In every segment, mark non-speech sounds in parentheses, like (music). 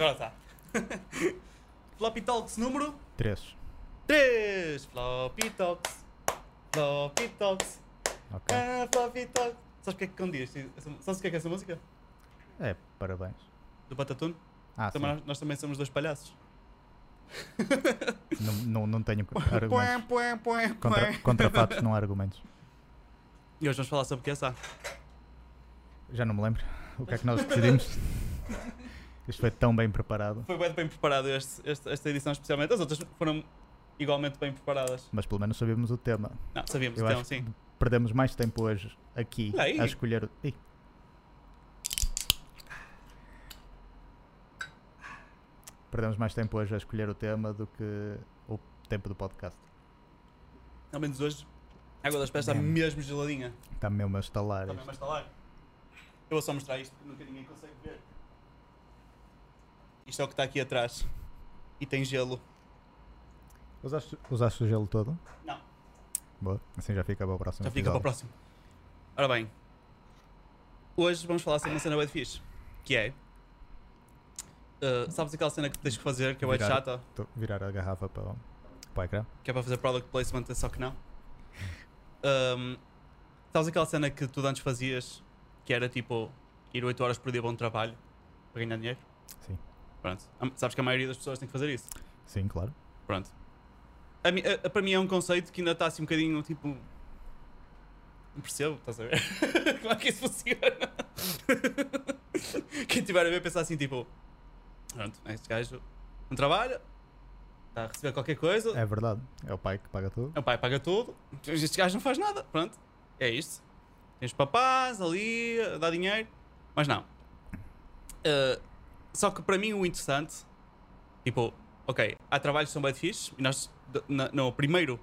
Agora está. (laughs) Floppy Talks número 3. 3. Floppy Talks. Floppy Talks. Ok. Ah, Floppy Talks. Sabes o que é que condiz? Sabes o que é que é essa música? É, parabéns. Do Batatune? Ah, Também sim. nós, nós também somos dois palhaços. Não, não, não tenho (laughs) argumentos. puém, puém, Contra, contra fatos não há argumentos. E hoje vamos falar sobre o que é essa? Já não me lembro o que é que nós decidimos. (laughs) Isto foi tão bem preparado, Foi bem, bem preparado este, este- esta edição especialmente. As outras foram igualmente bem preparadas. mas pelo menos sabíamos o tema. Não, sabíamos, Eu então acho sim. perdemos mais tempo hoje aqui aí. a escolher. o- Ih. Perdemos mais tempo hoje a escolher o tema do que o tempo do podcast. Ao menos hoje, a água das pés está mesmo geladinha. Está mesmo a estalar. Também isto. vai instalar. Eu vou só mostrar isto porque nunca ninguém consegue ver. Isto é o que está aqui atrás. E tem gelo. Usaste, usaste o gelo todo? Não, Boa. Assim já fica para o próximo. já fica para o episódio. próximo. Ora bem, hoje vamos falar sobre uma cena bem fixe. Que é. uh, sabes aquela cena que tens que fazer que é bem Virar. chata? Virar a garrafa para, para o ecrã. Que é para fazer product placement, só que não. Um, sabes aquela cena que tu antes fazias que era tipo ir 8 horas por dia para um trabalho para ganhar dinheiro? Sim. Pronto. Sabes que a maioria das pessoas tem que fazer isso. Sim, claro. Pronto. A a- a- para mim é um conceito que ainda está assim um bocadinho tipo. Não percebo, estás a ver? (laughs) Como é que isso funciona? Quem tiver a ver pensar assim tipo. Pronto, este gajo não trabalha, está a receber qualquer coisa, É verdade. É o pai que paga tudo. o pai paga tudo, este gajo não faz nada, pronto. É isto. Tens papás ali, dar dinheiro, mas não. Uh, só que para mim o interessante, tipo, ok, há trabalhos que são bem fixe, e nós de- na- no primeiro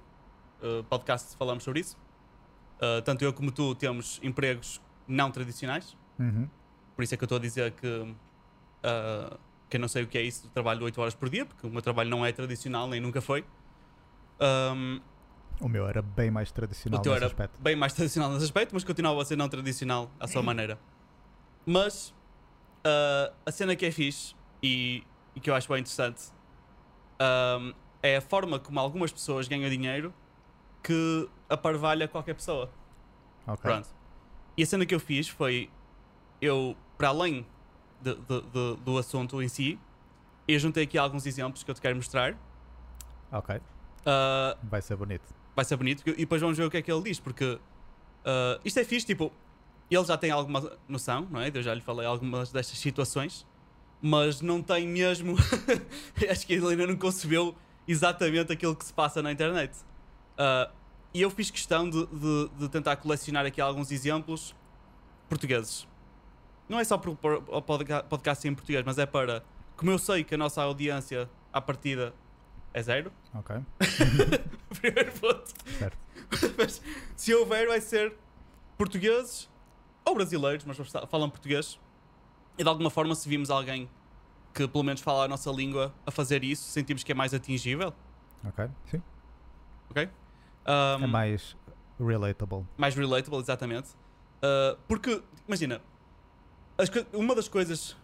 uh, podcast falamos sobre isso. Uh, tanto eu como tu temos empregos não tradicionais, Uhum. por isso é que eu estou a dizer que, uh, que eu não sei o que é isso, trabalho 8 horas por dia, porque o meu trabalho não é tradicional, nem nunca foi. Um, O meu era bem mais tradicional o teu nesse era aspecto. bem mais tradicional nesse aspecto, mas continuava a ser não tradicional à sua (laughs) maneira. Mas ah, a cena que é fixe e, e que eu acho bem interessante ahm, é a forma como algumas pessoas ganham dinheiro que aparvalha qualquer pessoa. Ok. Pronto. E a cena que eu fiz foi eu, para além de- de- de- do assunto em si, eu juntei aqui alguns exemplos que eu te quero mostrar. Ok. Ah, Vai ser bonito. vai ser bonito e depois vamos ver o que é que ele diz, porque ah, isto é fixe, tipo, ele já tem alguma noção, não é? Eu já lhe falei algumas destas situações, mas não tem mesmo. (laughs) acho que ele ainda não concebeu exatamente aquilo que se passa na internet. Ah, e eu fiz questão de, de- de tentar colecionar aqui alguns exemplos portugueses. Não é só por, o podca- podcast em português, mas é para. Como eu sei que a nossa audiência à partida é zero, Ok. (laughs) primeiro ponto. Certo. Mas se houver, vai ser portugueses ou brasileiros, mas falam português. E de alguma forma, se vimos alguém que pelo menos fala a nossa língua a fazer isso, sentimos que é mais atingível, Ok. Sim. ok? Um, É mais relatable. mais relatable, exatamente. Uh, porque, imagina, uma das coisas.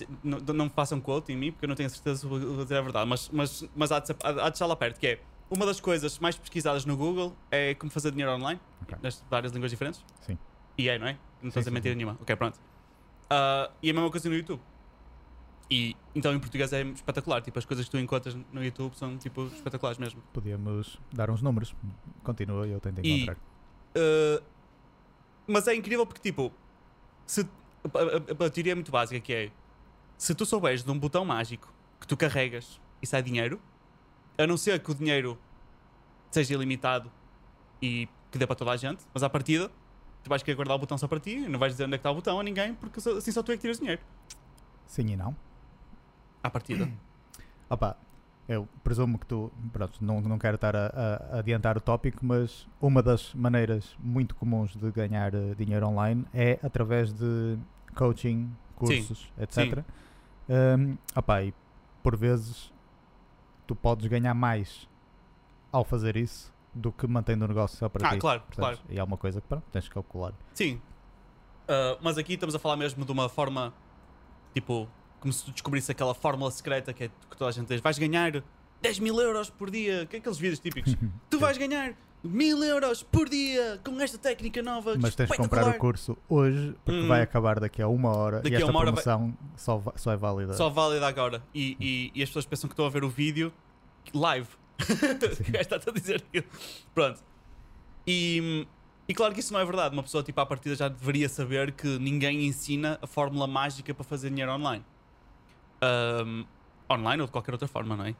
é, não, não me façam quote em mim, porque eu não tenho certeza se vou dizer a verdade, mas, mas, mas há, de, há, de estar lá perto, que é uma das coisas mais pesquisadas no Google é como fazer dinheiro online, Ok. nas várias línguas diferentes. Sim. E é, não é? Não estou a dizer mentira nenhuma. Ok, pronto. Uh, e a mesma coisa no YouTube. E então em português é espetacular. Tipo, as coisas que tu encontras no YouTube são tipo espetaculares mesmo. Podíamos dar uns números. Continua e eu tento E- encontrar. Uh, mas é incrível porque, tipo, se, a, a- a- a teoria é muito básica que é se tu souberes de um botão mágico que tu carregas e sai dinheiro, a não ser que o dinheiro seja ilimitado e que dê para toda a gente, mas à partida tu vais querer guardar o botão só para ti e não vais dizer onde é que está o botão a ninguém porque assim só tu é que tiras dinheiro. Sim e não. À partida. (coughs) Opa, eu presumo que tu, pronto, não, não quero estar a, a- adiantar o tópico, mas uma das maneiras muito comuns de ganhar eh, dinheiro online é através de coaching, cursos, etc. Um, opa, e por vezes tu podes ganhar mais ao fazer isso do que mantendo o negócio só para Ah, ti. claro, percebes? claro. E é uma coisa que pronto, tens que calcular. Sim. Uh, mas aqui estamos a falar mesmo de uma forma tipo como se tu descobrisse aquela fórmula secreta que, é, que toda a gente diz: vais ganhar 10 mil euros por dia. Que é aqueles vídeos típicos? (laughs) tu vais ganhar mil euros por dia com esta técnica nova. Mas tens de comprar o curso hoje porque Hum. vai acabar daqui a uma hora Daqui e a esta uma hora vai- promoção só, só é válida. Só válida agora. E, e, e as pessoas pensam que estão a ver o vídeo live. (laughs) o gajo está a dizer aquilo. Pronto. E, e claro que isso não é verdade. Uma pessoa, tipo, à partida já deveria saber que ninguém ensina a fórmula mágica para fazer dinheiro online. Ahm, online ou de qualquer outra forma, não é?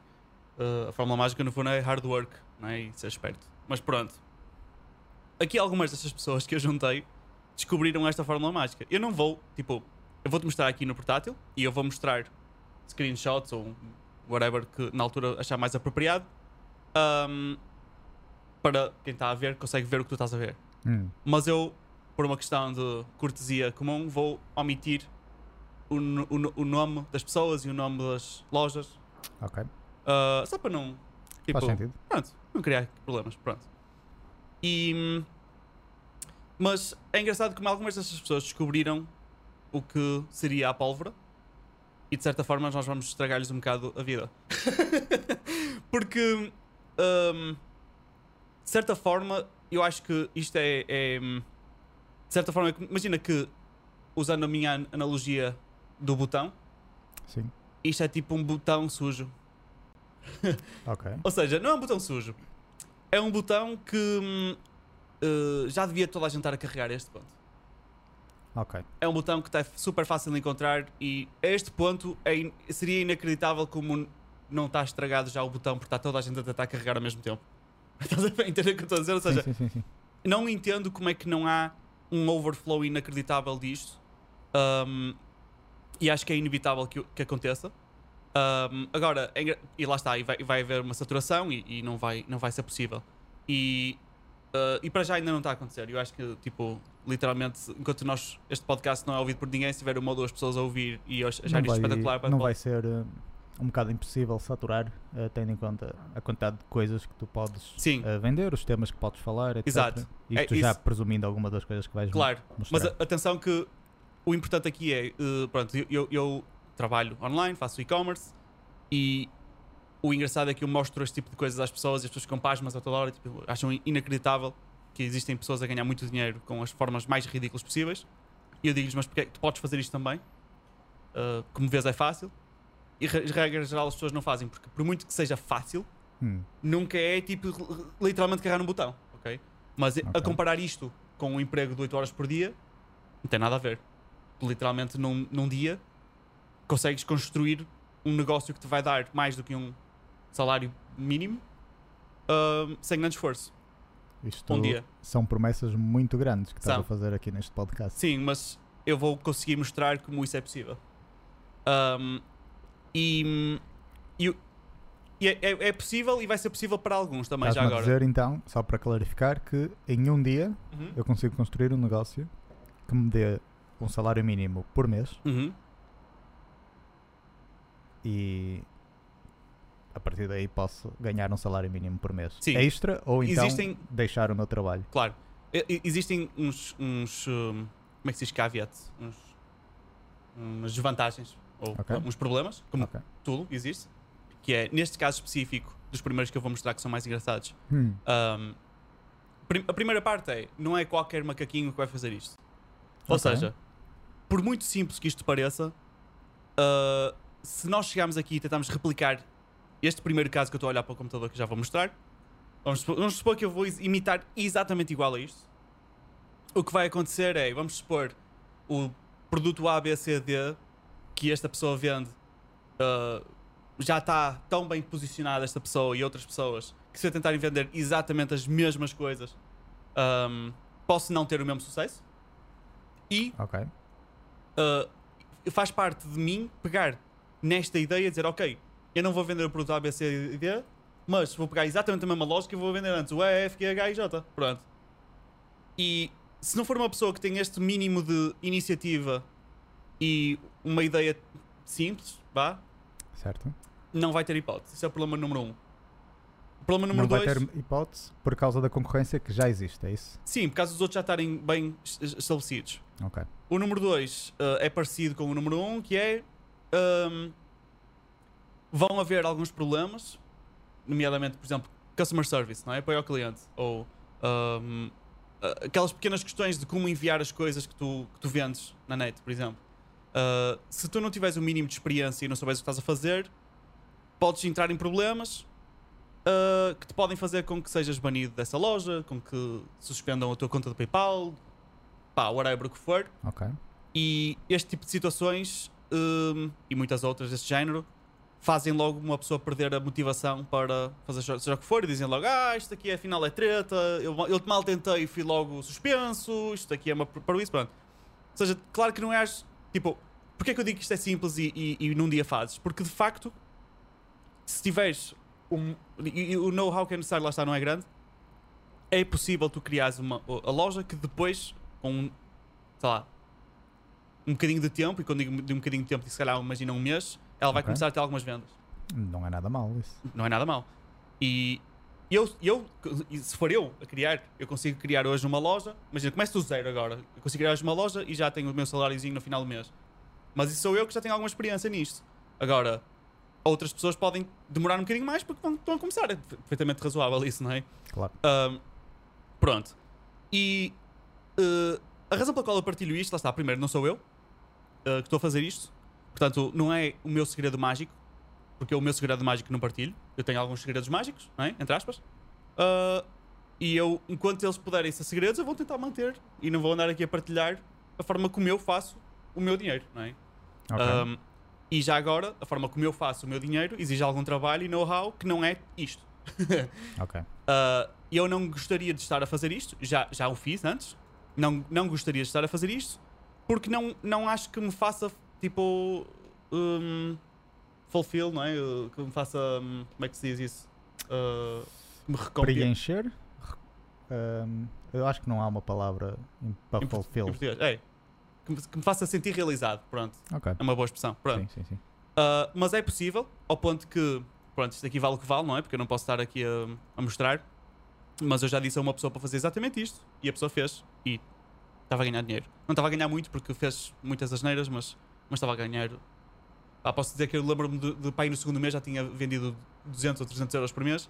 Ah, a fórmula mágica, no fundo, é hard work, não é? E ser esperto. Mas pronto. Aqui algumas dessas pessoas que eu juntei descobriram esta fórmula mágica. Eu não vou, tipo, eu vou-te mostrar aqui no portátil e eu vou mostrar screenshots ou whatever que na altura achar mais apropriado ahm, para quem está a ver consegue ver o que tu estás a ver. Hum, Mas eu, por uma questão de cortesia comum, vou omitir o, o o nome das pessoas e o nome das lojas ok, ah, só para não. Tipo, faz sentido. Pronto, não criar problemas, pronto. E. Mas é engraçado como algumas dessas pessoas descobriram o que seria a pólvora e de certa forma nós vamos estragar-lhes um bocado a vida. (laughs) Porque. Hum, de certa forma, eu acho que isto é. é, hum, de certa forma, imagina que, usando a minha an- analogia do botão, Sim, isto é tipo um botão sujo. (laughs) ok. Ou seja, não é um botão sujo. É um botão que eh, já devia toda a gente estar a carregar a este ponto. Ok. É um botão que está super fácil de encontrar e a este ponto é in- seria inacreditável como não está estragado já o botão porque está toda a gente a tentar carregar ao mesmo tempo. (laughs) Estás a entender o que eu estou a dizer? Ou seja, sim, sim, sim, não entendo como é que não há um overflow inacreditável disto. Um, e acho que é inevitável que, que aconteça. Um, agora, é e lá está, e vai, vai haver uma saturação e, e não, vai, não vai ser possível. E, uh, e para já ainda não está a acontecer. Eu acho que, tipo, literalmente, enquanto nós, este podcast não é ouvido por ninguém, se tiver uma ou duas pessoas a ouvir e achar isto espetacular, não vai ser eh, um bocado impossível saturar, eh, tendo em conta a quantidade de coisas que tu podes eh, vender, os temas que podes falar, etc. Exato. Isto É já isso. presumindo alguma das coisas que vais Claro, mostrar. Mas atenção que o importante aqui é, eh, pronto, eu, eu- eu trabalho online, faço e-commerce e o engraçado é que eu mostro este tipo de coisas às pessoas e as pessoas ficam pasmas a toda hora, tipo, acham inacreditável que existem pessoas a ganhar muito dinheiro com as formas mais ridículas possíveis. E eu digo-lhes, mas porque tu podes fazer isto também? Uh, como vês é fácil. E re- regra geral as pessoas não fazem, porque por muito que seja fácil, Hum, nunca é tipo li- literalmente carregar um botão, ok? Mas a Ok. comparar isto com um emprego de 8 horas por dia, não tem nada a ver. Literalmente num, num dia consegues construir um negócio que te vai dar mais do que um salário mínimo ahm, sem grande esforço. isto Um dia. são promessas muito grandes que estás a fazer aqui neste podcast. Sim, mas eu vou conseguir mostrar como isso é possível. Ahm, e e, e é, é- é possível e vai ser possível para alguns também, já agora. dizer então, só para clarificar, que em um dia Uhum. eu consigo construir um negócio que me dê um salário mínimo por mês Uhum. e a partir daí posso ganhar um salário mínimo por mês Sim. extra ou então Existem- deixar o meu trabalho. Claro. Existem uns, uns hum, como é que se diz caveat? Uns, umas desvantagens ou Ok. uns problemas, como Ok. tudo existe, que é neste caso específico dos primeiros que eu vou mostrar que são mais engraçados. Hum, hum, prim- a primeira parte é não é qualquer macaquinho que vai fazer isto. Ou Ok. seja, por muito simples que isto pareça, ah, se nós chegarmos aqui e tentarmos replicar este primeiro caso que eu estou a olhar para o computador que já vou mostrar, vamos supor, vamos supor que eu vou imitar exatamente igual a isto. O que vai acontecer é, vamos supor, o produto A, B, C, D que esta pessoa vende ah, já está tão bem posicionada esta pessoa e outras pessoas que se eu tentarem vender exatamente as mesmas coisas ahm, posso não ter o mesmo sucesso e ok. uh, faz parte de mim pegar nesta ideia e dizer, ok, eu não vou vender o produto A, B, C e D, mas vou pegar exatamente a mesma lógica e vou vender antes o E, F, G, H e J. Pronto. E se não for uma pessoa que tem este mínimo de iniciativa e uma ideia simples, vá, Certo. não vai ter hipótese. Isso é o problema número um. O problema número não vai dois, ter hipótese por causa da concorrência que já existe, é isso? sim, por causa dos outros já estarem bem es- estabelecidos. Ok. O número 2 é parecido com o número 1, um, que é hum, vão haver alguns problemas, nomeadamente, por exemplo, customer service, não é? Apoio ao cliente. Ou hum, a- aquelas pequenas questões de como enviar as coisas que tu, que tu vendes na net, por exemplo. Uh, se tu não tiveres o mínimo de experiência e não souberes o que estás a fazer, podes entrar em problemas uh, que te podem fazer com que sejas banido dessa loja, com que suspendam a tua conta de PayPal, pá, whatever o que for. Ok. E este tipo de situações hum, e muitas outras desse género fazem logo uma pessoa perder a motivação para fazer seja o que for e dizem logo: Ah, isto aqui afinal é treta, eu, eu mal tentei e fui logo suspenso, isto aqui é uma para isso, pronto. Ou seja, claro que não és tipo, porque é que eu digo que isto é simples e, e, e num dia fazes? Porque de facto, se tiveres um, e, e o know-how que é necessário lá está não é grande, é possível tu criares uma, a loja que depois, com sei lá, um bocadinho de tempo, e quando digo de um bocadinho de tempo, se calhar imagina um mês, ela vai começar a ter algumas vendas. Não é nada mal isso. Não é nada mal. E eu, eu, e se for eu a criar, eu consigo criar hoje uma loja. Imagina, começo do zero agora. Eu consigo criar hoje uma loja e já tenho o meu saláriozinho no final do mês. Mas isso sou eu que já tenho alguma experiência nisto. Agora, outras pessoas podem demorar um bocadinho mais porque vão, estão a começar. É perfeitamente razoável isso, não é? Claro. Ahm, pronto. E eh, a razão pela qual eu partilho isto, lá está, primeiro, não sou eu eh, que estou a fazer isto. Portanto, não é o meu segredo mágico, porque o meu segredo mágico não partilho. Eu tenho alguns segredos mágicos, é? entre aspas. Ah, e eu, enquanto eles puderem ser segredos, eu vou tentar manter e não vou andar aqui a partilhar a forma como eu faço o meu dinheiro, não é? Ok. Um, e já agora, a forma como eu faço o meu dinheiro exige algum trabalho e know-how que não é isto. (laughs) ok. Uh, eu não gostaria de estar a fazer isto, já, já o fiz antes. Não, não gostaria de estar a fazer isto porque não, não acho que me faça tipo um, fulfill, não é? Que me faça. um, como é que se diz isso? Uh, que me recompense. Preencher? Re- Ahm, eu acho que não há uma palavra em- para Em, em fulfill. português. É. Que me, que me faça sentir realizado. Pronto. Ok. É uma boa expressão. Pronto. Sim, sim, sim. Uh, mas é possível, ao ponto que, pronto, isto aqui vale o que vale, não é? Porque eu não posso estar aqui a, a mostrar. Mas eu já disse a uma pessoa para fazer exatamente isto e a pessoa fez e estava a ganhar dinheiro. Não estava a ganhar muito porque fez muitas asneiras, mas, mas estava a ganhar. Ah, posso dizer que eu lembro-me de, de pai no segundo mês já tinha vendido 200 ou 300 euros por mês.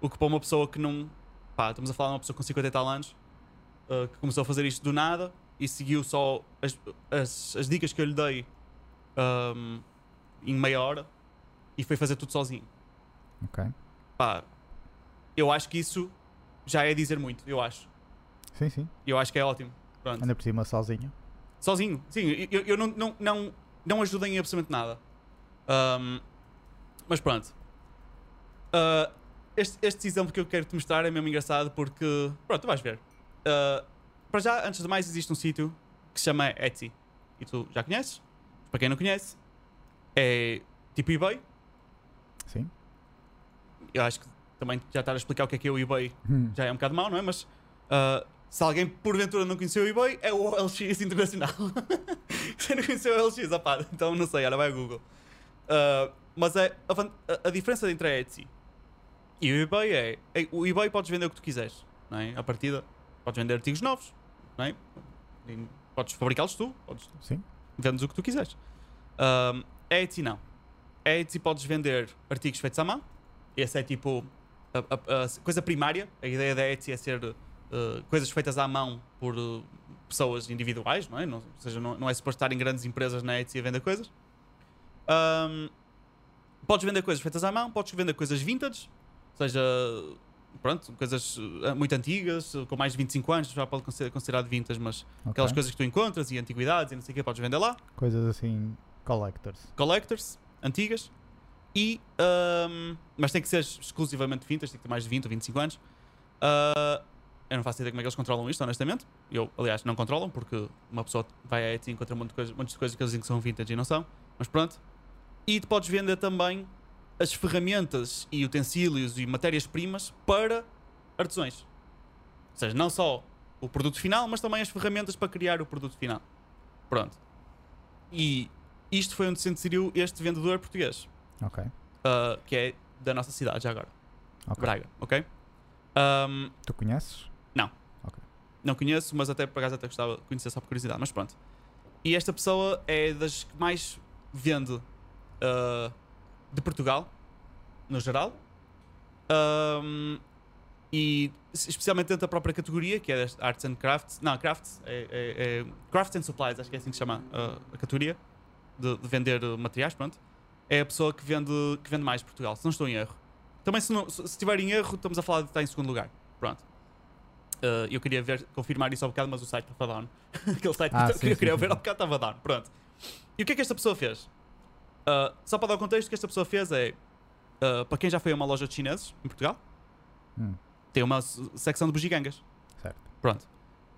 O que para uma pessoa que não. Pá, estamos a falar de uma pessoa com 50 e tal anos uh, que começou a fazer isto do nada e seguiu só as, as, as dicas que eu lhe dei um, em meia hora e foi fazer tudo sozinho. Ok. Pá, eu acho que isso já é dizer muito, eu acho. Sim, sim. Eu acho que é ótimo. Pronto. Anda por cima sozinho. Sozinho, sim, eu, eu não, não, não, não ajudei em absolutamente nada. Um, mas pronto. Uh, este, este exemplo que eu quero te mostrar é mesmo engraçado porque. Pronto, tu vais ver. Uh, para já, antes de mais, existe um sítio que se chama Etsy. E tu já conheces? Para quem não conhece, é tipo eBay. Sim. Eu acho que também já estar a explicar o que é que é o eBay Hum. já é um bocado mau, não é? Mas ah, se alguém porventura não conheceu o eBay, é o OLX Internacional. (laughs) (laughs) se não conheceu o OLX, opá, então não sei, ora vai ao Google. Ah, mas é, a, a- diferença entre a Etsy e o eBay é, é, o eBay podes vender o que tu quiseres, não é? À partida, podes vender artigos novos, não é? E podes fabricá-los tu, podes Sim. vendes o que tu quiseres. Um, a Etsy não. A Etsy podes vender artigos feitos à mão. Essa é tipo a, a- a coisa primária. A ideia da Etsy é ser uh, coisas feitas à mão por uh, pessoas individuais, não é? Não, ou seja, não, não é suposto estar em grandes empresas na Etsy a vender coisas. Um, podes vender coisas feitas à mão, podes vender coisas vintage, ou seja, pronto, coisas uh, muito antigas, uh, com mais de 25 anos, já pode ser considerado vintage, mas Ok. aquelas coisas que tu encontras e antiguidades e não sei o que, podes vender lá Coisas assim, collectors. collectors, antigas, e, ahm, mas tem que ser exclusivamente vintage, tem que ter mais de 20 ou 25 anos. Ah, eu não faço ideia como é que eles controlam isto, honestamente. Eu, aliás, não controlam, porque uma pessoa vai a Etsy e encontra um monte de coisas, montes de coisas que eles dizem que são vintage e não são, mas pronto. E tu podes vender também as ferramentas e utensílios e matérias-primas para artesões. Ou seja, não só o produto final, mas também as ferramentas para criar o produto final. Pronto. E isto foi onde se inseriu este vendedor português, Ok. uh, que é da nossa cidade já agora, Ok. Braga, ok? Um, Tu conheces? Não conheço, mas até por acaso até gostava de conhecer só por curiosidade, mas pronto. E esta pessoa é das que mais vende uh, de Portugal, no geral. Um, e especialmente dentro da própria categoria, que é Arts and Crafts. Não, Crafts, é, é, é Crafts and Supplies, acho que é assim que se chama uh, a categoria de, de vender materiais, pronto. É a pessoa que vende, que vende mais Portugal, se não estou em erro. Também, se, não, se estiver em erro, estamos a falar de estar em segundo lugar. Pronto. Uh, eu queria ver, confirmar isso ao bocado, mas o site estava down. (laughs) Aquele site Ah, que sim, eu queria sim, ver sim. ao bocado estava down. Pronto. E o que é que esta pessoa fez? Uh, só para dar o contexto, o que esta pessoa fez é. uh, para quem já foi a uma loja de chineses em Portugal, Hum, tem uma secção de bugigangas. certo. Pronto.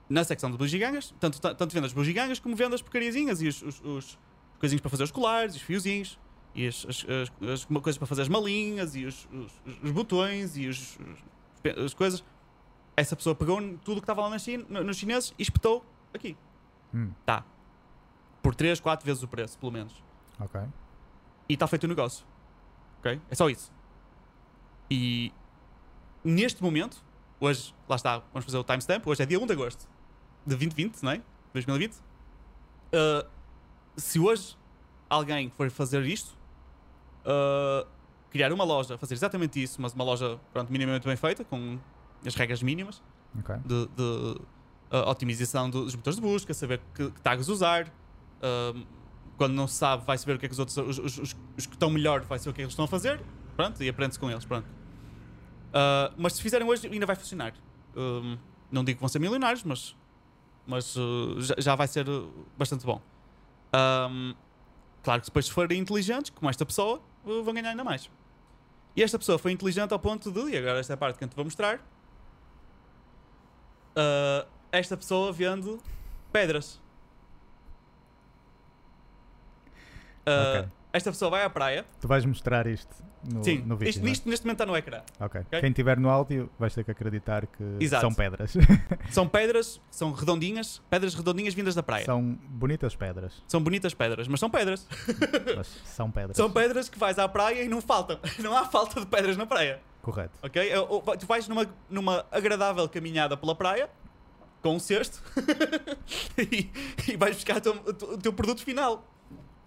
Na secção de bugigangas, tanto, ta- tanto vende as bugigangas como vende as porcariazinhas e os, os, os coisinhos para fazer os colares, os fiozinhos, e as, as, as- as coisas para fazer as malinhas, e os, os- botões, e as coisas. Essa pessoa pegou tudo o que estava lá na China, no- nos chineses e espetou aqui. Hum, Tá. Por 3, 4 vezes o preço, pelo menos. ok. E está feito o negócio. Ok? É só isso. E neste momento, hoje, lá está, vamos fazer o timestamp. Hoje é dia 1 de agosto de 2020, não é? 2020. Uh, se hoje alguém for fazer isto, uh, criar uma loja, fazer exatamente isso, mas uma loja pronto, minimamente bem feita, com as regras mínimas ok. de, de, uh, otimização dos motores de busca, saber que, que tags usar. um, quando não se sabe, vai saber o que é que os outros, os, os- os- os que estão melhor, vai saber o que é que eles estão a fazer. Pronto, e aprende-se com eles. Pronto. Uh, mas se fizerem hoje, ainda vai funcionar. Um, não digo que vão ser milionários, mas, mas uh, já, já vai ser uh, bastante bom. Um, claro que depois, se forem inteligentes, como esta pessoa, uh, vão ganhar ainda mais. E esta pessoa foi inteligente ao ponto de, e agora esta é a parte que eu te vou mostrar, Uh, esta pessoa vende pedras. Uh, Ok. Esta pessoa vai à praia. Tu vais mostrar isto no, Sim, no vídeo. isto, não é? isto neste momento está no ecrã. Ok. ok? Quem tiver no áudio vais ter que acreditar que Exato. são pedras. (laughs) São pedras, são redondinhas, pedras redondinhas vindas da praia. São, são bonitas pedras. bonitas pedras, mas são pedras. Mas são pedras. São pedras que vais à praia e não faltam. (laughs) Não há falta de pedras na praia. Correto. Ok? Tu vais numa, numa agradável caminhada pela praia com um cesto (laughs) e, e vais buscar o teu, o teu produto final.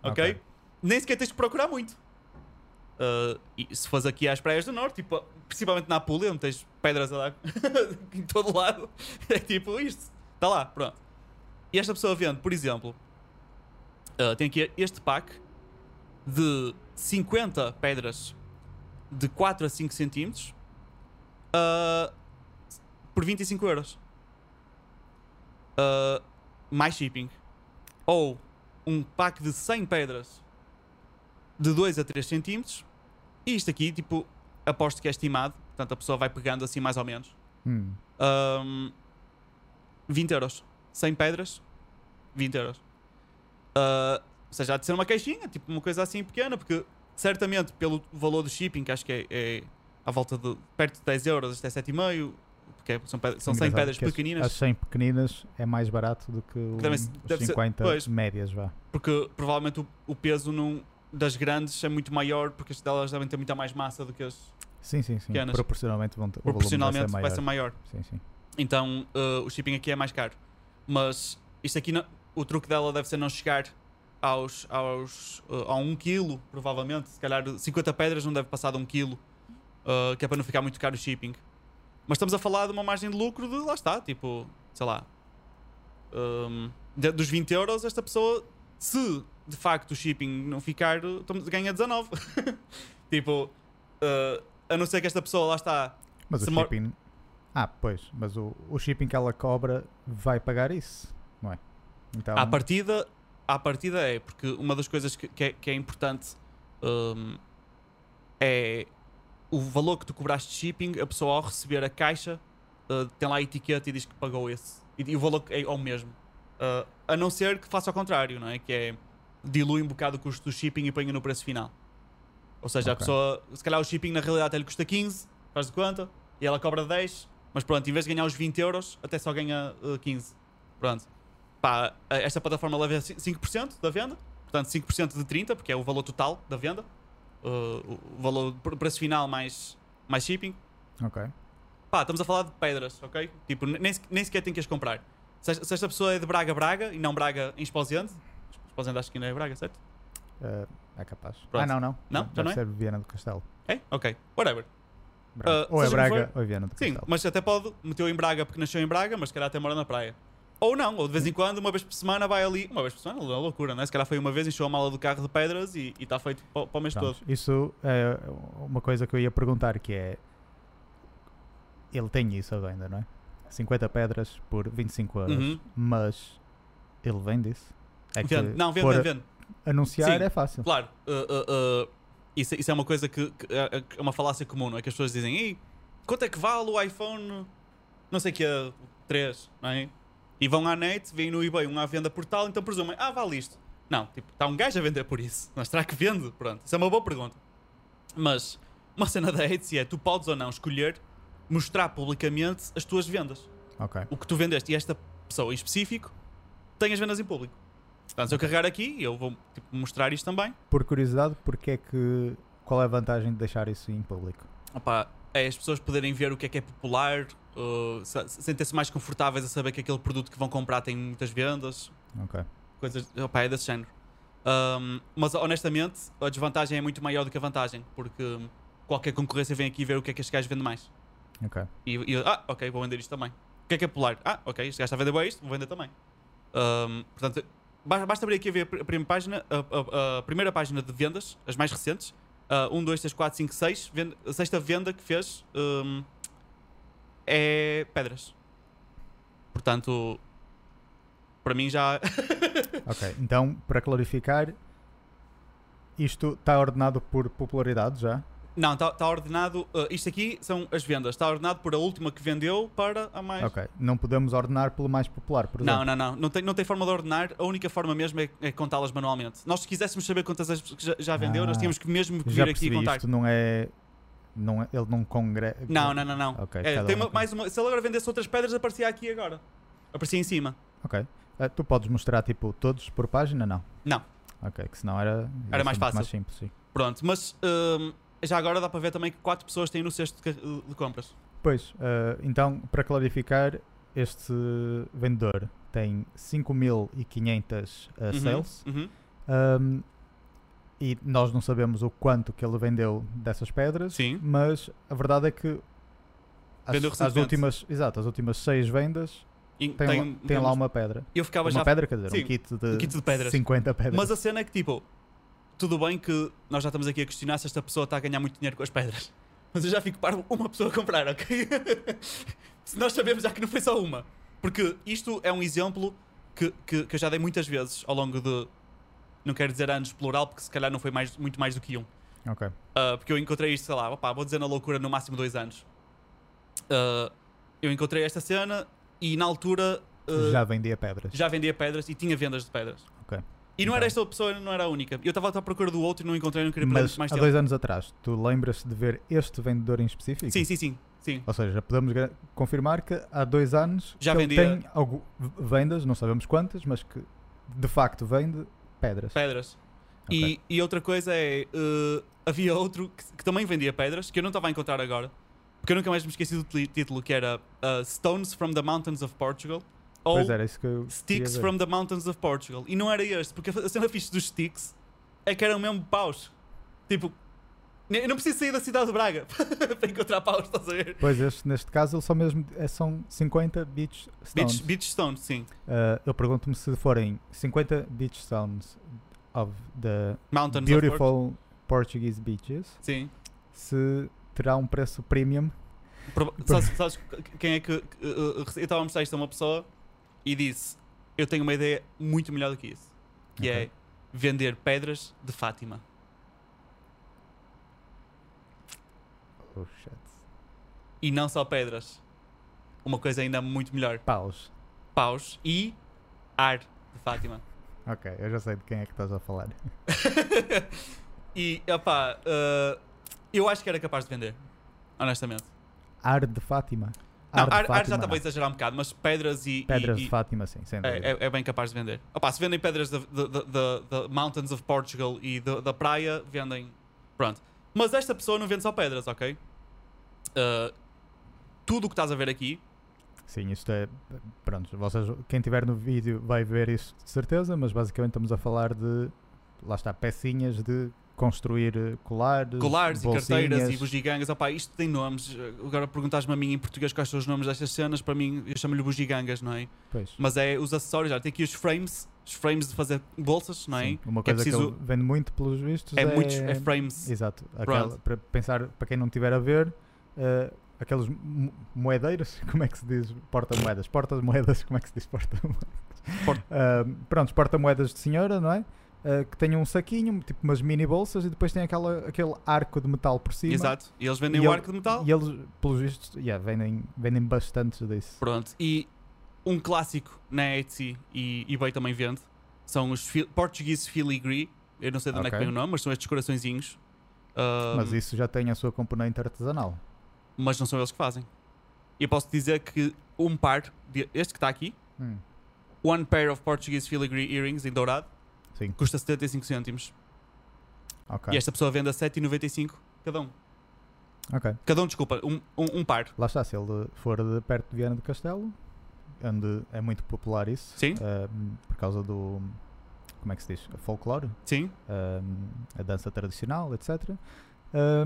Ok? Ok. Nem sequer tens de procurar muito. Uh, e se fores aqui às praias do norte, tipo, principalmente na Apulia, onde tens pedras a dar (laughs) em todo lado, (laughs) é tipo isto. Está lá, pronto. E esta pessoa vende, por exemplo, uh, tem aqui este pack de 50 pedras de 4 a 5 centímetros uh, por 25 euros. Uh, mais shipping. Ou um pack de 100 pedras de 2 a 3 centímetros. E isto aqui, tipo, aposto que é estimado. Portanto, a pessoa vai pegando assim mais ou menos. Hum, Um, 20 euros. 100 pedras, 20 euros. Uh, ou seja, há de ser uma caixinha, tipo uma coisa assim pequena, porque certamente pelo valor do shipping, que acho que é, é à volta de perto de 10 euros, isto é 7,5, porque é- são, pedras, são 100 engraçado pedras que as- pequeninas. As 100 pequeninas é mais barato do que o- Deve- os deve ser- 50 pois. médias, vá. Porque provavelmente o, o peso num, das grandes é muito maior, porque as delas devem ter muita mais massa do que as. Sim, sim, sim. Pequenas. Proporcionalmente vão ter, Proporcionalmente vai vai ser ser maior. maior. Sim, sim. Então uh, o shipping aqui é mais caro. Mas isto aqui, não- o truque dela deve ser não chegar aos, aos, uh, a 1 kg, provavelmente. Se calhar 50 pedras não deve passar de 1 kg, uh, que é para não ficar muito caro o shipping. Mas estamos a falar de uma margem de lucro de, lá está, tipo, sei lá, um, de- dos 20 euros, esta pessoa, se de facto o shipping não ficar, ganha 19. (laughs) tipo, uh, a não ser que esta pessoa lá está Mas o shipping. Ah, pois, mas o, o shipping que ela cobra vai pagar isso, não é? Então, À partida, à partida é, porque uma das coisas que, que é, que é importante hum, é o valor que tu cobraste de shipping, a pessoa ao receber a caixa uh, tem lá a etiqueta e diz que pagou esse. E, e o valor é ao mesmo. Uh, a não ser que faça ao contrário, não é? Que é dilui um bocado o custo do shipping e ponha no preço final. Ou seja, a Ok. pessoa, se calhar o shipping na realidade até lhe custa 15, faz de conta, e ela cobra 10, mas pronto, em vez de ganhar os 20 euros, até só ganha uh, 15. Pronto. Pá, esta plataforma leva ci- 5% da venda, portanto 5% de 30%, porque é o valor total da venda, uh, o valor, o preço final mais, mais shipping. Ok. Pá, estamos a falar de pedras, ok? Tipo, nem, nem sequer tem que as comprar. Se, esta- se esta pessoa é de Braga, Braga, e não Braga em Esposende, Esposende acho que ainda é Braga, certo? eh, é capaz. Pronto. Ah, não, não. Não? Já Deve não é? Viana do Castelo. É? Ok. Whatever. Ah, ou é Braga ou é Viana do Sim, Castelo. mas até pode, meteu em Braga porque nasceu em Braga, mas se calhar até mora na praia. Ou não, ou de vez em quando, uma vez por semana, vai ali. Uma vez por semana, é uma loucura, né? Se calhar foi uma vez, encheu a mala do carro de pedras e está feito para, para o mês Pronto, todo. Isso é uma coisa que eu ia perguntar que é ele tem isso à venda, não é? 50 pedras por 25 euros, Uhum. mas ele vende isso? É que Vende. Não, vende, vende, vende. anunciar Sim. é fácil. Claro, uh, uh, uh, isso, isso é uma coisa que, que é é uma falácia comum, não é? Que as pessoas dizem, Ei, quanto é que vale o iPhone, não sei que é, 3, não é? E vão à net, veem no eBay um à venda por tal, então presumem, ah, vale isto. Não, tipo, está um gajo a vender por isso. Mas será que vende? Pronto, isso é uma boa pergunta. Mas uma cena da Etsy é, tu podes ou não escolher mostrar publicamente as tuas vendas. Ok. O que tu vendeste e esta pessoa em específico tem as vendas em público. Portanto, se eu carregar aqui, eu vou tipo, mostrar isto também. Por curiosidade, porque é que qual é a vantagem de deixar isso em público? Opa, é as pessoas poderem ver o que é que é popular, uh, se- sentem-se mais confortáveis a saber que aquele produto que vão comprar tem muitas vendas, Ok. coisas, opa, é desse género. Um, mas honestamente, a desvantagem é muito maior do que a vantagem, porque qualquer concorrência vem aqui ver o que é que este gajo vende mais. Ok. E, e ah, ok, vou vender isto também. O que é que é popular? Ah, ok, este gajo está a vender bem isto, vou vender também. Um, portanto, ba- basta abrir aqui a ver a primeira página, a, a- a primeira página de vendas, as mais recentes. Uh, 1, 2, 3, 4, 5, 6. Venda, a sexta venda que fez um, é pedras. Portanto, para mim já. (laughs) Ok. Então, para clarificar, isto está ordenado por popularidade já? Não, está ordenado. uh, isto aqui são as vendas. Está ordenado por a última que vendeu para a mais. Ok. Não podemos ordenar pelo mais popular, por exemplo? Não, não, não. Não tem, não tem forma de ordenar. A única forma mesmo é, é contá-las manualmente. Nós, se quiséssemos saber quantas as que já, já vendeu, nós Ah, tínhamos que mesmo vir aqui e contar. isto não é, não é... Ele não congrega... Não, não, não, não. Ok, É, tem um uma- mais uma, se ele agora vendesse outras pedras, aparecia aqui agora. Aparecia em cima. Ok. Ah, tu podes mostrar, tipo, todos por página? Não. Não. Ok, que senão era... Era mais fácil. mais simples, sim. Pronto, mas hum, já agora dá para ver também que quatro pessoas têm no cesto de, compras. Pois, ah, então, para clarificar, este vendedor tem 5.500 ah, Uhum, sales uhum. ahm, e nós não sabemos o quanto que ele vendeu dessas pedras, Sim. mas a verdade é que as, as últimas, exato, as últimas seis vendas tem, tem- lá, tem lá uma pedra. Eu ficava Uma já. pedra, quer dizer, Sim, um kit de, um kit de pedras. 50 pedras. Mas a cena é que, tipo, tudo bem que nós já estamos aqui a questionar se esta pessoa está a ganhar muito dinheiro com as pedras. (laughs) Mas eu já fico parvo uma pessoa a comprar, ok? (laughs) se nós sabemos já que não foi só uma. Porque isto é um exemplo que, que, que eu já dei muitas vezes ao longo de. Não quero dizer anos plural, porque se calhar não foi mais, muito mais do que um. Ok. Uh, porque eu encontrei isto, sei lá, opá, vou dizer na loucura, no máximo dois anos. Uh, eu encontrei esta cena e na altura uh, Já vendia pedras. já vendia pedras e tinha vendas de pedras. E não era Então. esta pessoa, não era a única. Eu estava à procura do outro e não encontrei, não queria Mas mais há tempo. dois anos atrás, tu lembras-te de ver este vendedor em específico? Sim, sim, sim, sim. Ou seja, podemos confirmar que há dois anos Já vendia- tem v- vendas, não sabemos quantas, mas que de facto vende pedras. Pedras. Ok. E, e outra coisa é, uh, havia outro que, que também vendia pedras, que eu não estava a encontrar agora, porque eu nunca mais me esqueci do título, que era uh, Stones from the Mountains of Portugal. Ou Pois era isso que eu Sticks from the Mountains of Portugal. E não era este, porque a cena fixe dos Sticks é que eram mesmo paus. Tipo, eu não preciso sair da cidade de Braga (laughs) para encontrar paus, estás a ver? Pois este, neste caso, ele só mesmo é, são 50 beach stones. Beach, beach Stones, sim. Uh, eu pergunto-me se forem 50 beach stones of the Mountains of beautiful Portuguese beaches, Sim. se terá um preço premium. Proba- Sabes, sabes quem é que. uh, eu estava a mostrar isto a uma pessoa e disse: Eu tenho uma ideia muito melhor do que isso. Que Ok. é vender pedras de Fátima. Oh shit. E não só pedras. Uma coisa ainda muito melhor: Paus. paus e ar de Fátima. (laughs) Ok, eu já sei de quem é que estás a falar. (laughs) e, opá, uh, eu acho que era capaz de vender. Honestamente. Ar de Fátima. Não, ar, ar já não. para exagerar um bocado, mas pedras e. Pedras e- de Fátima, sim, sem dúvida. É, é- é bem capaz de vender. Opa, se vendem pedras da, Mountains of Portugal e da, da praia, vendem. Pronto. Mas esta pessoa não vende só pedras, ok? Uh, tudo o que estás a ver aqui, Sim, isto é. Pronto, vocês, quem estiver no vídeo vai ver isso de certeza, mas basicamente estamos a falar de lá está, pecinhas de construir eh, colares, Colares e carteiras e bugigangas. Opá, isto tem nomes. Agora perguntas-me a mim em português quais são os nomes destas cenas. Para mim, eu chamo-lhe bugigangas, não é? Pois. Mas é os acessórios. Já tem aqui os frames. Os frames de fazer bolsas, não é? Sim, Uma Que é coisa que, preciso- ele vende muito pelos vistos É, é, muitos é frames. Exato. Aquela, para pensar, para quem não estiver a ver, eh, aqueles mo- moedeiros, (laughs) como é que se diz? Porta-moedas. Porta-moedas, como é que se diz porta-moedas? Porta- Ah, pronto, porta-moedas de senhora, não é? Ah, que tenham um saquinho, tipo umas mini bolsas e depois tem aquela, aquele arco de metal por cima. Exato. E eles vendem E o arco de metal. E eles, pelos vistos, yeah, vendem, vendem bastantes disso. Pronto. E um clássico na Etsy e eBay também vende são os fil Portuguese Filigree. Eu não sei de onde é que vem o nome, mas são estes coraçõezinhos. Ah, Mas isso já tem a sua componente artesanal. mas não são eles que fazem. E eu posso dizer que um par, de, este que está aqui, Hum, one pair of Portuguese Filigree earrings em dourado, sim, custa 75 cêntimos. ok. E esta pessoa vende a 7,95 cada um. Cada um, desculpa, um, um, um par. Lá está, se ele for de perto de Viana do Castelo, onde é muito popular isso, Sim. ah, por causa do. Como é que se diz? Folclore, Sim. ah, a dança tradicional, etc. ah,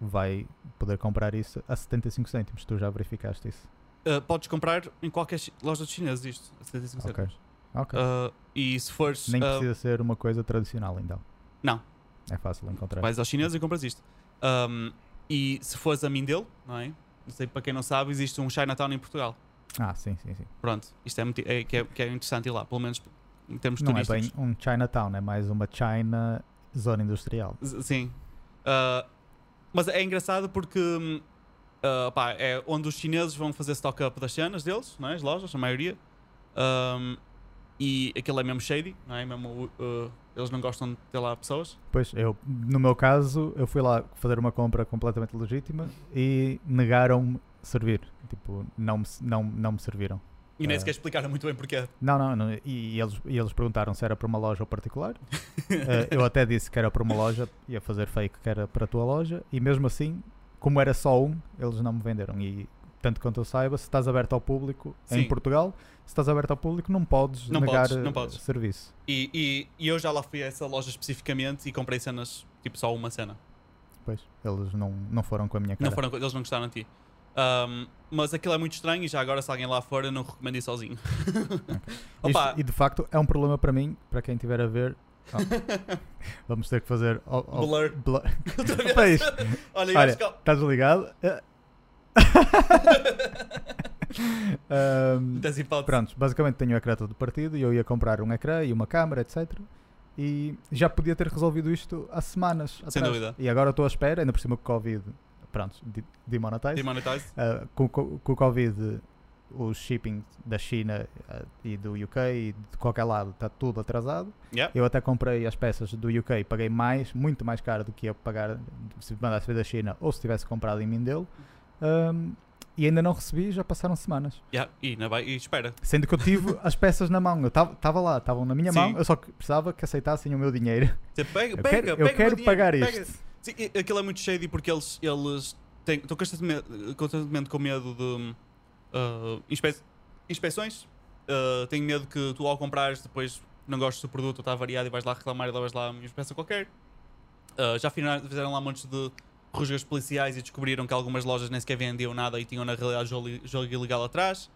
vai poder comprar isso a 75 cêntimos. Tu já verificaste isso? Uh, podes comprar em qualquer loja de chineses isto, a 75 Ok. cêntimos. Ok. Uh, e se fores. Nem uh, precisa ser uma coisa tradicional, então. Não. É fácil encontrar. vais aos chineses e compras isto. Um, e se fores a Mindelo, não é? Não sei para quem não sabe, existe um Chinatown em Portugal. Ah, sim, sim, sim. Pronto, isto é, muito, é, que, é, que é interessante ir lá, pelo menos em termos Não é turísticos. bem um Chinatown, é mais uma China zona industrial. Z- Sim. Uh, mas é engraçado porque hum, uh, pá, é onde os chineses vão fazer stock-up das cenas deles, não é? as lojas, a maioria. Um, e aquilo é mesmo shady, não é? Mesmo, uh, eles não gostam de ter lá pessoas. Pois, eu, no meu caso, eu fui lá fazer uma compra completamente legítima e negaram-me servir. Tipo, não me, não, não me serviram. E nem Ah. sequer explicaram muito bem porquê. Não, não, não, e, e eles, e eles perguntaram se era para uma loja ou particular. (laughs) Eh, eu até disse que era para uma loja, ia fazer fake que era para a tua loja, e mesmo assim, como era só um, eles não me venderam. E tanto quanto eu saiba, se estás aberto ao público em Sim. Portugal, se estás aberto ao público, não podes Não negar podes, não eh, podes. serviço. E, e, e eu já lá fui a essa loja especificamente e comprei cenas, tipo só uma cena. Pois, eles não, não foram com a minha cara. Não foram, eles não gostaram de ti. Um, mas aquilo é muito estranho e já agora se alguém lá for eu não recomendo ir sozinho. (laughs) (laughs) Opa, Isto- e de facto é um problema para mim, para quem estiver a ver. Oh, (laughs) vamos ter que fazer. oh, oh, Blur. blur. outra vez. Opa, isto, Olha, Olha, estás ligado? Hipótese. pronto, basicamente tenho o ecrã todo partido e eu ia comprar um ecrã e uma câmera, etc. E já podia ter resolvido isto há semanas Sem atrás. dúvida. E agora estou à espera, ainda por cima com o Covid, pronto, de- demonetize. Demonetize. Uh, com, com, com o Covid, o shipping da China uh, e do UK e de qualquer lado está tudo atrasado. Yeah. Eu até comprei as peças do UK e paguei mais, muito mais caro do que ia pagar se mandasse vir da China ou se tivesse comprado em Mindelo. Um, e ainda não recebi, já passaram semanas. Yeah. E, e espera. Sendo que eu tive (laughs) as peças na mão, eu estava lá, estavam na minha Sim. mão, eu só que precisava que aceitassem o meu dinheiro. Você pega, Eu pega, quero, eu pega o quero dinheiro, pagar pega. isto. Sim, aquilo é muito shady porque eles, eles têm, estão constantemente, constantemente com medo de uh, inspe- inspeções. Uh, têm medo que tu ao comprares depois não gostes do produto ou está variado e vais lá reclamar e levas lá uma inspeção qualquer. Uh, já fizeram, fizeram lá montes de rusgas policiais e descobriram que algumas lojas nem sequer vendiam nada e tinham na realidade jogo, jogo ilegal atrás.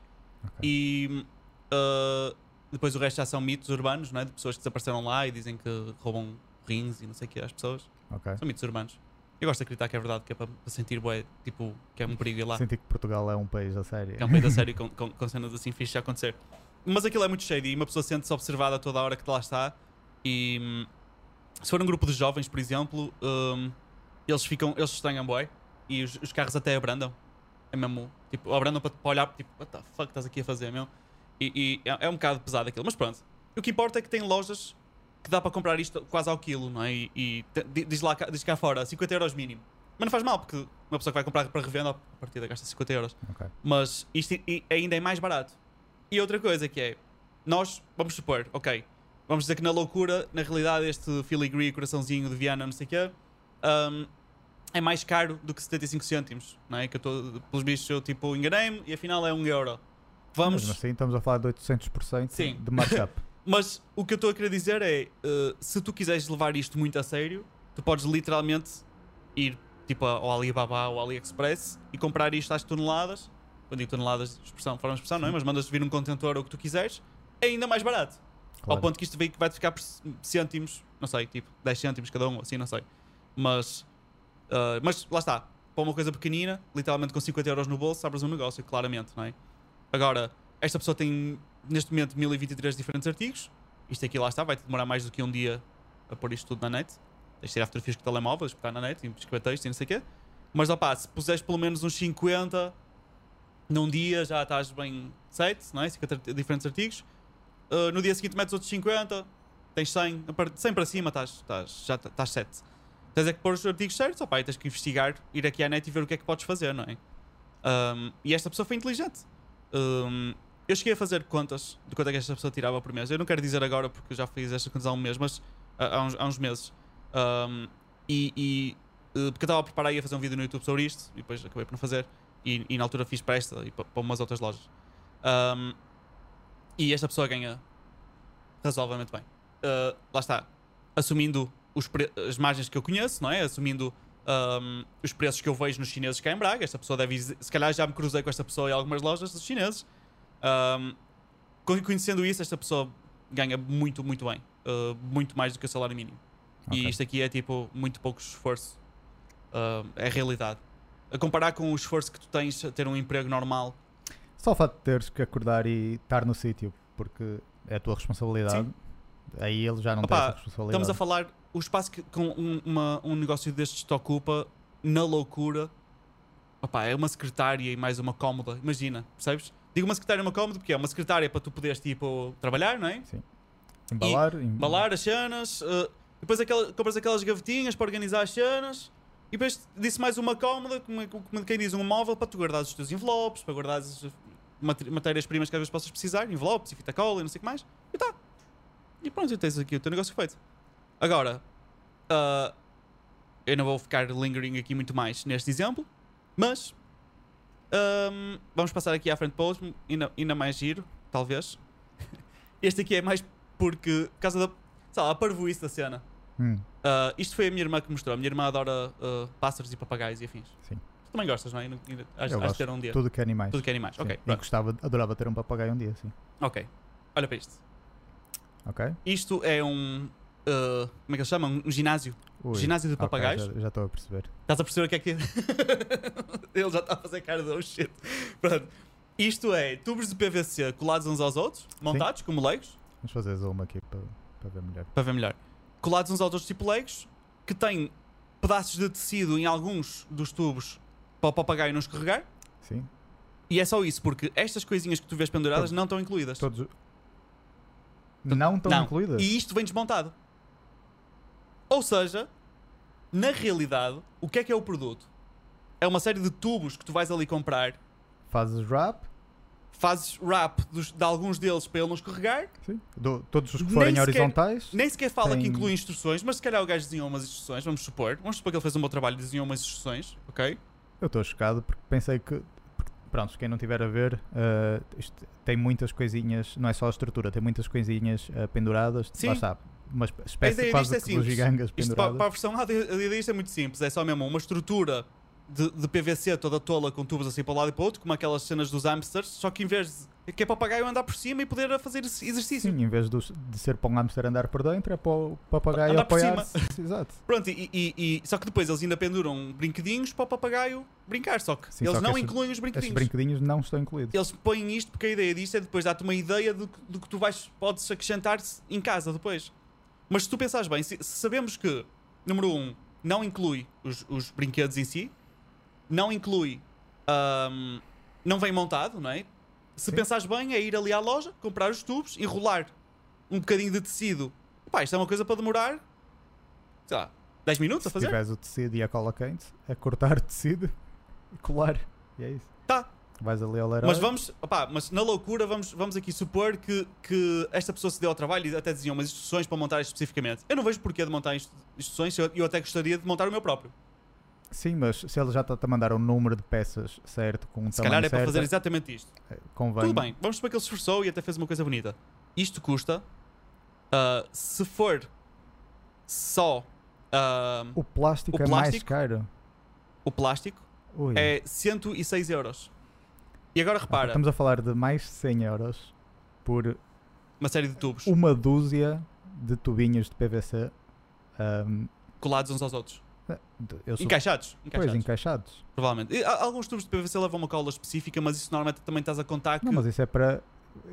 Ok. E uh, depois o resto já são mitos urbanos, não é? de pessoas que desapareceram lá e dizem que roubam rins e não sei o que às pessoas. Ok. São mitos urbanos. Eu gosto de acreditar que é verdade, que é para, sentir bué, tipo, que é um perigo ir lá. Senti que Portugal é um país a sério. Que é um país a sério (laughs) com, com, com cenas assim fixe a acontecer. Mas aquilo é muito shady e uma pessoa sente-se observada toda a hora que lá está. E hum, se for um grupo de jovens, por exemplo, hum, eles ficam, eles estranham bué e os, os carros até abrandam. É mesmo, tipo, abrandam para, para olhar, tipo, what the fuck estás aqui a fazer, meu? E, e é, é um bocado pesado aquilo, mas pronto. O que importa é que tem lojas que dá para comprar isto quase ao quilo, não é? E, e diz, lá, cá- diz cá fora, 50 euros mínimo. Mas não faz mal, porque uma pessoa que vai comprar para revenda, a partida gasta 50 euros. Ok. Mas isto ainda é mais barato. E outra coisa que é, nós vamos supor, ok, vamos dizer que na loucura, na realidade, este filigree, coraçãozinho de Viana, não sei o quê, hum, é mais caro do que 75 cêntimos, não é? Que eu estou, pelos bichos, eu tipo enganei-me e afinal é 1 euro. Vamos, Mesmo assim, estamos a falar de 800% Sim. de markup. (laughs) Mas o que eu estou a querer dizer é: uh, se tu quiseres levar isto muito a sério, tu podes literalmente ir tipo ao Alibaba ou ao AliExpress e comprar isto às toneladas. Quando digo toneladas, expressão, forma de expressão, não é? Mas mandas vir um contentor ou o que tu quiseres, é ainda mais barato. Ao Claro. ponto que isto vai ficar por cêntimos, não sei, tipo 10 cêntimos cada um, assim, não sei. Mas, uh, mas lá está, para uma coisa pequenina, literalmente com 50 euros no bolso, abres um negócio, claramente, não é? Agora, esta pessoa tem neste momento 1023 diferentes artigos. Isto aqui lá está, vai demorar mais do que um dia a pôr isto tudo na net. Tens de tirar fotografias com telemóveis, botar na net, escrever texto e não sei o quê. Mas opá, se puseres pelo menos uns 50 num dia, já estás bem set, não é? 50 art- diferentes artigos. Uh, no dia seguinte metes outros 50, tens 100, a par- 100 para cima estás, estás, já estás set. Tens é que pôr os artigos certos, opá, e tens que investigar, ir aqui à net e ver o que é que podes fazer, não é? Um, e esta pessoa foi inteligente. Um, eu cheguei a fazer contas de quanto é que esta pessoa tirava por mês. Eu não quero dizer agora porque eu já fiz esta contas há um mês, mas há, uns, há uns meses. Um, e, e, uh, porque eu estava a preparar e ia fazer um vídeo no YouTube sobre isto, e depois acabei por não fazer. E, e na altura fiz para esta e para, para umas outras lojas. Um, e esta pessoa ganha razoavelmente bem. Uh, lá está, assumindo as margens que eu conheço, não é? Assumindo um, os preços que eu vejo nos chineses cá em Braga. Esta pessoa deve. Se calhar já me cruzei com esta pessoa em algumas lojas dos chineses. Um, co- conhecendo isso, esta pessoa ganha muito, muito bem. Uh, muito mais do que o salário mínimo. Ok. E isto aqui é tipo muito pouco esforço. Uh, é a realidade. A comparar com o esforço que tu tens a ter um emprego normal. Só o facto de teres que acordar e estar no sítio, porque é a tua responsabilidade, aí ele já não Opa, tem essa responsabilidade. Estamos a falar o espaço que com um, uma- um negócio destes te ocupa na loucura. Opá, é uma secretária e mais uma cómoda. Imagina, percebes? Digo uma secretária e uma cómoda porque é uma secretária para tu poderes tipo trabalhar, não é? Embalar, em- Embalar as cenas, eh, depois aquela, compras aquelas gavetinhas para organizar as cenas. E depois disse mais uma cómoda, como, como quem diz, um móvel para tu guardares os teus envelopes, para guardares matérias-primas que às vezes possas precisar, envelopes e fita cola e não sei o que mais. E tá. E pronto, e tens aqui o teu negócio feito. Agora, ah, eu não vou ficar lingering aqui muito mais neste exemplo, mas ahm, vamos passar aqui à frente para outro, ainda, ainda mais giro, talvez. (laughs) Este aqui é mais porque, por causa da, sei lá, a parvoíce da cena. Hum, Ah, isto foi a minha irmã que mostrou. A minha irmã adora ah, pássaros e papagaios e afins. Sim. Tu também gostas, não é? Eu de gosto ter um dia. tudo que é animais. Tudo que é animais. Sim. Ok, E gostava, adorava ter um papagaio um dia, sim. Ok. Olha para isto. Ok? Isto é um. Ah, como é que eles chamam? Um ginásio. Ui, Ginásio de papagaios. já- já estou a perceber. Estás a perceber o que é que. (laughs) Ele já está a fazer cara de oh shit. Pronto. Isto é tubos de PVC colados uns aos outros, montados como legos, Vamos fazer zoom aqui para, para ver melhor. para ver melhor. Colados uns aos outros tipo legos, que têm pedaços de tecido em alguns dos tubos para o papagaio não escorregar. Sim? E é só isso, porque estas coisinhas que tu vês penduradas não estão incluídas. Todos. Não estão Não. incluídas? E isto vem desmontado. Ou seja, na realidade, o que é que é o produto? É uma série de tubos que tu vais ali comprar, Fazes wrap? fazes wrap dos- de alguns deles para ele não escorregar, Sim. Do- todos os que Nem forem sequer- horizontais? nem sequer fala que Tem- inclui instruções, mas se calhar o gajo desenhou umas instruções, vamos supor. Vamos supor que ele fez um bom trabalho e desenhou umas instruções, ok? Eu estou chocado porque pensei que. Pronto, quem não tiver a ver, isto tem muitas coisinhas, não é só a estrutura, tem muitas coisinhas eh, penduradas. Sim. Lá está, umas A espécies ideia quase é de simples. gigangas Isto para, a versão A, a ideia disto é muito simples. É só mesmo uma estrutura de, de PVC toda tola com tubos assim para um lado e para o outro, como aquelas cenas dos hamsters, só que em vez de. que é papagaio andar por cima e poder fazer esse exercício. Sim, em vez dos- de ser para um hamster andar por dentro, é para o papagaio Andar por apoiar-se. (laughs) Exato. Pronto, e, e- e- só que depois eles ainda penduram brinquedinhos para o papagaio brincar, só que Sim, eles só que não esses- incluem os brinquedinhos. brinquedinhos não estão incluídos. Eles põem isto porque a ideia disto é depois dar-te uma ideia do, que- do que tu vais, podes acrescentar em casa depois. Mas se tu pensares bem, se, se sabemos que, número um, não inclui os, os brinquedos em si, não inclui. ahm, não vem montado, não é? Se Sim. pensares bem, é ir ali à loja, comprar os tubos, enrolar um bocadinho de tecido. Pá, isto é uma coisa para demorar, sei lá, 10 minutos a Se fazer? tiveres o tecido e a cola quente, é cortar o (laughs) tecido e colar. E é isso. Tá. Vais ali ao Leroy. Mas vamos, opá, mas na loucura vamos, vamos aqui supor que, que esta pessoa se deu ao trabalho e até diziam umas instruções para montar especificamente. Eu não vejo porquê de montar inst- instruções, eu, eu até gostaria de montar o meu próprio. Sim, mas se ele já está a mandar um número de peças certo, com um Se calhar é para certo, fazer exatamente isto. eh, convém. Tudo bem, vamos supor que ele se esforçou e até fez uma coisa bonita. Isto custa Ah, se for só ah, O plástico O é mais plástico? caro. o plástico, Ui. é 106 euros. E agora repara, Estamos a falar de mais de 100 euros por uma série de tubos uma dúzia de tubinhos de PVC. ahm, colados uns aos outros. eu sou- Encaixados. Pois, encaixados encaixados. Provavelmente. E, alguns tubos de PVC levam uma cola específica, mas isso normalmente também estás a contar que Não, mas isso é para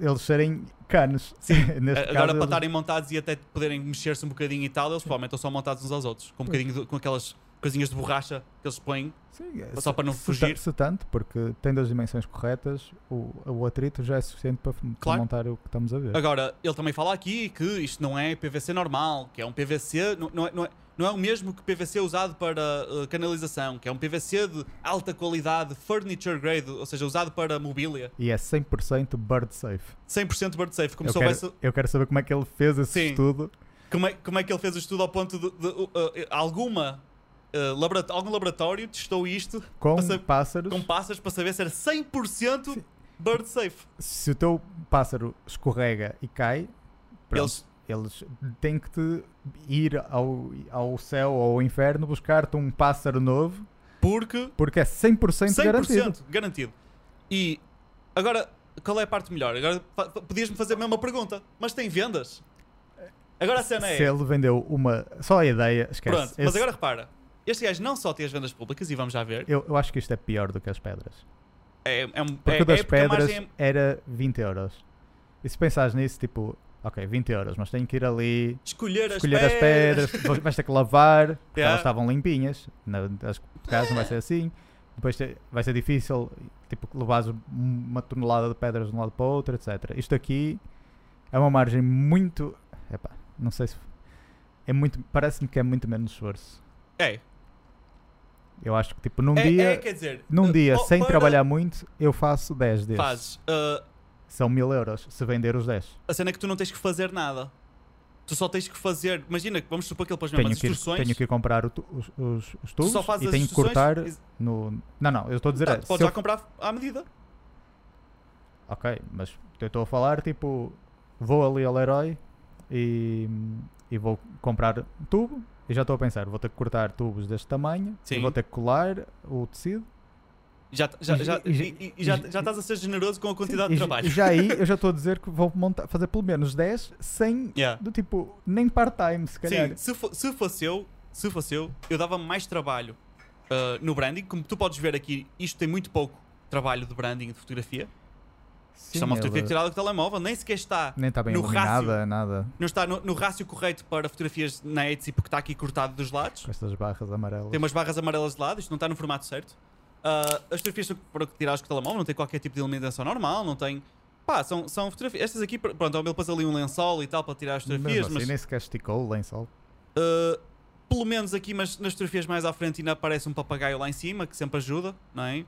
eles serem canos. Sim, (laughs) agora caso, para eles- estarem montados e até poderem mexer-se um bocadinho e tal, eles provavelmente estão só montados uns aos outros. Com um bocadinho de- com aquelas coisinhas de borracha que eles põem. Sim, é, Só se- para não fugir. Se tanto, porque tem duas dimensões corretas, o, o atrito já é suficiente para, para Claro. montar o que estamos a ver. Agora, ele também fala aqui que isto não é PVC normal, que é um PVC, não, não é, não, é, não é o mesmo que PVC usado para uh, canalização, que é um PVC de alta qualidade, furniture grade, ou seja, usado para mobília. E é 100% bird safe. 100% bird safe, como eu, quero, eu quero saber como é que ele fez esse Sim. estudo. Como é, como é que ele fez o estudo ao ponto de. de, uh, uh, alguma. Uh, algum laboratório testou isto Com pássaros. com pássaros para saber se era 100% Sim. bird safe. Se o teu pássaro escorrega e cai, pronto, Eles, eles têm que te ir ao, ao céu ou ao inferno buscar-te um pássaro novo, porque porque é 100%, 100% garantido. garantido. E agora, qual é a parte melhor? Agora podias-me fazer a mesma pergunta, mas tem vendas? Agora a cena Se é. ele vendeu uma. Só a ideia, esquece. Pronto, mas Esse- agora repara. Este gajo não só tem as vendas públicas, e vamos já ver. eu, eu acho que isto é pior do que as pedras. É, é um, Porque é, das é porque a pedras margem é- era 20 euros. E se pensares nisso, tipo, ok, 20 euros, mas tenho que ir ali escolher, escolher as as pedras, vais- ter que lavar, (laughs) porque Yeah. elas estavam limpinhas. Na, as caso não vai ser assim. Depois te- vai ser difícil, tipo, levares uma tonelada de pedras de um lado para o outro, etc. Isto aqui é uma margem muito. Epá, não sei se. É muito. Parece-me que é muito menos esforço. É, Eu acho que, tipo, num é, dia. é, quer dizer, Num uh, dia, sem para- trabalhar muito, eu faço 10 desses. Fazes. Uh, São mil euros, se vender os 10. a cena é que tu não tens que fazer nada. Tu só tens que fazer. Imagina que vamos supor que ele pôs Tenho mesmo as que, ir, instruções. tenho que ir comprar o os, os, os tu tubos e as tenho que cortar no... Não, não, eu estou a dizer... Tá, é, podes eu- já comprar à medida. Ok, mas eu estou a falar, tipo... Vou ali ao Leroy e, e vou comprar tubo e já estou a pensar, vou ter que cortar tubos deste tamanho Sim. e vou ter que colar o tecido. Já, já, E- já, e- e- e já, já estás a ser generoso com a quantidade Sim, de trabalho. E já aí (laughs) eu já estou a dizer que vou montar, fazer pelo menos 10 sem... Yeah. Do tipo, nem part-time, se calhar. Sim, se, se fosse eu, se fosse eu, eu dava mais trabalho uh, no branding. Como tu podes ver aqui, isto tem muito pouco trabalho de branding e de fotografia. Sim, isto é uma fotografia ele tirada com o telemóvel, nem sequer está, Nem está bem no iluminada, nada. não está no, no rácio correto para fotografias na Etsy porque está aqui cortado dos lados. Com estas barras amarelas. Tem umas barras amarelas de lado, isto não está no formato certo. Ah, as fotografias são para tiradas com o telemóvel, não tem qualquer tipo de iluminação normal, não tem. Pá, são, são fotografias. Estas aqui, pronto, ele pôs ali um lençol e tal para tirar as Mesmo fotografias, assim, mas. nem sequer esticou o lençol. Uh, pelo menos aqui, mas nas fotografias mais à frente ainda aparece um papagaio lá em cima, que sempre ajuda, não é?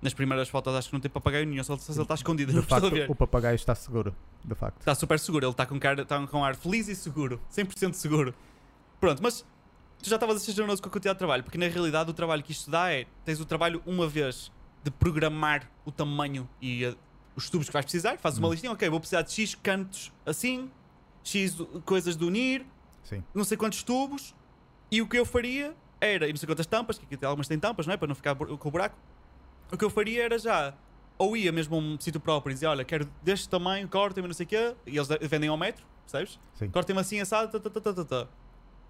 Nas primeiras fotos acho que não tem papagaio nenhum, só se ele está escondido, De a facto, o papagaio está seguro. De facto. Está super seguro, ele está com, cara, está com ar feliz e seguro, 100% seguro. Pronto, mas tu já estavas a ser generoso com a quantidade de trabalho, porque na realidade o trabalho que isto dá é, tens o trabalho uma vez de programar o tamanho e uh, os tubos que vais precisar, fazes uma Hum. listinha, ok, vou precisar de X cantos assim, X coisas de unir, Sim. não sei quantos tubos e o que eu faria era, e não sei quantas tampas, que aqui tem algumas têm tampas, não é? Para não ficar com o buraco. O que eu faria era já, ou ia mesmo a um sítio próprio e dizia, olha, quero deste tamanho, cortem-me, não sei o quê, e eles de- vendem ao metro, percebes? Sim. Cortem-me assim, assado, tá, tá, tá, tá, tá, tá.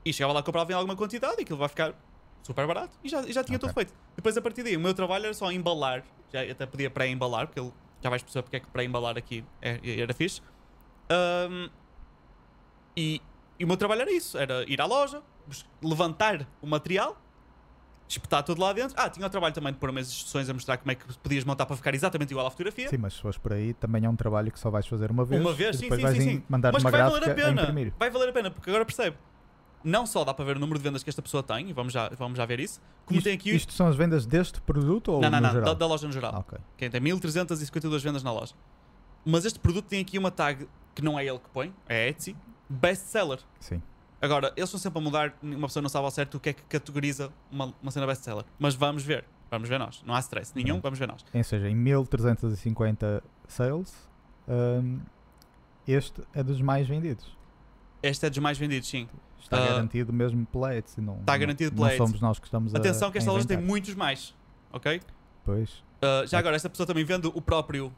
E chegava lá, comprava em alguma quantidade e aquilo vai ficar super barato e já, já tinha tudo feito. Depois, a partir daí, o meu trabalho era só embalar, já até podia pré-embalar, porque ele, já vais perceber porque é que pré-embalar aqui é- era fixe. E, e o meu trabalho era isso: era ir à loja, levantar o material, espetar tudo lá dentro. Ah, tinha o trabalho também de pôr umas instruções a mostrar como é que podias montar para ficar exatamente igual à fotografia. Sim, mas se fores por aí, também é um trabalho que só vais fazer uma vez. Uma vez, sim, sim, sim, sim. mandar Mas uma vai valer a pena. Vai valer a pena, porque agora percebe. Não só dá para ver o número de vendas que esta pessoa tem, e vamos já, vamos já ver isso, como isto, tem aqui. isto são as vendas deste produto ou não, não, no não, geral? da, da loja no geral. Ah, ok. Quem tem 1352 vendas na loja. Mas este produto tem aqui uma tag que não é ele que põe, é Etsy, best seller. Sim. Agora, eles estão sempre a mudar, uma pessoa não sabe ao certo o que é que categoriza uma, uma cena best seller. Mas vamos ver, vamos ver nós. Não há stress nenhum, Uhum. vamos ver nós. Ou seja, em 1350 sales, hum, este é dos mais vendidos. Este é dos mais vendidos, sim. Está Ah, garantido mesmo pela Etsy. Não, está não- garantido não pela Etsy. somos nós que estamos a Atenção que esta a loja tem muitos mais, ok? Pois. Uh, já agora, esta pessoa também vende o próprio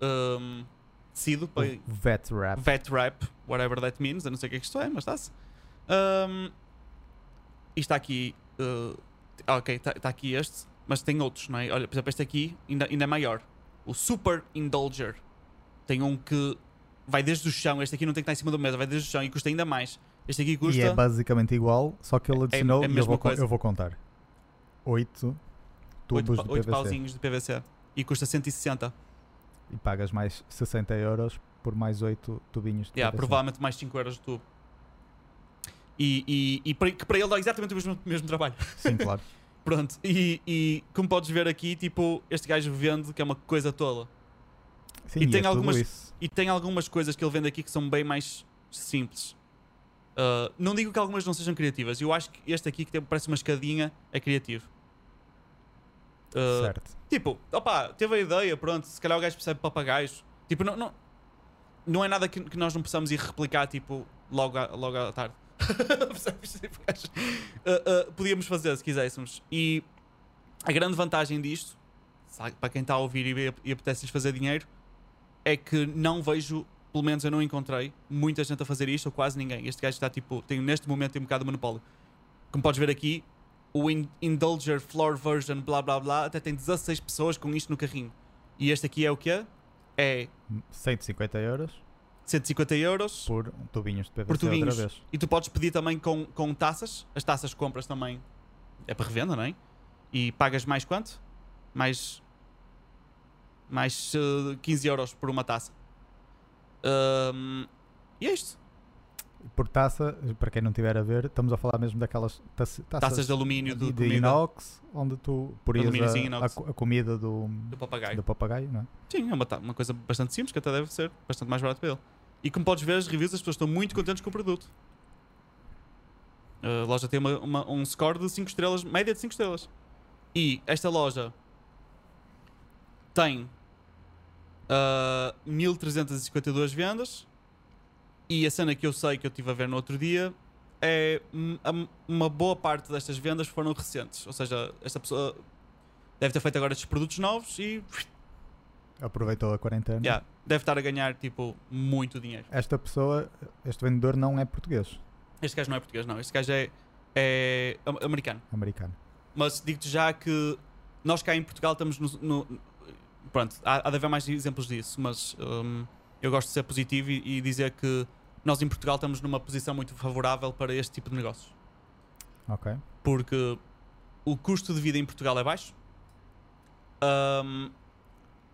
um, tecido O Vet Wrap. vet wrap, whatever that means. Eu não sei o que é que isto é, mas está-se. Um, e está aqui. uh, ok, está está aqui este, mas tem outros, não é? Olha, por exemplo, este aqui ainda, ainda é maior. O Super Indulger. Tem um que vai desde o chão. Este aqui não tem que estar em cima da mesa, vai desde o chão e custa ainda mais. Este aqui custa. E é basicamente igual, só que ele adicionou, é a e eu mesma vou, eu vou contar, 8 oito tubos pa- de oito PVC. pauzinhos de PVC. E custa 160. E pagas mais 60 euros por mais 8 tubinhos de Yeah, provavelmente mais 5 euros de tubo. E, e, e para, que para ele dá exatamente o mesmo, mesmo trabalho. Sim, claro. (laughs) Pronto, e, e como podes ver aqui, tipo, este gajo vende que é uma coisa tola. Sim, E tem é algumas- isso. E tem algumas coisas que ele vende aqui que são bem mais simples. Uh, não digo que algumas não sejam criativas, eu acho que este aqui que tem, parece uma escadinha é criativo. Uh, certo. Tipo, opá, teve a ideia, pronto, se calhar o gajo percebe papagaios. Tipo, não, não, não é nada que, que nós não possamos ir replicar, tipo, logo, à, logo à tarde. (laughs) Uh, uh, podíamos fazer se quiséssemos. E a grande vantagem disto, sabe, para quem está a ouvir e, e apetece-lhes fazer dinheiro, é que não vejo, pelo menos eu não encontrei, muita gente a fazer isto, ou quase ninguém. Este gajo está tipo, neste momento tem um bocado de monopólio. Como podes ver aqui, o In- Indulger Floor Version, blá blá blá, até tem 16 pessoas com isto no carrinho. E este aqui é o quê? É 150 euros 150 euros. por tubinhos de PVC Por tubinhos. outra vez. E tu podes pedir também com, com taças. As taças compras também é para revenda, não é? E pagas mais quanto? Mais. Mais eh, 15 euros por uma taça. Ahm, e é isto. Por taça, para quem não estiver a ver, estamos a falar mesmo daquelas taça- taças, Taças de alumínio de, de, inox, onde tu porias a, a co- a comida do, do papagaio. do papagaio, é? Sim, é uma, uma coisa bastante simples que até deve ser bastante mais barato para ele. E como podes ver, as reviews, as pessoas estão muito contentes com o produto. A loja tem uma- uma- um score de 5 estrelas, média de 5 estrelas. E esta loja tem ah, 1352 vendas. E a cena que eu sei que eu estive a ver no outro dia é uma boa parte destas vendas foram recentes. Ou seja, esta pessoa deve ter feito agora estes produtos novos e Aproveitou a quarentena. Yeah, deve estar a ganhar tipo muito dinheiro. Esta pessoa, este vendedor não é português, Este gajo não é português, não. Este gajo é, é am- americano. americano. Mas digo-te já que nós cá em Portugal estamos no. no- pronto, há, há de haver mais exemplos disso, mas hum, eu gosto de ser positivo e, e dizer que nós em Portugal estamos numa posição muito favorável para este tipo de negócios. Ok. Porque o custo de vida em Portugal é baixo. Hum,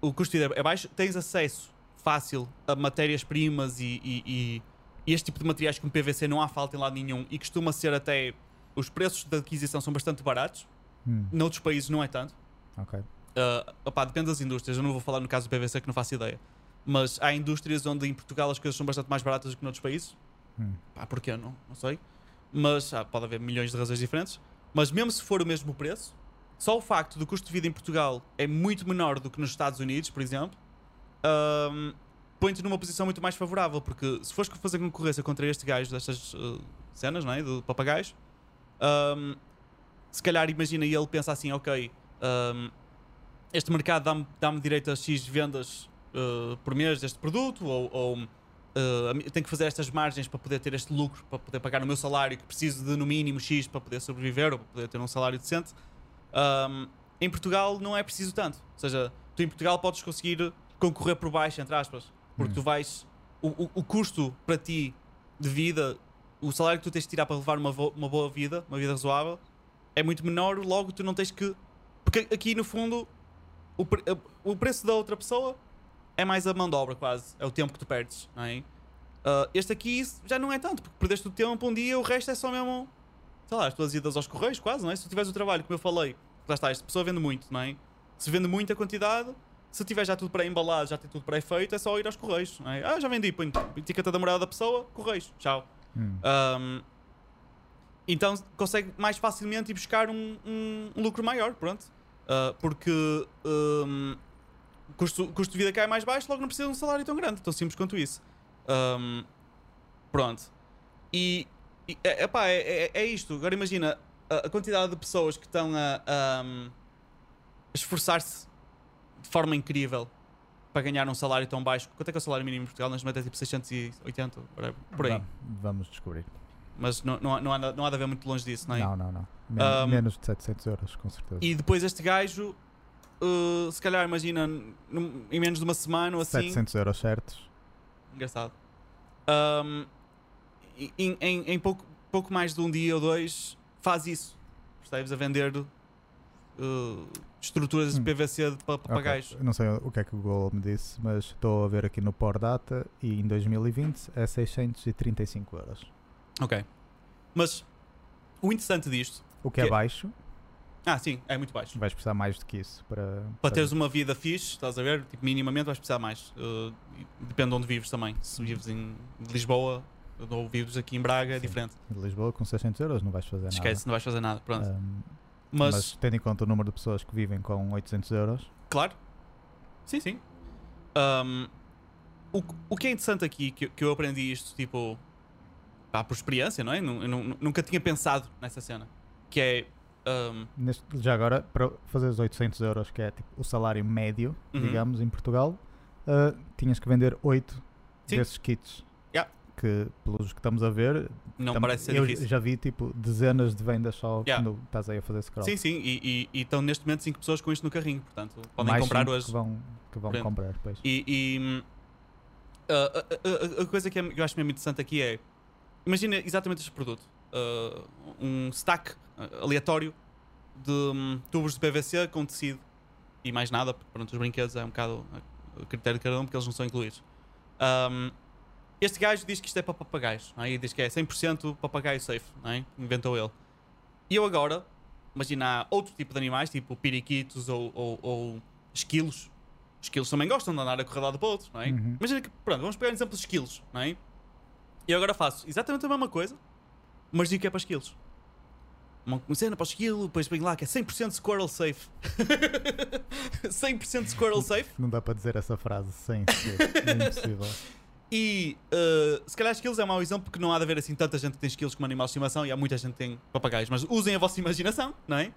o custo de vida é baixo. Tens acesso fácil a matérias-primas e, e- e- este tipo de materiais como PVC não há falta em lado nenhum e costuma ser até. Os preços de aquisição são bastante baratos. Hum, Noutros países não é tanto. ok. Uh, opá, depende das indústrias. Eu não vou falar no caso do PVC que não faço ideia. Mas há indústrias onde em Portugal as coisas são bastante mais baratas do que noutros países. Hum. Pá, porquê? Não, não sei. Mas ah, pode haver milhões de razões diferentes. Mas mesmo se for o mesmo preço, só o facto do custo de vida em Portugal é muito menor do que nos Estados Unidos, por exemplo, ahm, põe-te numa posição muito mais favorável. Porque se fores fazer concorrência contra este gajo destas uh, cenas, não é? De papagaios, ahm, se calhar imagina e ele pensa assim: ok, ahm, este mercado dá-me dá direito a X vendas uh, por mês deste produto, ou, ou uh, tenho que fazer estas margens para poder ter este lucro, para poder pagar o meu salário, que preciso de no mínimo X para poder sobreviver ou para poder ter um salário decente. Um, em Portugal não é preciso tanto. Ou seja, tu em Portugal podes conseguir concorrer por baixo, entre aspas, porque Hum. tu vais. O, o, o custo para ti de vida, o salário que tu tens de tirar para levar uma, uma boa vida, uma vida razoável, é muito menor, logo tu não tens que. Porque aqui no fundo, o, pre- o preço da outra pessoa é mais a mão de obra, quase. É o tempo que tu perdes, não é? Ah, este aqui já não é tanto, porque perdeste o tempo um dia, o resto é só mesmo. Sei lá, as tuas idas aos correios, quase, não é? Se tu tiveres o trabalho, como eu falei, lá está, esta pessoa vende muito, não é? Se vende muita quantidade, se tiver já tudo pré-embalado, já tem tudo pré-feito, é só ir aos correios, não é? Ah, já vendi, põe etiqueta da morada da pessoa, correios, tchau. Hum. Um, então consegue mais facilmente ir buscar um, um- um lucro maior, pronto. Uh, porque um, custo, custo de vida é mais baixo, logo não precisa de um salário tão grande, tão simples quanto isso. Um, pronto. E, e é, epá, é, é, é isto. Agora imagina a, a quantidade de pessoas que estão a, a, esforçar-se de forma incrível para ganhar um salário tão baixo. Quanto é que é o salário mínimo em Portugal? Neste momento é tipo 680, whatever, por aí. Va- Vamos descobrir. Mas não, não, há- não, há, não há de haver muito longe disso, não é? Não, não, não. Men- Um, menos de 700 euros, com certeza. E depois este gajo, uh, se calhar, imagina, num- em menos de uma semana ou assim. 700 euros certos. Engraçado. Um, em, em, em pouco, pouco mais de um dia ou dois, faz isso. Percebes? A vender uh, estruturas de Hum. PVC de pa- papagaios. Ok, Não sei o que é que o Google me disse, mas estou a ver aqui no Power Data e em 2020 é 635 euros. Ok. Mas o interessante disto. O que é Que- baixo, Ah, sim, é muito baixo. vais precisar mais do que isso para. Para teres uma vida fixe, estás a ver? Tipo, minimamente vais precisar mais. Uh, depende de onde vives também. Se vives em Lisboa ou vives aqui em Braga, é Sim. diferente. De Lisboa com 600 euros não vais fazer Esquece, não vais fazer nada. Pronto. nada. Um, mas, mas... tendo em conta o número de pessoas que vivem com 800 euros, Claro. Sim, sim. Um, o, o que é interessante aqui, que, que eu aprendi isto, tipo, pá, por experiência, não é? Eu, nu- nunca tinha pensado nessa cena. Que é. Um, neste- já agora, para fazer os 800 euros, que é tipo, o salário médio, Uhum. digamos, em Portugal, uh, tinhas que vender 8 Sim. desses kits. Yeah. Que, pelos que estamos a ver, não tam- parece ser eu difícil. já vi tipo dezenas de vendas só Yeah. quando estás aí a fazer scroll. Sim, sim. E, e, e estão neste momento 5 pessoas com isto no carrinho. Portanto, podem Mais comprar hoje. Que vão, que vão Pronto. comprar depois. E, e, hum, a, a- a- coisa que é- eu acho mesmo interessante aqui é imagina exatamente este produto uh, um stack uh, aleatório de hum, tubos de PVC com tecido e mais nada, porque pronto, os brinquedos é um bocado a critério de cada um porque eles não são incluídos. Um, este gajo diz que isto é para papagaios, é? e diz que é 100% papagaio safe, não é? inventou ele. E eu agora, imagina outro tipo de animais, tipo periquitos ou, ou, ou esquilos. Esquilos também gostam de andar a correr de um lado para o outro, não é? Uhum. Imagina que, pronto, vamos pegar um exemplo de esquilos, não é? E eu agora faço exatamente a mesma coisa, mas digo que é para esquilos. Uma cena para o esquilo, depois vem lá que é 100% squirrel safe. (laughs) 100% squirrel safe. Não dá para dizer essa frase sem ser. é (laughs) impossível. E uh, se calhar esquilos é um mau exemplo porque não há de haver assim tanta gente que tem esquilos como animal de estimação e há muita gente que tem papagaios. Mas usem a vossa imaginação, não é?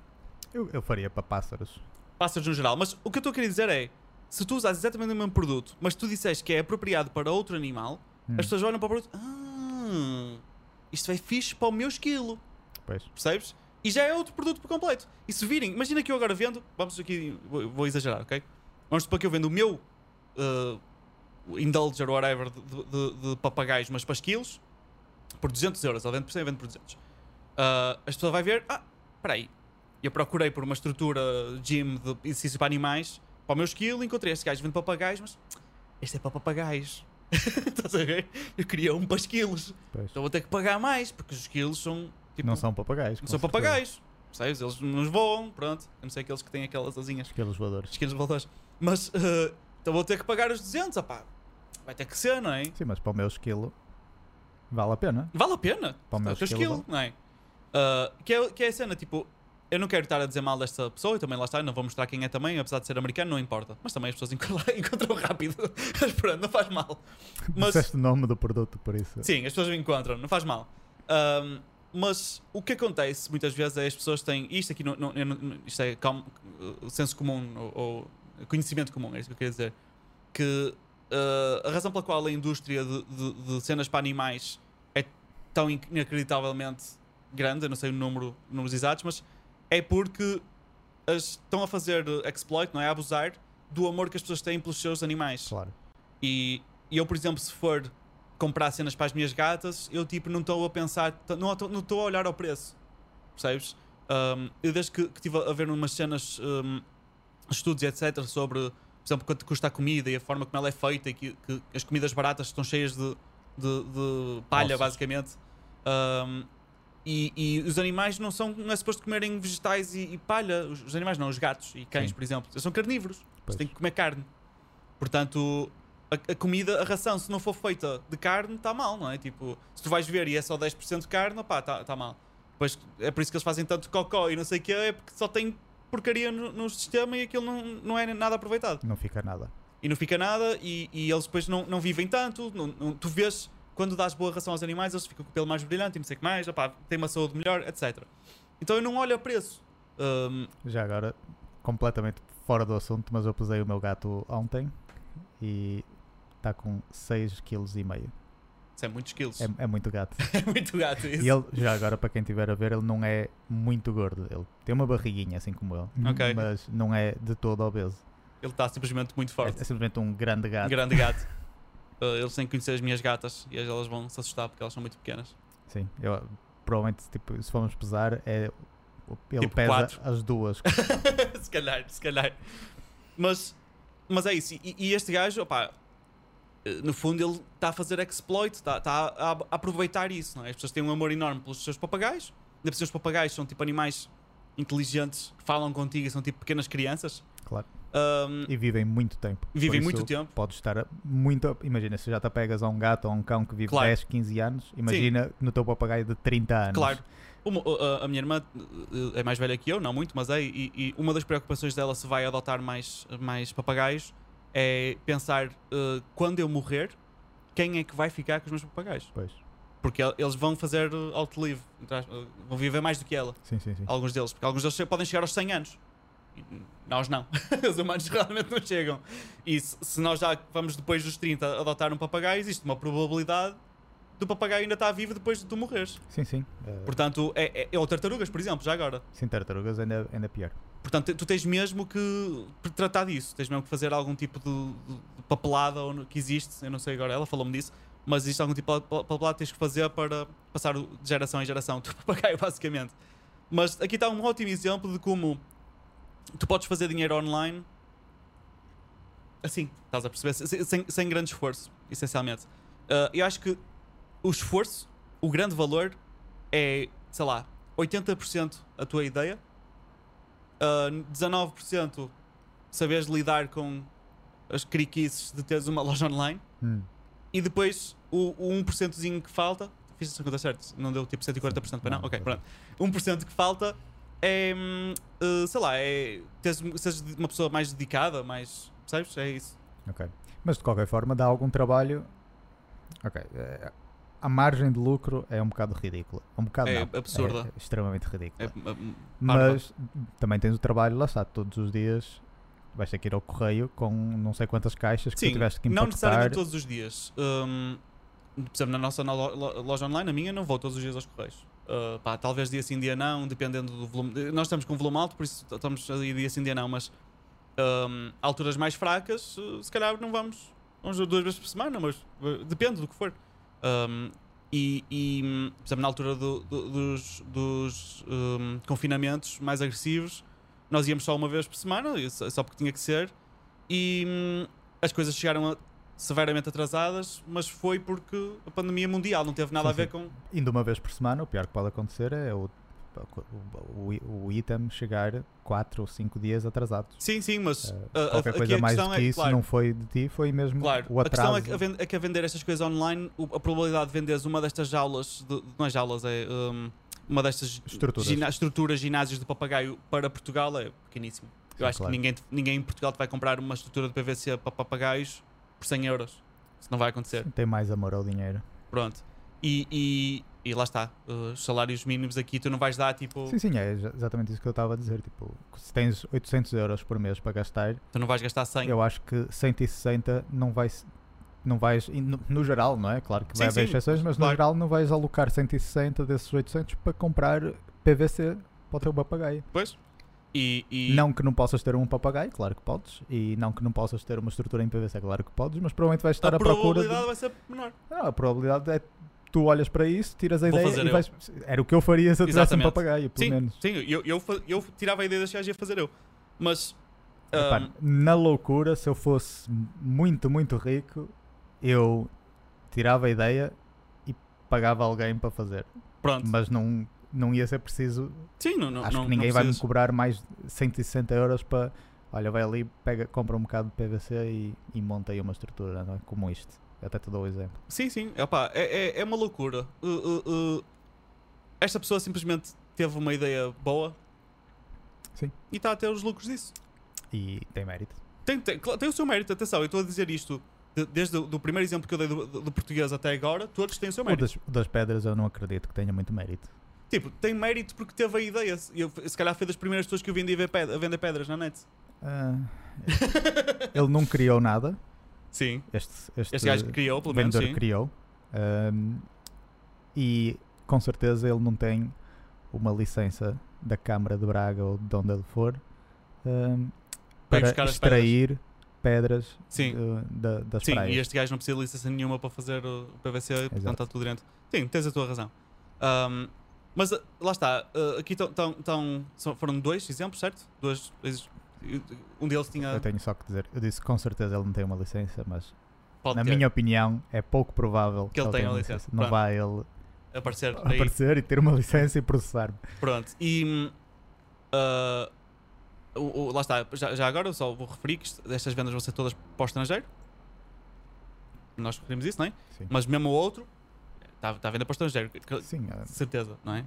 Eu, eu faria para pássaros. Pássaros no geral. Mas o que eu estou a querer dizer é: se tu usas exatamente o mesmo produto, mas tu disseste que é apropriado para outro animal, Hum, as pessoas olham para o produto. Ah, isto é fixe para o meu esquilo. Pois. Percebes? E já é outro produto por completo. E se virem, imagina que eu agora vendo, vamos aqui, vou, vou exagerar, ok? Vamos supor que eu vendo o meu uh, Indulger, whatever, de, de- de papagaios, mas para esquilos, por 200 euros. Ele vende por 100, eu vendo por 200. Uh, as pessoas vão ver, ah, espera aí. Eu procurei por uma estrutura gym de exercício para animais, para o meu esquilo, encontrei este gajo que vende papagaios, mas este é para papagaios. (laughs) Estás a ver? Eu queria um para esquilos. pois. Então vou ter que pagar mais, porque os esquilos são tipo, não são papagaios. não são certeza. papagaios. Sabes? Eles nos voam, pronto. Eu não sei aqueles que têm aquelas asinhas, Esquilos voadores. esquilos voadores. Mas eh, então vou ter que pagar os 200, opá. Vai ter que ser, não é? Sim, mas para o meu esquilo vale a pena. Vale a pena. Para o meu É o esquilo, esquilo, não é? Ah, que é? Que é a cena, tipo, eu não quero estar a dizer mal desta pessoa e também lá está, não vou mostrar quem é também, apesar de ser americano, não importa. Mas também as pessoas (laughs) encontram, rápido. Mas pronto, não faz mal. (laughs) Mas, Disseste o nome do produto, por isso. Sim, as pessoas me encontram, não faz mal. Mas o que acontece muitas vezes é as pessoas têm. Isto aqui não, não- isto é uh, senso comum ou, ou conhecimento comum, é isso que eu queria dizer. Que uh, a razão pela qual a indústria de, de- de cenas para animais é tão in- inacreditavelmente grande, eu não sei o número, números exatos, mas é porque estão a fazer exploit, não é? A abusar do amor que as pessoas têm pelos seus animais. Claro. E, e eu, por exemplo, se for comprar cenas para as minhas gatas, eu tipo não estou a pensar, não estou a olhar ao preço. Percebes? Um, eu desde que estive a ver umas cenas, um, estudos etc. sobre, por exemplo, quanto custa a comida e a forma como ela é feita e que, que as comidas baratas estão cheias de, de, de palha, Ossos. basicamente. Um, e, e os animais não são não é suposto comerem vegetais e, e palha. Os, os animais não, os gatos e cães, Sim. por exemplo. São carnívoros. Pois. Você tem que comer carne. Portanto, a, a comida, a ração, se não for feita de carne, está mal, não é? Tipo, se tu vais ver e é só 10% de carne, opá, está tá mal. Depois, é por isso que eles fazem tanto cocó e não sei o que é, porque só tem porcaria no, no sistema e aquilo não, não é nada aproveitado. Não fica nada. E não fica nada e, e eles depois não, não vivem tanto. não- não- tu vês quando dás boa ração aos animais, eles ficam com o pelo mais brilhante e não sei o que mais, opá, têm uma saúde melhor, etc. Então eu não olho a preço. Um, Já agora, completamente fora do assunto, mas eu pesei o meu gato ontem e está com 6,5 kg. isso é muitos quilos. É, é muito gato. (laughs) É muito gato isso. E ele, já agora, para quem estiver a ver, ele não é muito gordo. Ele tem uma barriguinha, assim como eu. Ok. Mas não é de todo obeso. Ele está simplesmente muito É, forte. é simplesmente um grande gato. Um grande gato. Uh, (laughs) eles têm que conhecer as minhas gatas e elas vão se assustar porque elas são muito pequenas. Sim, eu, provavelmente, tipo, se formos pesar, é, ele Tipo pesa quatro. as duas. (laughs) se calhar, se calhar. Mas, mas é isso. E, e este gajo, opá, eh, no fundo, ele está a fazer exploit, está está a, a aproveitar isso. É? As pessoas têm um amor enorme pelos seus papagaios. Ainda os papagaios são tipo animais inteligentes que falam contigo e são tipo pequenas crianças. Claro. Um, E vivem muito tempo. Vivem muito tempo. Podes estar muito. Imagina, se já te apegas a um gato ou a um cão que vive Claro. 10, 15 anos, imagina no teu papagaio de 30 anos. Claro. Uma- a, a minha irmã eh, é mais velha que eu, não muito, mas é. E, e uma das preocupações dela se vai adotar mais, mais papagaios é pensar eh, quando eu morrer, quem é que vai ficar com os meus papagaios? Pois. Porque el- eles vão fazer outlive, vão viver mais do que ela, Sim, sim, sim. alguns deles, porque alguns deles podem chegar aos 100 anos. E Nós não. (laughs) Os humanos (laughs) realmente não chegam. E se, se nós já vamos depois dos 30 adotar um papagaio, existe uma probabilidade do papagaio ainda estar vivo depois de tu morreres. Sim, sim. Eh, Portanto, é, é, é ou tartarugas, por exemplo, já agora. Sem tartarugas ainda, ainda é pior. Portanto, tu tens mesmo que tratar disso, tens mesmo que fazer algum tipo de, de- papelada ou que existe, eu não sei agora, ela falou-me disso, mas existe algum tipo de pa- papelada que tens que fazer para passar de geração em geração, (laughs) tu papagaio basicamente. Mas aqui está um ótimo exemplo de como tu podes fazer dinheiro online assim, estás a perceber? Sem, sem- grande esforço, essencialmente. Ah, eu acho que o esforço, o grande valor é, sei lá, 80% a tua ideia, ah, 19% saberes lidar com as criquices de teres uma (laughs) loja online Hum. e depois o, o 1%zinho que falta, fiz as contas certas, não deu tipo 140% para não? Não, Ok, pronto. 1% que falta é, ah, sei lá, é teres, seres uma pessoa mais dedicada, mais, sabes? É isso. Ok. Mas de qualquer forma dá algum trabalho. Ok. eh, a margem de lucro é um bocado ridícula. Um bocado É não, absurda. É extremamente ridícula. É, hum, Mas também tens o trabalho, lá está, todos os dias vais ter que ir ao correio com não sei quantas caixas que tu Sim, tiveste que não empacotar. necessariamente todos os dias. Hum, por exemplo, na nossa lo- lo- loja online, a minha, não vou todos os dias aos correios. Uh, pá, talvez dia sim, dia não, dependendo do volume. Nós estamos com volume alto, por isso estamos ali dia sim, dia não, mas hum, alturas mais fracas, se calhar não vamos. Vamos duas vezes por semana, mas uh, depende do que for. Um, e, e, por exemplo, na altura do- do- dos, dos hum, confinamentos mais agressivos, nós íamos só uma vez por semana, só só porque tinha que ser, e hum, as coisas chegaram a- severamente atrasadas, mas foi porque a pandemia mundial não teve nada Sim, a ver sim. com. Indo uma vez por semana, o pior que pode acontecer é o, o, item chegar 4 ou 5 dias atrasado. Sim, sim, mas a- a- qualquer aqui coisa a mais do questão que é, isso claro, não foi de ti, foi mesmo Claro, o a questão atraso. é que, a, é que a vender estas coisas online, a probabilidade de venderes uma destas jaulas, de, não é jaulas, é hum, uma destas Estruturas. gina- estruturas, ginásios de papagaio para Portugal é pequeníssimo. Eu Sim, acho claro. que ninguém, ninguém em Portugal te vai comprar uma estrutura de PVC para papagaios por 100 euros. Isso não vai acontecer. Tem mais amor ao dinheiro. Pronto. E, e, e lá está. uh, Os salários mínimos aqui tu não vais dar tipo. Sim, sim, é exa- exatamente isso que eu estava a dizer. Tipo, se tens 800 euros por mês para gastar, Tu não vais gastar 100. eu acho que 160 não vais. Não vais, no, no geral, não é? Claro que vai Sim, haver sim, exceções, mas claro. no geral não vais alocar 160 desses 800 para comprar PVC para o teu papagaio. Pois. E, e Não que não possas ter um papagaio, claro que podes, e não que não possas ter uma estrutura em PVC, claro que podes, mas provavelmente vais estar a à procura. De... probabilidade vai ser menor. Não, a probabilidade é tu olhas para isso, tiras a Vou ideia e eu. vais. Era o que eu faria se eu tivesse um papagaio, pelo Sim, menos. sim eu, eu, eu tirava a ideia das gajos e ia fazer eu. Mas. Epá, um, na loucura, se eu fosse muito, muito rico, eu tirava a ideia e pagava alguém para fazer. pronto. Mas não, não ia ser preciso. Sim, não, não, acho não, que ninguém vai me cobrar mais de 160 euros para. Olha, vai ali, pega, compra um bocado de PVC e, e monta aí uma estrutura, não é? Como isto. Eu até te dou o exemplo. Sim, sim. Epá, é, é, é uma loucura. Uh, uh, uh, esta pessoa simplesmente teve uma ideia boa. Sim. E está a ter os lucros disso. E tem mérito. Tem, tem, tem o seu mérito, atenção, eu estou a dizer isto de- desde o primeiro exemplo que eu dei do, do- do português até agora, todos têm o seu mérito. das, o das pedras eu não acredito que tenha muito mérito. Tipo, tem mérito porque teve a ideia. Eu, se calhar foi das primeiras pessoas que eu vi a a vender pedras na net. Ah, (laughs) ele não criou nada. Sim. Este, este, Este gajo criou, pelo menos, vendedor sim. criou. Ahm, e com certeza ele não tem uma licença da Câmara de Braga ou de onde ele for ahm, Para extrair pedras, Sim. de- da- das Sim, praias. e este gajo não precisa de licença nenhuma para fazer o PVC, portanto Exato. está tudo dentro. Sim, tens a tua razão. Ahm, mas uh, lá está, uh, aqui tão, tão, tão- foram dois exemplos, certo? Dois, um deles tinha. Eu tenho só que dizer, eu disse com certeza ele não tem uma licença, mas Pode na ter, minha opinião é pouco provável Que ele tenha uma licença. Não Pronto. vai ele aparecer aparecer e ter uma licença e processar-me. Pronto, e ah, o- o- lá está, já, já agora eu só vou referir que estas vendas vão ser todas para o estrangeiro. Nós referimos isso, não é? Sim. Mas mesmo o outro está, está a venda para o estrangeiro, Sim, ah, certeza, não é?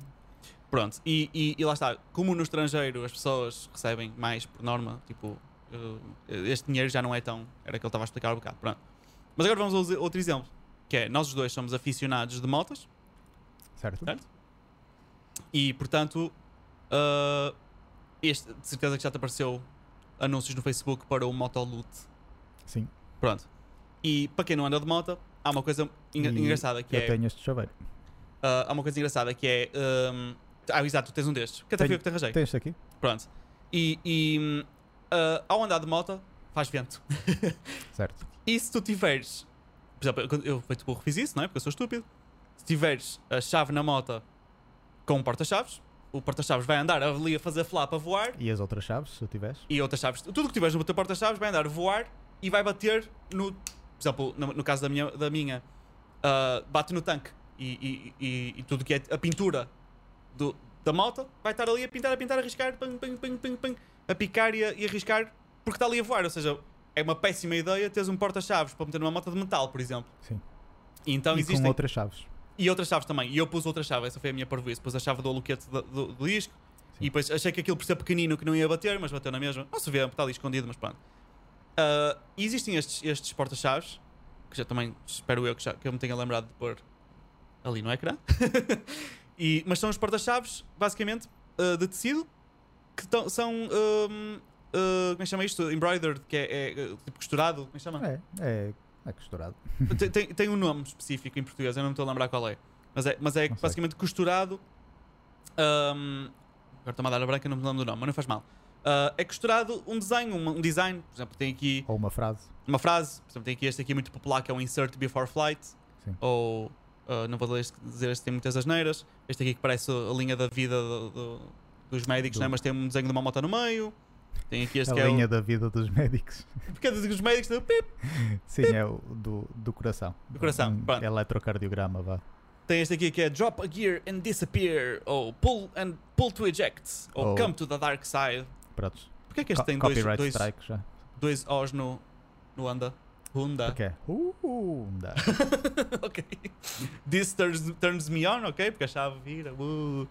Pronto, e, e, e lá está, como no estrangeiro as pessoas recebem mais por norma, tipo, eh, este dinheiro já não é tão. Era o que ele estava a explicar um bocado. Pronto. Mas agora vamos a outro exemplo, que é nós os dois somos aficionados de motas. certo? Certo. E portanto, ah, este, de certeza que já te apareceu anúncios no Facebook para o Motoloot. Sim. Pronto. E para quem não anda de moto, há uma coisa engraçada que eu é. tenho este chaveiro. ah, há uma coisa engraçada que é. ahm, ah, exato, tu tens um destes. Que até foi eu que te arranjei. Tens este aqui? Pronto. E, e ah, ao andar de moto, faz vento. (laughs) Certo. E se tu tiveres. Por exemplo, eu- feito burro fiz isso, não é? Porque eu sou estúpido. Se tiveres a chave na moto com um porta-chaves, o porta-chaves vai andar ali a fazer flap a voar E as outras chaves, se tiveres? e outras chaves. Tudo que tiveres no teu porta-chaves vai andar a voar e vai bater no. Por exemplo, no, no caso da minha, da minha ah, bate no tanque e, e, e, e tudo que é a pintura do, da moto vai estar ali a pintar, a pintar, a riscar, a picar e a, e a riscar porque está ali a voar. Ou seja, é uma péssima ideia teres um porta-chaves para meter numa moto de metal, por exemplo. Sim. E então e existem. com outras chaves. E outras chaves também. E eu pus outra chave, essa foi a minha parvoíce. Pus a chave do aluquete do, do, do disco. Sim. E depois achei que aquilo por ser pequenino que não ia bater, mas bateu na mesma. Não se vê, está ali escondido, mas pronto. Ah, e existem estes, estes porta-chaves, que já também espero eu que, já, que eu me tenha lembrado de pôr ali no ecrã. (laughs) e, mas são os porta-chaves, basicamente, ah, de tecido, que tão- são. ahm, ah, como é que chama isto? Embroidered, que é, é, ah, tipo costurado. Como é que chama? É, é, é costurado. (laughs) tem, tem, tem um nome específico em português, eu não me estou a lembrar qual é. Mas é, mas é Não sei. basicamente costurado. ahm, agora estou-me a dar a branca, não me lembro do nome, mas não faz mal. Ah, é costurado um desenho, um, um design. Por exemplo, tem aqui Ou uma frase. uma frase. Por exemplo, tem aqui este aqui muito popular que é o Insert Before Flight. Sim. Ou. Ah, não vou dizer este tem muitas asneiras. Este aqui que parece a linha da vida do- do- dos médicos, Do- né? mas tem um desenho de uma moto no meio. Tem aqui este a que é linha o. da vida dos médicos. Porque é dos médicos do pip. (laughs) Sim, é o do, do coração. Do coração, Um pronto. eletrocardiograma, vá. Tem este aqui que é Drop a Gear and Disappear, ou Pull and Pull to Eject, ou Ou- Come to the Dark Side. Prontos. Porquê é que este Co- tem dois, dois, strike dois O's no, no Anda? Honda. É. Uh, dá. ok. This turns, turns me on, ok? Porque a chave vira. Uh.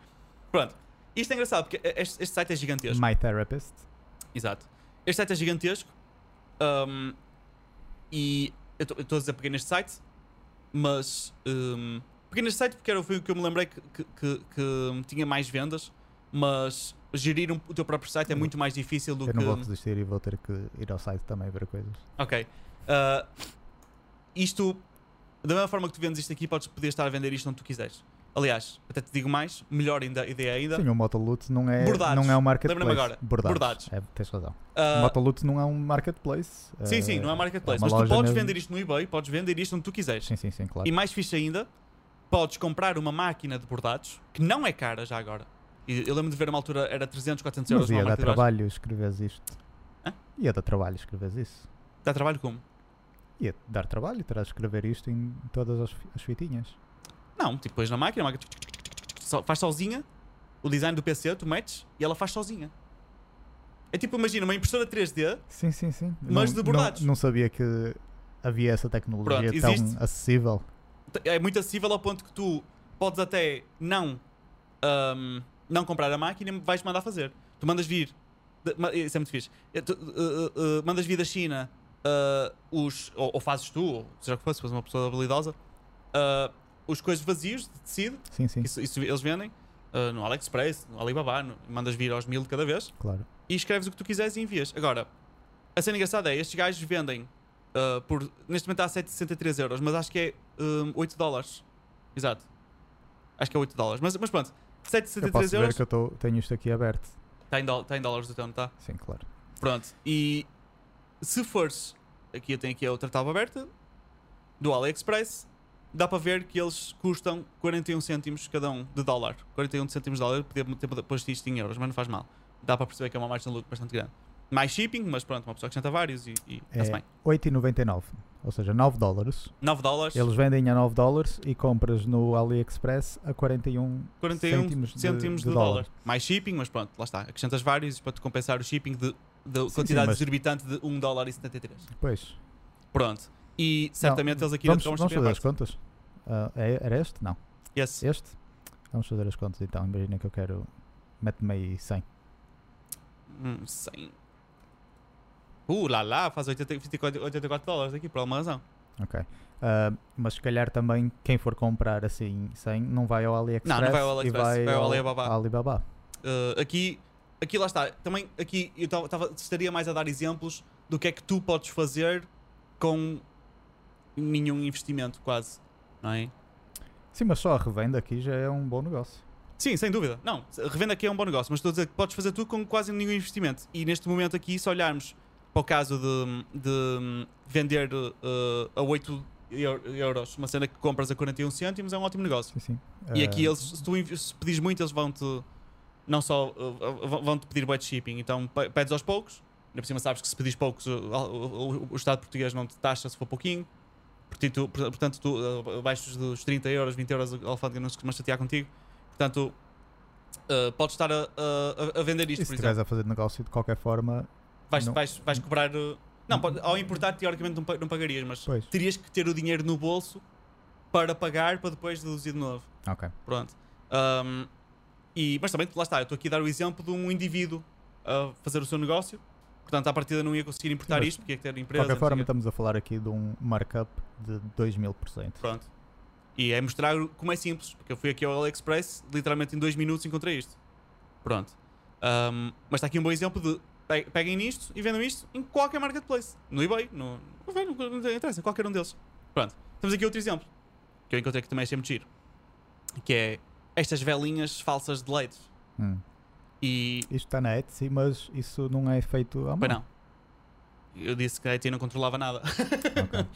Pronto. Isto é engraçado porque este, este site é gigantesco. My therapist. Exato. Este site é gigantesco. um, e eu estou a dizer peguei neste site, mas um, peguei neste site porque era, foi o que eu me lembrei que, que, que- que tinha mais vendas, mas gerir um- o teu próprio site é Eu- muito mais difícil do Eu que. não vou resistir e vou ter que ir ao site também ver coisas. Ok. Uh, isto, da mesma forma que tu vendes isto aqui, podes poder estar a vender isto onde tu quiseres. Aliás, até te digo mais, melhor ainda, ideia ainda. Sim, o Motoloot não é, Bordados. não é um marketplace. Lembra-me agora. Bordados. Bordados. É, tens razão. Uh, o Motoloot não é um marketplace. sim, sim, não é marketplace, uma mas tu podes mesmo. vender isto no eBay, podes vender isto onde tu quiseres. Sim, sim, sim, claro. E mais fixe ainda, podes comprar uma máquina de bordados, que não é cara já agora. Eu lembro de ver uma altura, era 300, 400 euros Mas ia dar trabalho escreveres isto. Hã? Ia dar trabalho escreveres isso. Dá trabalho como? Ia dar trabalho, terás de escrever isto em todas as, as fitinhas. Não, tipo, pões na máquina, a máquina só- faz sozinha, o design do PC, tu metes e ela faz sozinha. É tipo, imagina, uma impressora 3D, Sim, sim, sim. Mas não, de bordados. Não, não sabia que havia essa tecnologia Pronto, tão existe. acessível. é muito acessível ao ponto que tu podes até não, ahm, não comprar a máquina e vais mandar fazer. Tu mandas vir, isso é muito fixe, Eh, tu, eh, eh, eh, mandas vir da China ah, os, ou, ou fazes tu, ou seja o que for, se fores uma pessoa habilidosa, ah, os coisas vazios de tecido, Sim, sim, isso, isso eles vendem ah, no AliExpress, no Alibaba, no- mandas vir aos mil de cada vez claro. e escreves o que tu quiseres e envias. Agora, a cena engraçada é, estes gajos vendem ah, por, neste momento está a 763 euros, mas acho que é hum, 8 dólares. Exato. Acho que é 8 dólares, mas, mas pronto, Eu 763 posso ver euros que eu tô, tenho isto aqui aberto. está em, tá em dólares então, não está? Sim, claro. Pronto, e se fores, aqui eu tenho aqui a outra tábua aberta, do AliExpress, dá para ver que eles custam 41 cêntimos cada um de dólar. 41 cêntimos de dólar, podia ter posto isto em euros, mas não faz mal. Dá para perceber que é uma margem de lucro bastante grande. Mais shipping, mas pronto, uma pessoa acrescenta vários e, e É bem. 8,99. Ou seja, 9 dólares. 9 dólares, Eles vendem a 9 dólares e compras no AliExpress a 41 41 cêntimos cêntimos, de- de, de dólar. dólar. Mais shipping, mas pronto, lá está. Acrescentas vários para te compensar o shipping de, de sim, quantidade mas- exorbitante de 1 dólar e 73. Pois. Pronto. E certamente eles aqui vamos, não vamos fazer as contas? É- era este? Não. Yes. Este? Vamos fazer as contas então. Imagina que eu quero. Mete-me aí 100. Hum, 100. Uh, lá lá, faz 80, 24, 84 dólares aqui, por alguma razão. Ok. Ah, mas se calhar também quem for comprar assim 100 não vai ao AliExpress. Não, não vai ao AliExpress, vai, vai ao ao Alibaba. Alibaba. Uh, aqui, aqui lá está. Também aqui eu tava- estaria mais a dar exemplos do que é que tu podes fazer com nenhum investimento, quase. Não é? Sim, mas só a revenda aqui já é um bom negócio. Sim, sem dúvida. Não, revenda aqui é um bom negócio, mas estou a dizer que podes fazer tudo com quase nenhum investimento. E neste momento aqui, se olharmos para o caso de, de vender uh, a 8 eu- euros uma cena que compras a 41 cêntimos, é um ótimo negócio. Sim, sim. E Ah, aqui eles, se tu pedires muito, eles vão-te não só uh, uh, vão-te pedir bué de shipping, então pe- pedes aos poucos, ainda por cima sabes que se pedires poucos, o, o- o- Estado português não te taxa se for pouquinho. Portanto, tu, por- portanto, tu uh, abaixo dos 30 euros, 20 euros, a alfândega não se costuma chatear contigo. Portanto, uh, podes estar a, a- a vender E isto, se por estiveres a fazer negócio de qualquer forma, Vais, não- vais, vais cobrar. Não, pode- ao importar, teoricamente não pagarias, mas pois. terias que ter o dinheiro no bolso para pagar para depois deduzir de novo. Ok. Pronto. Um, e, mas também, lá está, eu estou aqui a dar o exemplo de um indivíduo a fazer o seu negócio. Portanto, à partida não ia conseguir importar Mas, isto, porque ia ter De empresa. qualquer não sei forma, estamos a falar aqui de um markup de 2000%. Pronto. E é mostrar como é simples, porque eu fui aqui ao AliExpress, literalmente em dois minutos encontrei isto. Pronto. Um, mas está aqui um bom exemplo de pe- peguem nisto e vendam isto em qualquer marketplace. No eBay, no, no, não interessa, qualquer um deles. Pronto. Temos aqui outro exemplo, que eu encontrei que também achei muito giro, que é estas velinhas falsas de leite. Hum. E Isto está na Etsy, mas isso não é feito à mão. Pois não. Eu disse que a ET não controlava nada. Ok.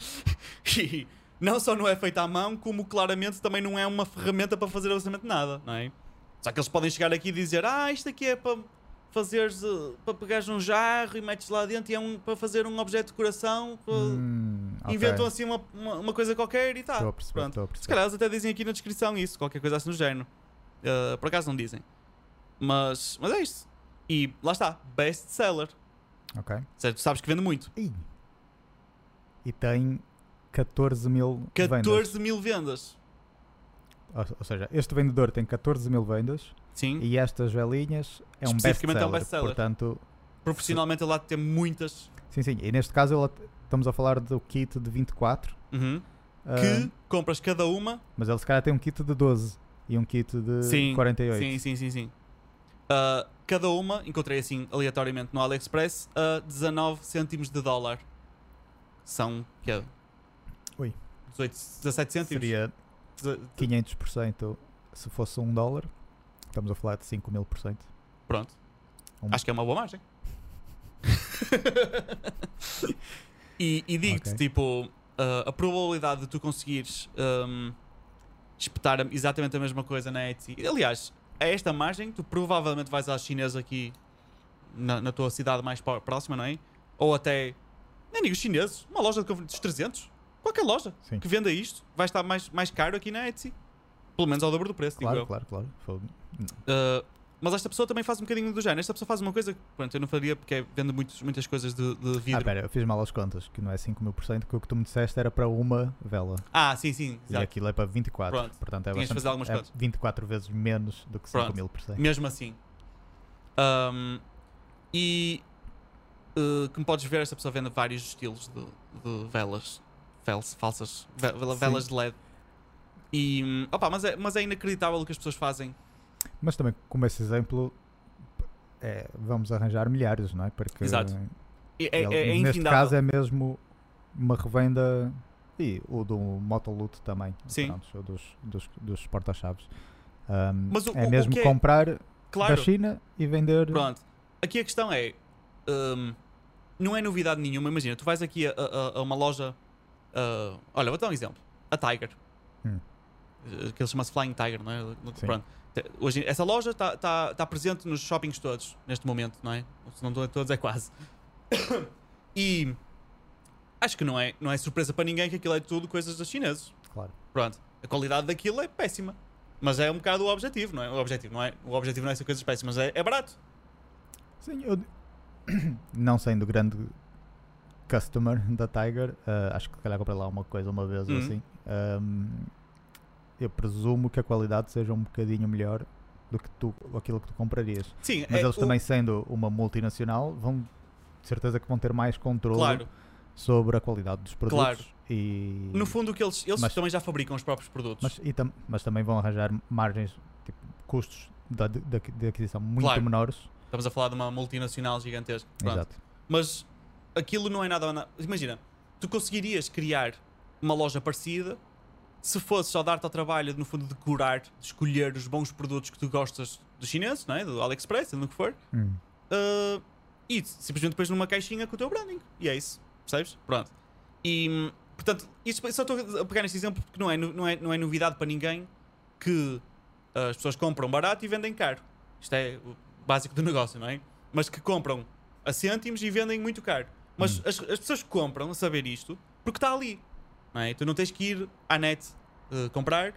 (laughs) e não só não é feita à mão, como claramente também não é uma ferramenta para fazer absolutamente nada, não é? Só que eles podem chegar aqui e dizer: Ah, isto aqui é para fazeres, eh, para pegares um jarro e metes lá dentro e é um, para fazer um objeto de decoração. para- Hum. Inventam assim uma, uma, uma coisa qualquer e tá. Estou a perceber, Pronto. a Se perceber. calhar eles até dizem aqui na descrição isso, qualquer coisa assim no género. Uh, por acaso não dizem. Mas, mas é isto. E lá está, best seller. Ok. Tu sabes que vende muito. Ih. E tem 14 mil 14 vendas. mil vendas. Ou, ou seja, este vendedor tem 14 mil vendas Sim. e estas velinhas é um Especificamente é um best-seller. best-seller. Portanto, Profissionalmente ele lá tem muitas. sim, sim. E neste caso ele- estamos a falar do kit de 24. Uhum. ah, Que compras cada uma. mas ele se calhar tem um kit de 12 e um kit de Sim, 48. Sim, sim, sim, sim. Uh, cada uma, encontrei assim aleatoriamente no AliExpress, a 19 cêntimos de dólar. São, que é? Ui. 18, 17 cêntimos? Seria Deze- 500% se fosse um dólar. Estamos a falar de 5 mil por cento. Pronto. Um- Acho que é uma boa margem. (laughs) e e digo-te, Ok. tipo, uh, a probabilidade de tu conseguires um, espetar exatamente a mesma coisa na Etsy. Aliás, a esta margem, tu provavelmente vais à chinesa aqui na, na tua cidade mais pró- próxima, não é? Ou até, nem digo chineses, uma loja de dos 300. Qualquer loja Sim. que venda isto vai estar mais, mais caro aqui na Etsy. Pelo menos ao dobro do preço, digo Claro, eu. claro, claro. Fogo. Uh, mas esta pessoa também faz um bocadinho do género. Esta pessoa faz uma coisa que pronto, eu não faria porque é- vende muitos, muitas coisas de, de Ah, vidro. pera, eu fiz mal as contas, que não é 5 mil por cento, que o que tu me disseste era para uma vela. Ah, sim, sim. E Exato. aquilo é para 24. Pronto. Portanto, é, Tinhas bastante, fazer algumas é contas. 24 vezes menos do que 5 Pronto. mil por cento. Mesmo assim. Um, e uh, como podes ver, esta pessoa vende vários estilos de, de velas falsas, ve- vela- velas de LED. E, opa, mas, é, mas é inacreditável o que as pessoas fazem. Mas também, como esse exemplo, é, vamos arranjar milhares, não é? Porque Exato. É, ele- é, é neste infindável. caso é mesmo uma revenda e o do Motolute também. Sim. Pronto, o dos, dos, dos porta-chaves. Ahm, Mas o- é o- o mesmo que é- comprar Claro, da China e vender. pronto. Aqui a questão é: hum, não é novidade nenhuma. Imagina, tu vais aqui a, a- a uma loja. ah, olha, vou dar um exemplo: a Tiger. Hum. Eh, Que ele chama-se Flying Tiger, não é? Pronto. Hoje, essa loja está tá, tá presente nos shoppings todos, neste momento, não é? Se não to- todos, é quase. (coughs) e acho que não é, não é surpresa para ninguém que aquilo é tudo coisas dos chineses. Claro. Pronto. A qualidade daquilo é péssima. Mas é um bocado o objetivo, não é? O objetivo não é, o objetivo não é ser coisas péssimas, é, é barato. Sim, eu (coughs) não sendo grande customer (laughs) da Tiger, ah, acho que se calhar comprei lá uma coisa uma vez ou Uhum. assim. ahm, eu presumo que a qualidade seja um bocadinho melhor do que tu, aquilo que tu comprarias. Sim, Mas é eles o- também sendo uma multinacional vão de certeza que vão ter mais controle Claro. sobre a qualidade dos produtos Claro. e No fundo, que eles, eles Mas- também já fabricam os próprios produtos. mas, tam- mas também vão arranjar margens tipo, custos de, de- de aquisição muito Claro. menores Estamos a falar de uma multinacional gigantesca. Pronto. exato Mas aquilo não é nada. na- Imagina, tu conseguirias criar uma loja parecida se fosse só dar-te ao trabalho, no fundo, de curar, de escolher os bons produtos que tu gostas dos chineses, não é? do AliExpress, do que for, Hum, uh, e simplesmente depois numa caixinha com o teu branding. E é isso, percebes? Pronto. E, portanto, isto, só estou a pegar neste exemplo porque não é, não é, não é novidade para ninguém que uh, as pessoas compram barato e vendem caro. Isto é o básico do negócio, não é? Mas que compram a cêntimos e vendem muito caro. Mas Hum. as, as pessoas compram a saber isto porque está ali. Não é? Tu não tens que ir à net uh, comprar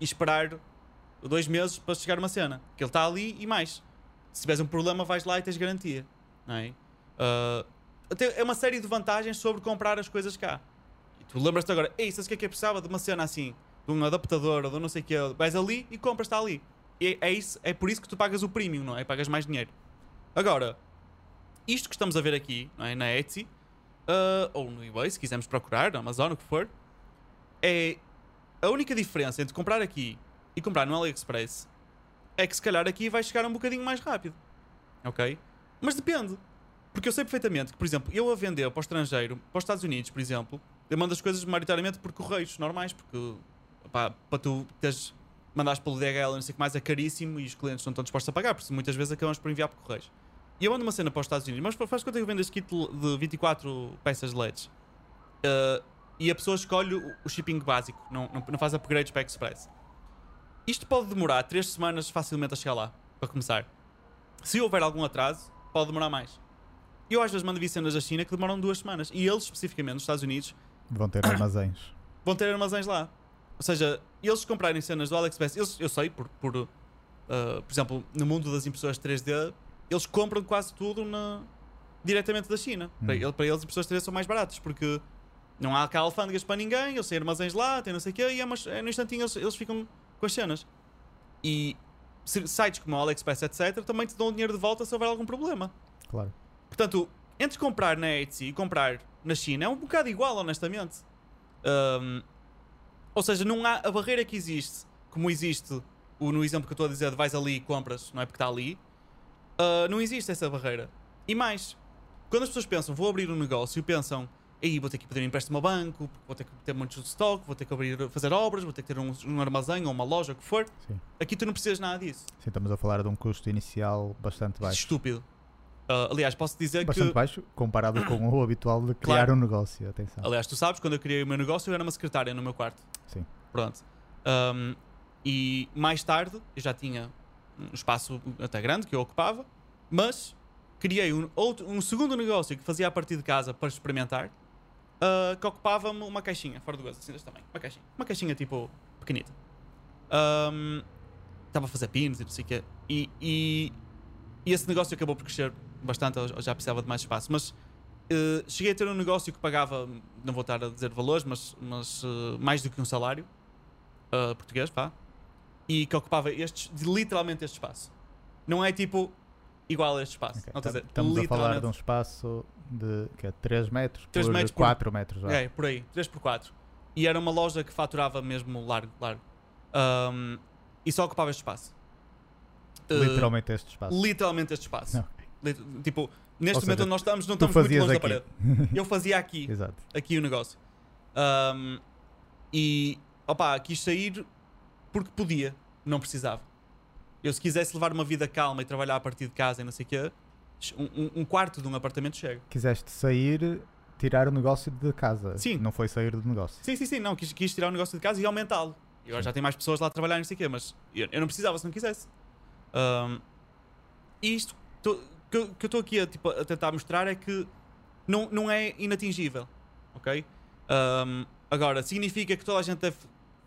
e esperar dois meses para chegar uma cena. Que ele está ali e mais. Se tiveres um problema, vais lá e tens garantia. Não é? Uh, é uma série de vantagens sobre comprar as coisas cá. E tu lembras-te agora, ei, sabes o que é que eu precisava de uma cena assim? De um adaptador ou de não sei o que. Vais ali e compras, está ali. E é, isso, é por isso que tu pagas o premium, não é? Pagas mais dinheiro. Agora, isto que estamos a ver aqui, não é? na Etsy, uh, ou no eBay, se quisermos procurar, na Amazon, o que for, é a única diferença entre comprar aqui e comprar no AliExpress é que se calhar aqui vai chegar um bocadinho mais rápido. Ok? Mas depende. Porque eu sei perfeitamente que, por exemplo, eu a vender para o estrangeiro, para os Estados Unidos, por exemplo, eu mando as coisas maioritariamente por correios normais, porque pá, para tu teres, mandares pelo DHL não sei o que mais é caríssimo e os clientes não estão dispostos a pagar, porque muitas vezes acabamos por enviar por correios. E eu mando uma cena para os Estados Unidos, mas faz é que eu vendo este kit de 24 peças de LEDs? Uh, e a pessoa escolhe o- o shipping básico, não, não, não faz upgrades para Express. Isto pode demorar 3 semanas facilmente a chegar lá, para começar. Se houver algum atraso, pode demorar mais. Eu às vezes mando vir cenas da China que demoram duas semanas. E eles, especificamente nos Estados Unidos, vão ter armazéns (coughs) vão ter armazéns lá. Ou seja, eles comprarem cenas do AliExpress, eles, eu sei, por, por, uh, por exemplo, no mundo das impressoras 3D, eles compram quase tudo na, diretamente da China. Para, Hum. ele- para eles, impressoras 3D são mais baratas, porque não há cá alfândegas para ninguém, eles têm armazéns lá, têm não sei o quê, e é, umas- é no instantinho eles, eles ficam com as cenas. E sites como o AliExpress, etc., também te dão o dinheiro de volta se houver algum problema. claro Portanto, entre comprar na Etsy e comprar na China é um bocado igual, honestamente. Um, ou seja, não há a barreira que existe, como existe o, no exemplo que eu estou a dizer, de vais ali e compras, não é porque está ali. uh, não existe essa barreira. E mais, quando as pessoas pensam, vou abrir um negócio, pensam, aí vou ter que pedir um empréstimo ao banco, vou ter que ter muitos de stock, vou ter que abrir, fazer obras, vou ter que ter um, um armazém ou uma loja, o que for. sim. Aqui tu não precisas nada disso. Sim, estamos a falar de um custo inicial bastante baixo Estúpido. Uh, aliás, posso dizer bastante que. baixo comparado com o (coughs) habitual de criar Claro. um negócio atenção Aliás, tu sabes, quando eu criei o meu negócio, eu era uma secretária no meu quarto. Sim. Pronto. Um, e mais tarde, eu já tinha um espaço até grande que eu ocupava, mas criei um, outro, um segundo negócio que fazia a partir de casa para experimentar, uh, que ocupava-me uma caixinha, fora do gozo, assim deste tamanho. Uma caixinha. Uma caixinha tipo pequenita. Um, Estava a fazer pins e não sei o quê. E, e, e esse negócio acabou por crescer bastante, eu já precisava de mais espaço. Mas Uh, cheguei a ter um negócio que pagava, não vou estar a dizer valores, mas, mas uh, mais do que um salário português, pá, e que ocupava estes, literalmente este espaço. Não é tipo igual a este espaço. Ok, Não dizer, Estamos a falar de um espaço de que é 3 metros Três por metros por- 4 metros. vá. É, por aí, 3x4. E era uma loja que faturava mesmo largo, largo. Ahm, e só ocupava este espaço. Uh, Literalmente este espaço. literalmente este espaço. Não. Tipo, neste Ou momento seja, onde nós estamos, não estamos muito longe da aqui. parede. (laughs) Eu fazia aqui, aqui o negócio. Ahm, e, opá, quis sair porque podia, não precisava. Eu, se quisesse levar uma vida calma e trabalhar a partir de casa e não sei o quê, um, um- um quarto de um apartamento chega. Quiseste sair, tirar o negócio de casa. Sim. Não foi sair do negócio. Sim, sim, sim, não, quis, quis tirar o negócio de casa e aumentá-lo. E agora já tem mais pessoas lá a trabalhar, não sei o quê, mas eu, eu não precisava se não quisesse. Ahm, e isto tô- que, eu- que eu estou aqui a, tipo, a tentar mostrar é que não, não é inatingível, ok? Ahm, agora, significa que toda a gente deve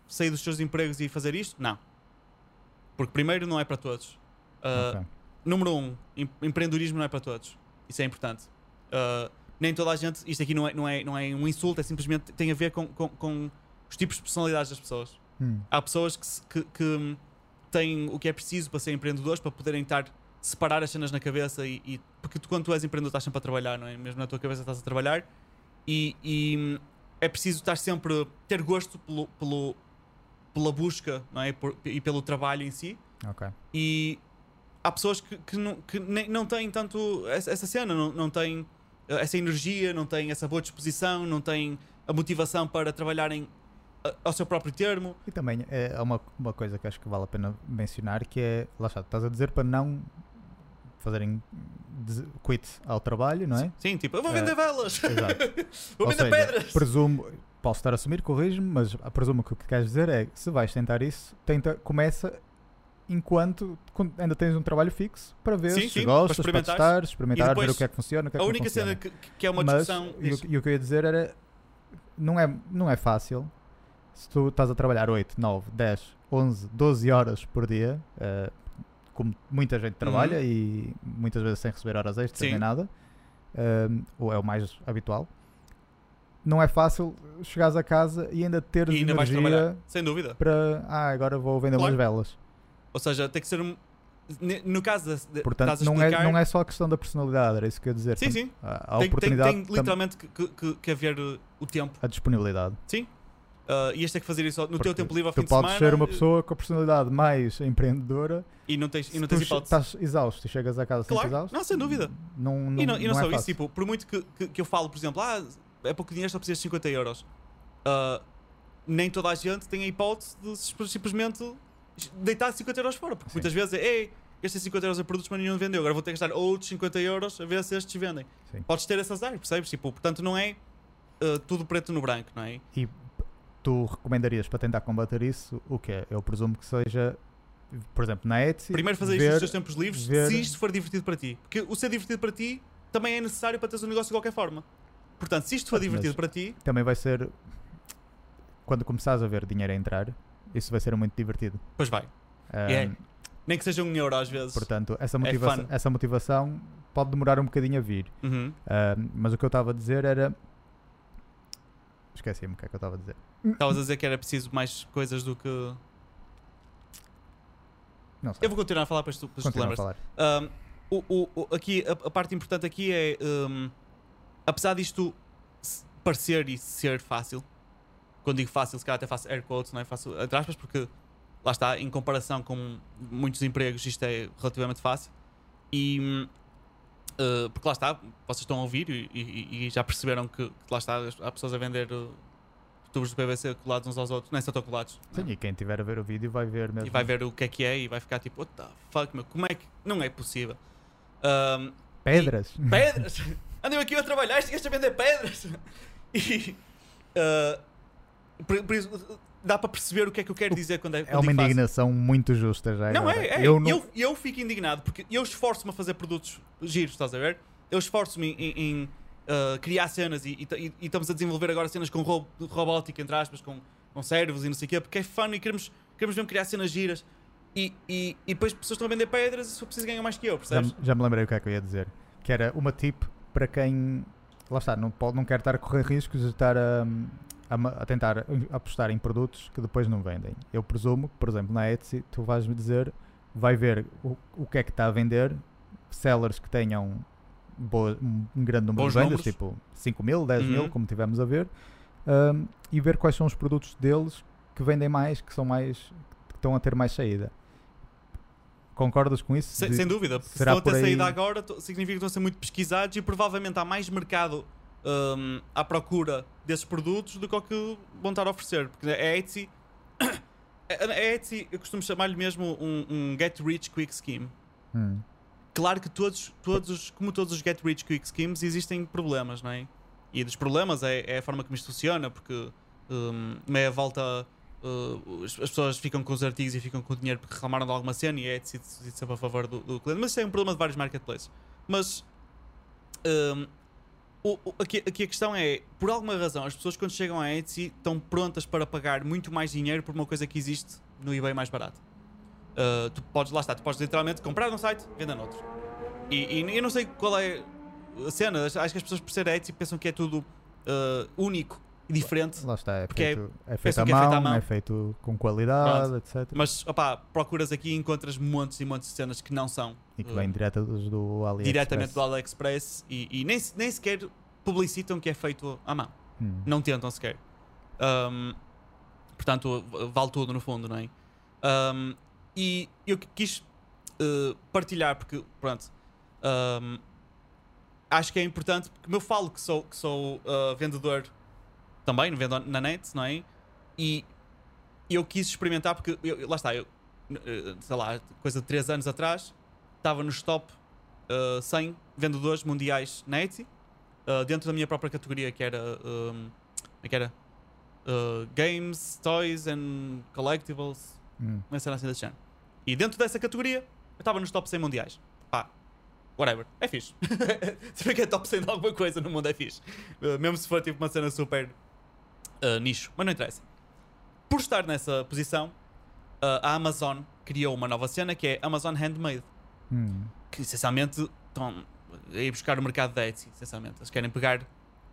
sair dos seus empregos e fazer isto? Não. Porque primeiro não é para todos. Ah, Ok. Número um, em- empreendedorismo não é para todos. Isso é importante. Uh, nem toda a gente, isto aqui não é, não é, não é um insulto, é simplesmente tem a ver com, com, com os tipos de personalidades das pessoas. Hum. Há pessoas que, se- que, que, têm o que é preciso para ser empreendedores, para poderem estar, separar as cenas na cabeça e, e- porque tu, quando tu és empreendedor estás sempre a trabalhar, não é? Mesmo na tua cabeça estás a trabalhar e, e, é preciso estar sempre, ter gosto pelo, pelo, pela busca, não é? Por- e pelo trabalho em si Ok. e há pessoas que, que, não, que nem, não têm tanto essa, cena, não, não têm eh, essa energia, não têm essa boa disposição, não têm a motivação para trabalharem a- ao seu próprio termo. E também é uma, uma coisa que acho que vale a pena mencionar que é, lá está, estás a dizer para não fazerem quit ao trabalho, não é? Sim, tipo, eu vou Eh, vender velas, (laughs) Exato. (laughs) vou Ou vender pedras. Presumo, posso estar a assumir, corrijo-me, mas presumo que o que queres dizer é se vais tentar isso, tenta, começa enquanto ainda tens um trabalho fixo para ver Sim, se sim, gostas, para testar, experimentar, ver depois, o que é que funciona, o que é A que única não funciona. cena que, que é uma Mas, discussão. e, o, e o que eu ia dizer era não é, não é fácil se tu estás a trabalhar 8, 9, 10, 11, 12 horas por dia, eh, como muita gente trabalha e muitas vezes sem receber horas extras Uhum. Sim. nem nada, eh, ou é o mais habitual. Não é fácil chegares a casa e ainda teres e ainda energia sem dúvida. para ah, agora vou vender Claro. umas velas. Ou seja, tem que ser um. No caso de, Portanto, a não é, explicar, não é só a questão da personalidade, era isso que eu ia dizer. Sim, sim. A, a Tem, tem, oportunidade, tem tam- literalmente que, que, que- haver uh, o tempo. a disponibilidade. Sim. Uh, ias ter que fazer isso no Porque teu tempo livre ao Tu fim de podes semana ser uma pessoa com a personalidade mais empreendedora e não tens, e não tu tens che- hipótese. estás exausto e chegas a casa Claro, exausto. não, sem dúvida. Não, não, e não, e não, é só isso, fácil. tipo, por muito que, que, que eu falo, por exemplo, ah, é pouco dinheiro, só precisas de 50 euros. Uh, nem toda a gente tem a hipótese de sim- simplesmente deitar 50 euros fora. Porque Sim. muitas vezes é, ei, gastei 50 euros em produtos, mas nenhum vendeu. Agora vou ter que gastar outros 50 euros a ver se estes vendem. Sim. Podes ter esse azar, percebes? Tipo, portanto, não é uh, tudo preto no branco, não é? E tu recomendarias para tentar combater isso o que é? Eu presumo que seja, por exemplo, na Etsy. Primeiro fazer isto ver, nos teus tempos livres, ver- se isto for divertido para ti. Porque o ser divertido para ti também é necessário para teres um negócio de qualquer forma. Portanto, se isto for Mas- divertido para ti, Também vai ser. Quando começares a ver dinheiro a entrar, isso vai ser muito divertido. pois vai. Ahm, É. Nem que seja um euro às vezes. Portanto, essa, É motiva fun. essa motivação pode demorar um bocadinho a vir. Uhum. Ahm, mas o que eu estava a dizer era. Esqueci-me o que é que eu estava a dizer. Estavas a dizer que era preciso mais coisas do que. Não sei. Eu vou continuar a falar para tu, para tu lembras. Um, o, o- o- aqui, a, a parte importante aqui é. um, apesar disto parecer e ser fácil, quando digo fácil, se calhar até faço air quotes, não é fácil, entre aspas, porque lá está, em comparação com muitos empregos, isto é relativamente fácil. E. uh, porque lá está, vocês estão a ouvir e, e- e já perceberam que, que lá está, há pessoas a vender uh, tubos de PVC colados uns aos outros, nem só estão colados. não é? Sim, e quem estiver a ver o vídeo vai ver mesmo. e vai ver o que é que é e vai ficar tipo, what the fuck, meu, como é que. Não é possível. Um, Pedras. pedras! (laughs) Andei aqui a trabalhar, este gajo a vender pedras! (laughs) E. uh, dá para perceber o que é que eu quero dizer quando é, É quando uma digo fácil. indignação muito justa já. Não, agora. é, é. Eu Eu, não- eu, fico indignado porque eu esforço-me a fazer produtos giros, estás a ver? Eu esforço-me em, em, uh, criar cenas e, e- e estamos a desenvolver agora cenas com ro- robótica, entre aspas, com, com cérebros e não sei o quê, porque é fun e queremos, queremos mesmo criar cenas giras. E, e, e depois as pessoas estão a vender pedras e for preciso ganham mais que eu, já, percebes? me- já me lembrei o que é que eu ia dizer. Que era uma tip para quem. Lá está, não, pode, não quer estar a correr riscos de estar a, a a tentar apostar em produtos que depois não vendem. Eu presumo que, por exemplo, na Etsy, tu vais-me dizer, vai ver o, o que é que está a vender, sellers que tenham boa- um um grande número Bons de vendas, números. tipo 5 mil, 10 mil, Uhum. como tivemos a ver, ahm, e ver quais são os produtos deles que vendem mais, que são mais que estão a ter mais saída. Concordas com isso? Sem, dúvida, porque se será estão a ter aí- saída agora, significa que estão a ser muito pesquisados e provavelmente há mais mercado hum, à procura desses produtos do que o que vão estar a oferecer. Porque a Etsy, (coughs) a Etsy, eu costumo chamar-lhe mesmo um, um get rich quick scheme. Hum, Claro que todos, todos, os- como todos os get rich quick schemes, existem problemas, não é? E dos problemas é, é a forma como isto funciona, porque hum, meia volta uh, as as pessoas ficam com os artigos e ficam com o dinheiro porque reclamaram de alguma cena e é decidido sempre a favor do, do cliente. Mas isso é um problema de vários marketplaces. Mas hum, o- aqui, aqui a questão é, por alguma razão, as pessoas quando chegam à Etsy estão prontas para pagar muito mais dinheiro por uma coisa que existe no eBay mais barato. Uh, tu podes, lá está, tu podes literalmente comprar num site, vender noutro. E, e eu não sei qual é a cena, acho que as pessoas por ser Etsy pensam que é tudo uh, único diferente. lá está, é Porque é- feito, é feito à que é feito à mão, mão. é feito com qualidade, etc. Mas, opá, procuras aqui e encontras montes e montes de cenas que não são E que uh, vem diretas do AliExpress. diretamente do AliExpress e, e nem, nem sequer publicitam que é feito à mão. Hum. Não tentam sequer. Um, portanto, vale tudo no fundo, não é? Um, e eu qui- quis uh, partilhar porque, pronto, um, acho que é importante porque eu falo que sou, que sou uh, vendedor também, vendo na net, não é? E eu quis experimentar porque, eu- lá está, eu, uh, sei lá, coisa de 3 anos atrás, estava nos top uh, 100 vendedores mundiais na Etsy, uh, dentro da minha própria categoria, que era. Um, como é que era? Uh, games, Toys and Collectibles, Hum. uma cena assim desse género. E dentro dessa categoria, eu estava nos top 100 mundiais. Pá, whatever, é fixe. (laughs) Saber que é top 100 de alguma coisa no mundo é fixe. Uh, mesmo se for tipo uma cena super uh, nicho, mas não interessa. Por estar nessa posição, uh, a Amazon criou uma nova cena que é Amazon Handmade Hum. que essencialmente estão a ir buscar o mercado da Etsy, essencialmente. Eles querem pegar.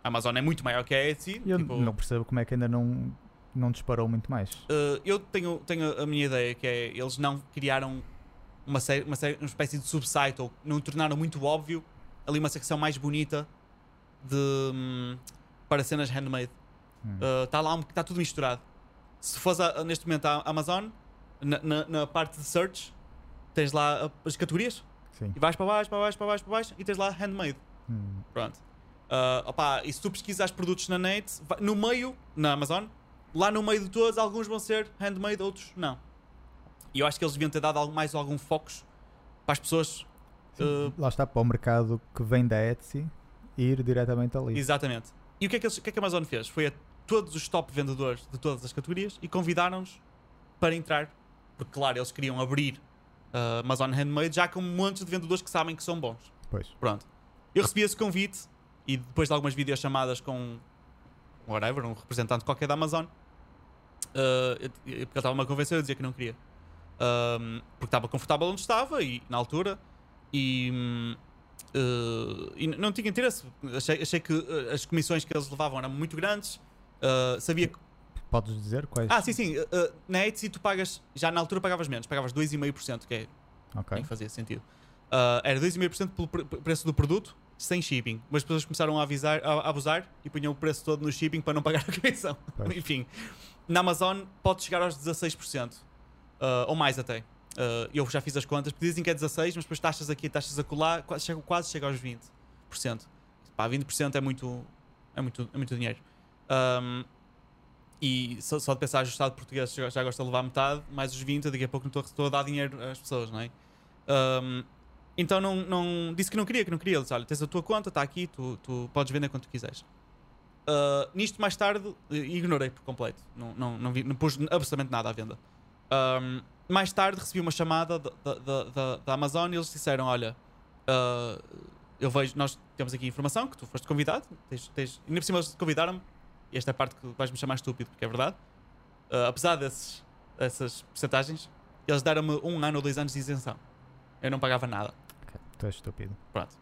A Amazon é muito maior que a Etsy. Eu tipo, não percebo como é que ainda não, não disparou muito mais. uh, eu tenho, tenho a minha ideia que é eles não criaram uma, série, uma, série, uma espécie de subsite ou não tornaram muito óbvio ali uma secção mais bonita de hum, para cenas handmade. Hum. Está lá um, está tudo misturado. Se fores a- neste momento à Amazon, na, na- na parte de search, tens lá as categorias Sim. e vais para baixo, para baixo, para baixo, para baixo e tens lá handmade. Hum. Pronto. Ah, opá, e se tu pesquisares produtos na net, vai- no meio, na Amazon, lá no meio de todos, alguns vão ser handmade, outros não. E eu acho que eles deviam ter dado mais algum focos para as pessoas. Sim, uh, Lá está, para o mercado que vem da Etsy ir diretamente ali. exatamente. E o que, é que eles- o que é que a Amazon fez? Foi a todos os top vendedores de todas as categorias e convidaram-nos para entrar. Porque, claro, eles queriam abrir a Amazon Handmade já com montes de vendedores que sabem que são bons. Pois. Pronto. Eu recebi esse convite e depois de algumas videochamadas com whatever, um representante qualquer da Amazon, uh, eu- eu- porque ele estava-me a convencer, eu dizia que não queria. Um, porque estava confortável onde estava e na altura e, uh, e não tinha interesse. Achei, achei que uh, as comissões que eles levavam eram muito grandes. Uh, sabia que. Podes dizer quais? Ah, sim, sim. uh, uh, na Etsy tu pagas. Já na altura pagavas menos, pagavas 2,5%, que é Ok. nem fazia sentido. Ah, era 2,5% pelo pre- preço do produto, sem shipping. Mas as pessoas começaram a, avisar, a, abusar e punham o preço todo no shipping para não pagar a comissão. (laughs) Enfim, na Amazon pode chegar aos 16%, ah, ou mais até. Ah, eu já fiz as contas, porque dizem que é 16%, mas depois taxas aqui, taxas acolá, quase chega, quase chega aos 20%. Pá, 20% é muito, é muito, é muito dinheiro. Ahm, e só, só de pensar ajustado português já, já gosta de levar metade, mais os 20, daqui a pouco não estou- a dar dinheiro às pessoas, não é? Um, então não, não disse que não queria, que não queria. Ele disse: Olha, tens a tua conta, está aqui, tu, tu podes vender quando tu quiseres. Uh, nisto mais tarde, ignorei por completo. Não, não, não, vi, não pus absolutamente nada à venda. Um, mais tarde recebi uma chamada da, da, da- Amazon e eles disseram: Olha, uh, eu vejo, nós temos aqui informação que tu foste convidado. Tens, tens, ainda por cima eles convidaram-me. E esta é a parte que vais-me chamar estúpido, porque é verdade. Uh, apesar desses, dessas percentagens, eles deram-me um ano ou dois anos de isenção. Eu não pagava nada. Ok, Tu és estúpido. Pronto.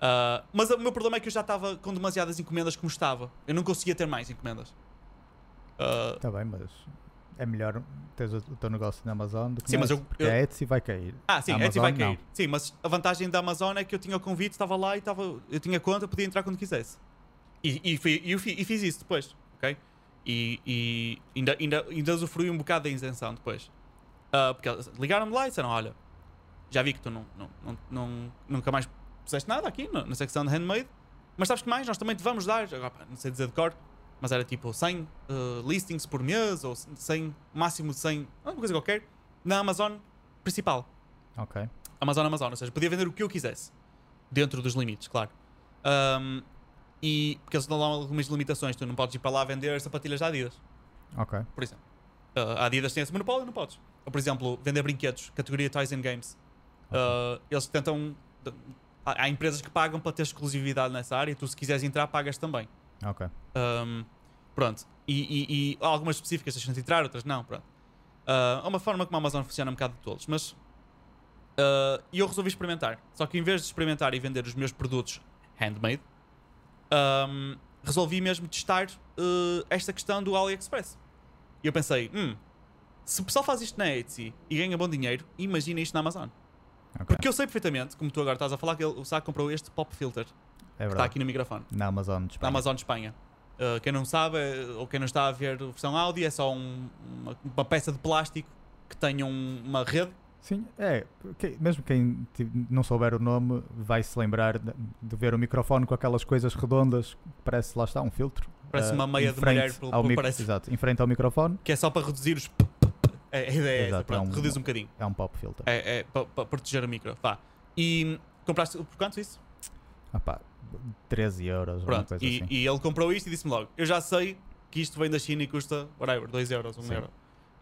Ah, mas o meu problema é que eu já estava com demasiadas encomendas como estava. Eu não conseguia ter mais encomendas. Ah, Está bem, mas é melhor teres o, teu negócio na Amazon do que Sim, mas eu- eu- a Etsy vai cair. Ah, sim, A a Etsy vai cair. Sim, mas a vantagem da Amazon é que eu tinha o convite, estava lá e estava, eu tinha conta, podia entrar quando quisesse. E, e, fui- e e fiz isso depois, ok? E, e ainda, ainda, ainda usufrui um bocado da isenção depois. Ah, porque ligaram-me lá e disseram: Olha, já vi que tu não, não, não, não- nunca mais puseste nada aqui na, na secção de handmade, mas sabes que mais? Nós também te vamos dar, agora, pá, não sei dizer de cor, mas era tipo 100 ah, listings por mês ou 100, máximo de 100, alguma coisa qualquer, na Amazon principal. Ok. Amazon Amazon, ou seja, podia vender o que eu quisesse. Dentro dos limites, claro. Ahm, e porque eles dão lá algumas limitações, tu não podes ir para lá vender sapatilhas da Adidas, Ok. por exemplo. Ah, a Adidas tem esse monopólio, não podes. Ou, por exemplo, vender brinquedos, categoria Toys and Games. Ah, eles tentam. Há empresas que pagam para ter exclusividade nessa área, tu se quiseres entrar, pagas também. Ok. Um, pronto. E, e- e há algumas específicas deixam-te entrar, outras não. Pronto. Uh, é uma forma como a Amazon funciona um bocado de todos. Mas uh, eu resolvi experimentar. Só que em vez de experimentar e vender os meus produtos handmade, um, resolvi mesmo testar uh, esta questão do AliExpress. E eu pensei, hum, se o pessoal faz isto na Etsy e ganha bom dinheiro, imagina isto na Amazon. ok. Porque eu sei perfeitamente, como tu agora estás a falar, que ele- o Saco comprou este pop filter que É está verdade. aqui no microfone Na Amazon de na Espanha. Amazon de Espanha. Uh, quem não sabe, eh, ou quem não está a ver a versão áudio, é só um- uma, uma peça de plástico que tem um- uma rede. Sim, é. que- mesmo quem não souber o nome vai se lembrar de, de ver o microfone com aquelas coisas redondas que parece, lá está, um filtro. Parece ah, uma meia em de mulher, pelo- ao micro- parece. Exato, em frente ao microfone Que é só para reduzir os. É, a ideia é essa, Exato, é pronto, um- reduz um bocadinho. é um pop filter. É, é para, para proteger o micro. Vá. E compraste por quanto isso? Ah pá, 13 euros, Pronto. coisa E, assim. e ele comprou isto e disse-me logo: Eu já sei que isto vem da China e custa, whatever, 2 euros, 1 Sim. euro.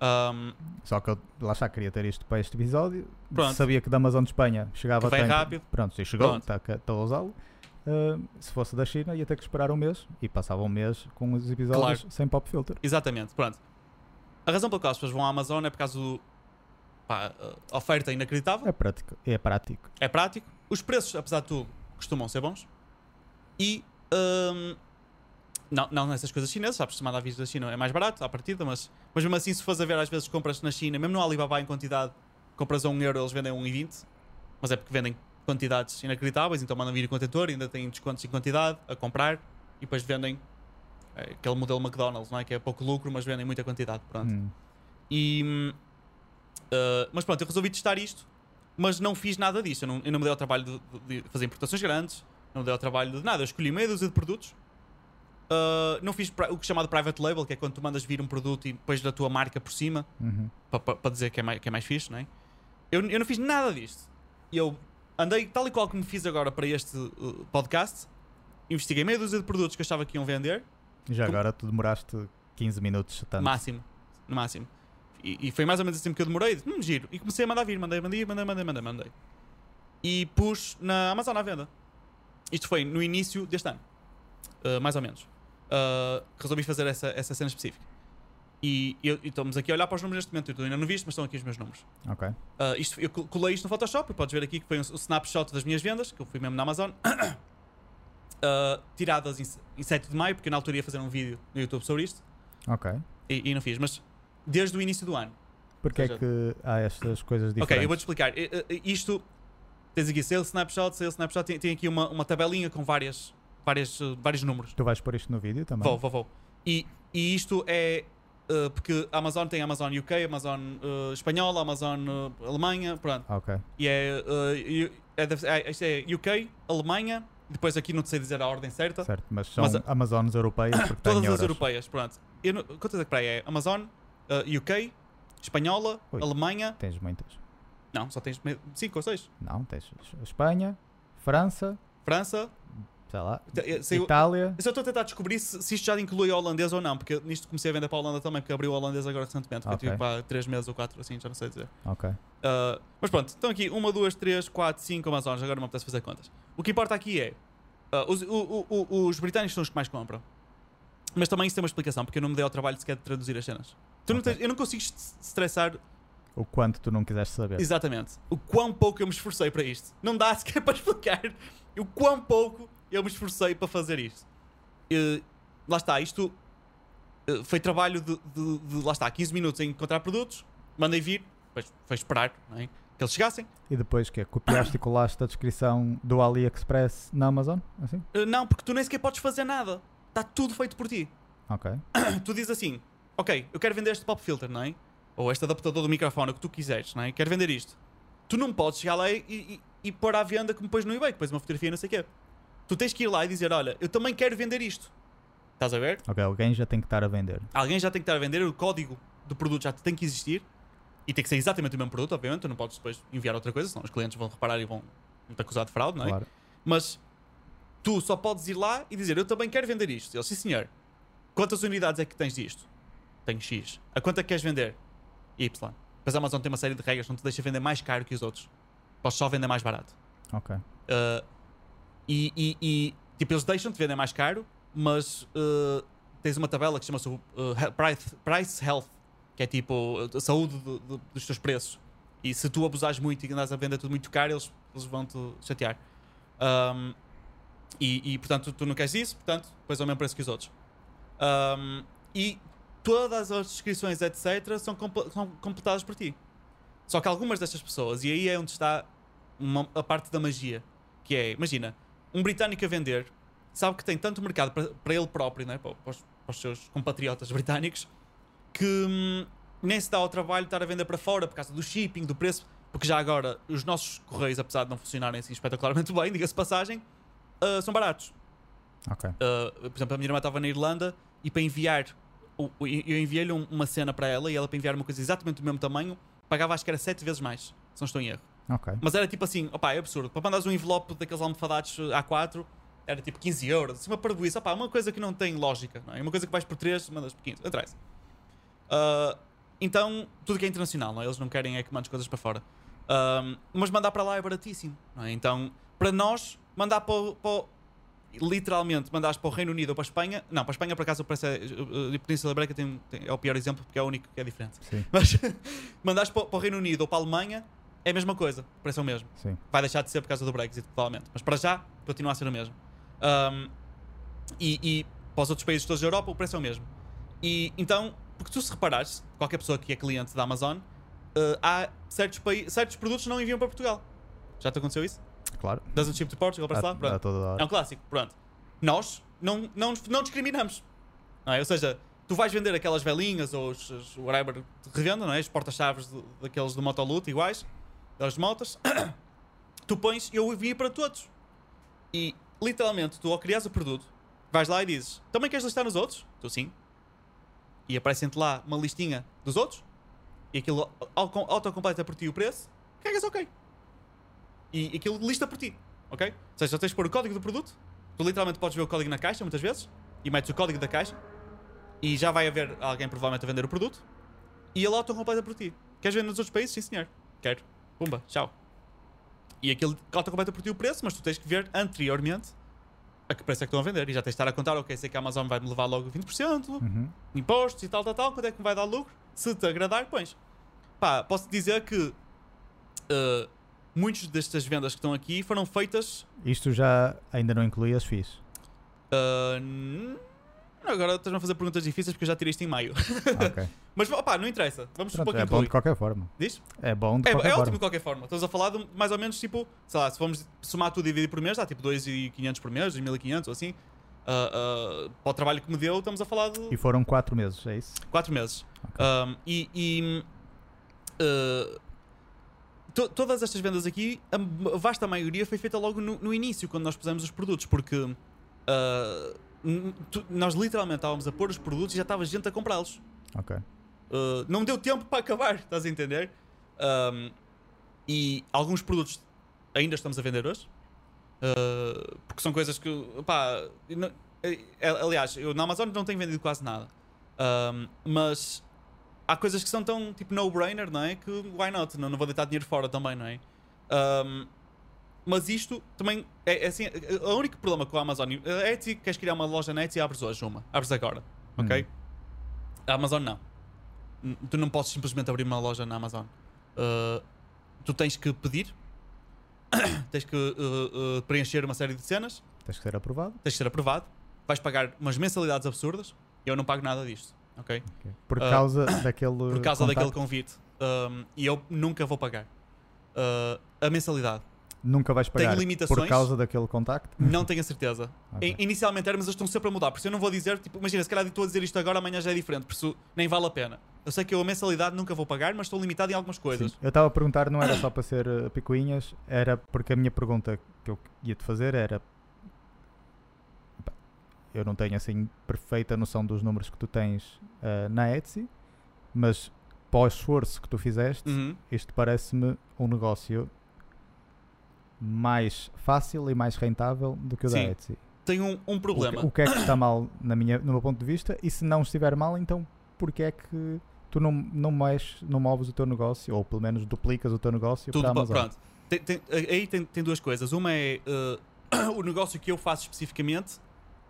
Um, Só que eu, lá está, queria ter isto para este episódio. Pronto. Sabia que da Amazon de Espanha chegava Que vem tempo- rápido. Pronto, e chegou, Pronto. está a usá-lo. Ah, se fosse da China, ia ter que esperar um mês e passava um mês com os episódios sem pop filter. Exatamente, pronto. A razão pela qual as pessoas vão à Amazon é por causa do. Pá, oferta inacreditável. É prático. É prático. é prático. Os preços, apesar de tudo, costumam ser bons. E. não, não nessas coisas chinesas, sabes? Se manda a da China é mais barato à partida, mas, mas mesmo assim, se fores a ver, às vezes compras na China, mesmo no Alibaba em quantidade, compras a 1 euro, eles vendem a 1,20. Mas é porque vendem quantidades inacreditáveis, então mandam vir o contentor, ainda têm descontos em quantidade a comprar e depois vendem é, aquele modelo McDonald's, não é? Que é pouco lucro, mas vendem muita quantidade. Pronto. Hum, E, uh, mas pronto, eu resolvi testar isto, mas não fiz nada disso. Eu não, eu não me dei ao trabalho de, de fazer importações grandes, não me dei ao trabalho de nada. Eu escolhi meia dúzia de produtos. Uh, não fiz o que é chamado private label, que é quando tu mandas vir um produto e depois da tua marca por cima, uhum. para dizer que é, mais, que é mais fixe, não é? Eu, eu não fiz nada disto. Eu andei tal e qual como fiz agora para este uh, podcast, investiguei meia dúzia de produtos que eu achava que iam vender, Já Como- agora tu demoraste 15 minutos. Tanto. Máximo. No máximo. E, e foi mais ou menos assim que eu demorei. Hum, giro. E comecei a mandar vir. Mandei, mandei, mandei, mandei, mandei, mandei. E pus na Amazon à venda. Isto foi no início deste ano. Uh, mais ou menos. Uh, resolvi fazer essa, essa cena específica. E, eu- e estamos aqui a olhar para os números neste momento. Eu ainda não vi isto, mas estão aqui os meus números. Ok. Uh, isto, eu col- colei isto no Photoshop. e Podes ver aqui que foi um, o snapshot das minhas vendas, que eu fui mesmo na Amazon. Uh, (coughs) tiradas em, em 7 de maio, porque eu na altura ia fazer um vídeo no YouTube sobre isto. Ok. E, e não fiz, mas desde o início do ano. Porque é seja- que há estas coisas diferentes? Ok, eu vou-te explicar. Isto, tens aqui Sales Snapshot, Sales Snapshot, tem, tem aqui uma, uma tabelinha com várias, várias, vários números. Tu vais pôr isto no vídeo também? Vou, vou, vou. E, e isto é uh, porque a Amazon tem Amazon UK, Amazon uh, espanhola, Amazon uh, Alemanha, pronto. Ok. E é, uh, é, é, isto é UK, Alemanha, depois aqui não te sei dizer a ordem certa. Certo, mas são Mas Amazonas europeias porque (coughs) Todas as europeias, pronto. Eu não- quantas é que para aí é? Amazon, UK, espanhola, Ui. Alemanha. Tens muitas. Não, só tens 5 ou 6. Não, tens Espanha, França, França. Sei lá, saiu- Itália. Eu só estou a tentar descobrir se, se isto já inclui a holandesa ou não, porque nisto comecei a vender para a Holanda também, porque abriu a holandesa agora recentemente, que Ok. eu tive para 3 meses ou 4, assim, já não sei dizer. Ok. Uh, mas pronto, estão aqui 1, 2, 3, 4, 5 Amazonas, agora não me apetece fazer contas. O que importa aqui é, uh, os, o- o- os britânicos são os que mais compram. Mas também isso tem uma explicação, porque eu não me dei ao trabalho sequer de traduzir as cenas. Tu não tens- eu não consigo est- estressar O quanto tu não quiseste saber. exatamente o quão pouco eu me esforcei para isto. Não dá (laughs) sequer para explicar o quão pouco eu me esforcei para fazer isto. E, lá está, isto Uh, foi trabalho de, de, de, lá está, 15 minutos em encontrar produtos, mandei vir, depois foi esperar não é? que eles chegassem. E depois que Copiaste e colaste a descrição do AliExpress na Amazon? Assim? Uh, não, porque tu nem sequer podes fazer nada. Está tudo feito por ti. Ok. (coughs) tu dizes assim: Ok, eu quero vender este pop filter, não é? Ou este adaptador do microfone, o que tu quiseres, não é? Quero vender isto. Tu não podes chegar lá e, e, e pôr à venda como pões no eBay, depois uma fotografia, não sei o quê. Tu tens que ir lá e dizer: Olha, eu também quero vender isto. Estás a ver? Ok, alguém já tem que estar a vender. Alguém já tem que estar a vender, o código do produto já tem que existir e tem que ser exatamente o mesmo produto, obviamente. Tu não podes depois enviar outra coisa, senão os clientes vão reparar e vão te acusar de fraude, não é? Claro. Mas tu só podes ir lá e dizer: Eu também quero vender isto. Ele, sim, senhor. Quantas unidades é que tens disto? Tenho X. A quanto é que queres vender? Y. Mas a Amazon tem uma série de regras, não te deixa vender mais caro que os outros. Podes só vender mais barato. Ok. Uh, e, e, e, tipo, eles deixam-te vender mais caro, mas uh, tens uma tabela que chama-se uh, price, price Health, que é tipo a saúde de, de, dos teus preços. E se tu abusares muito e andas a vender tudo muito caro, eles, eles vão te chatear. Um, e, e, portanto tu não queres isso, portanto, depois é o mesmo preço que os outros. Um, e todas as descrições, etc., são, comp são completadas por ti. Só que algumas destas pessoas, e aí é onde está uma, a parte da magia, que é, imagina, um britânico a vender sabe que tem tanto mercado para, para ele próprio, né, para, para, os, para, os, seus compatriotas britânicos, que hum, nem se dá ao trabalho de estar a vender para fora por causa do shipping, do preço, porque já agora os nossos correios, apesar de não funcionarem assim espetacularmente (laughs) bem, diga-se passagem, uh, são baratos. Ok. Uh, por exemplo, a minha irmã estava na Irlanda e para enviar, eu enviei-lhe uma cena para ela e ela para enviar uma coisa exatamente do mesmo tamanho pagava acho que era 7 vezes mais, se não estou em erro. Ok. Mas era tipo assim, opá, é absurdo. Para mandares um envelope daqueles almofadados A4 era tipo 15 euros. Assim, uma parboice, opá, uma coisa que não tem lógica, não é? Uma coisa que vais por 3, mandas por 15, atrás. Uh, então, tudo que é internacional, não é? Eles não querem é que mandes coisas para fora. Uh, mas mandar para lá é baratíssimo, não é? Então, para nós, mandar para, para literalmente mandares para o Reino Unido ou para a Espanha. Não, para a Espanha, por acaso, parece a, a Península Ibérica tem, tem, é o pior exemplo porque é o único que é diferente. Sim. Mas (laughs) mandares para, para, o Reino Unido ou para a Alemanha é a mesma coisa, o preço é o mesmo. Sim. Vai deixar de ser por causa do Brexit, provavelmente. Mas para já, continua a ser o mesmo. Um, e, e, para os outros países todos da Europa, o preço é o mesmo. E então, porque tu se reparares, qualquer pessoa que é cliente da Amazon, uh, há certos, certos produtos que não enviam para Portugal. Já te aconteceu isso? Claro. Doesn't ship to Portugal para lá? Pronto. Toda é um clássico. Pronto. Nós não, não, não discriminamos. Não é? Ou seja, tu vais vender aquelas velinhas ou os, os whatever de revenda, não é? Os porta-chaves daqueles do Motoluto iguais, das motas. (coughs) tu pões, eu envio para todos. E literalmente, tu ao criares o produto, vais lá e dizes: Também queres listar nos outros? Tu sim. E aparecem-te lá uma listinha dos outros. E aquilo autocompleta por ti o preço. Cagas ok. E aquilo lista por ti. Ok? Ou seja, só tens de pôr o código do produto. Tu literalmente podes ver o código na caixa muitas vezes. E metes o código da caixa. E já vai haver alguém provavelmente a vender o produto. E ele autocompleta por ti. Queres vender nos outros países? Sim, senhor. Quero. Pumba, tchau. E aquilo autocompleta por ti o preço, mas tu tens que ver anteriormente a que preço é que estão a vender. E já tens de estar a contar, ok, sei que a Amazon vai me levar logo 20%, uhum. impostos e tal, tal, tal, quanto é que me vai dar lucro? Se te agradar, pões. Pá, posso dizer que uh, muitas destas vendas que estão aqui foram feitas. Isto já ainda não inclui as FIIs? Uh, agora estás a fazer perguntas difíceis porque eu já tirei isto em maio. Okay. (laughs) Mas opá, não interessa. Vamos Pronto, supor que É inclui. bom de qualquer forma. Diz? É bom de É, qualquer é forma. ótimo de qualquer forma. Estamos a falar de mais ou menos tipo, sei lá, se vamos somar tudo e dividir por mês, dá tipo 2.500 por mês, 2.500 ou assim. Uh, uh, para o trabalho que me deu, estamos a falar de E foram 4 meses, é isso? 4 meses. Ok. Um, e e uh, to- todas estas vendas aqui, a vasta maioria foi feita logo no, no início, quando nós pusemos os produtos, porque uh, tu- nós literalmente estávamos a pôr os produtos e já estava gente a comprá-los. Ok. Uh, não deu tempo para acabar, estás a entender? Um, e alguns produtos ainda estamos a vender hoje. Uh, porque são coisas que, pá, não- aliás, eu na Amazon não tenho vendido quase nada. Um, mas há coisas que são tão tipo no-brainer, não é? Que why not? Não, não vou deitar dinheiro fora também, não é? Um, mas isto também é, é assim. O único problema com a Amazon, a Etsy, queres criar uma loja na Etsy, abres hoje uma, abres agora, ok? A Amazon não. Tu não podes simplesmente abrir uma loja na Amazon. Uh, tu tens que pedir, (coughs) tens que uh, uh, preencher uma série de cenas, Tens que ser aprovado. tens que ser aprovado, vais pagar umas mensalidades absurdas. Eu não pago nada disto. ok? Ok. Por causa (coughs) daquele. Por causa daquele convite. Um, e eu nunca vou pagar. Uh, a mensalidade. Nunca vais pagar. Por limitações. causa daquele contacto. Não tenho a certeza. (laughs) Ok. In- Inicialmente era, mas eles estão sempre a mudar. Por isso eu não vou dizer, tipo, imagina, se calhar estou a dizer isto agora, amanhã já é diferente. Por isso nem vale a pena. Eu sei que eu a mensalidade nunca vou pagar, mas estou limitado em algumas coisas. Sim. Eu estava a perguntar, não era só para ser uh, picuinhas, era porque a minha pergunta que eu ia-te fazer era. Eu não tenho assim perfeita noção dos números que tu tens uh, na Etsy, mas para o esforço que tu fizeste, Uhum. isto parece-me um negócio mais fácil e mais rentável do que o da Sim. Etsy. Tenho um, um O problema. que, o que é que está mal na minha, no meu ponto de vista? E se não estiver mal, então porquê é que tu não, não, mexes, não moves o teu negócio, ou pelo menos duplicas o teu negócio Tudo para a Amazon? pronto. Tem- tem- aí tem, tem duas coisas. Uma é uh, (coughs) o negócio que eu faço especificamente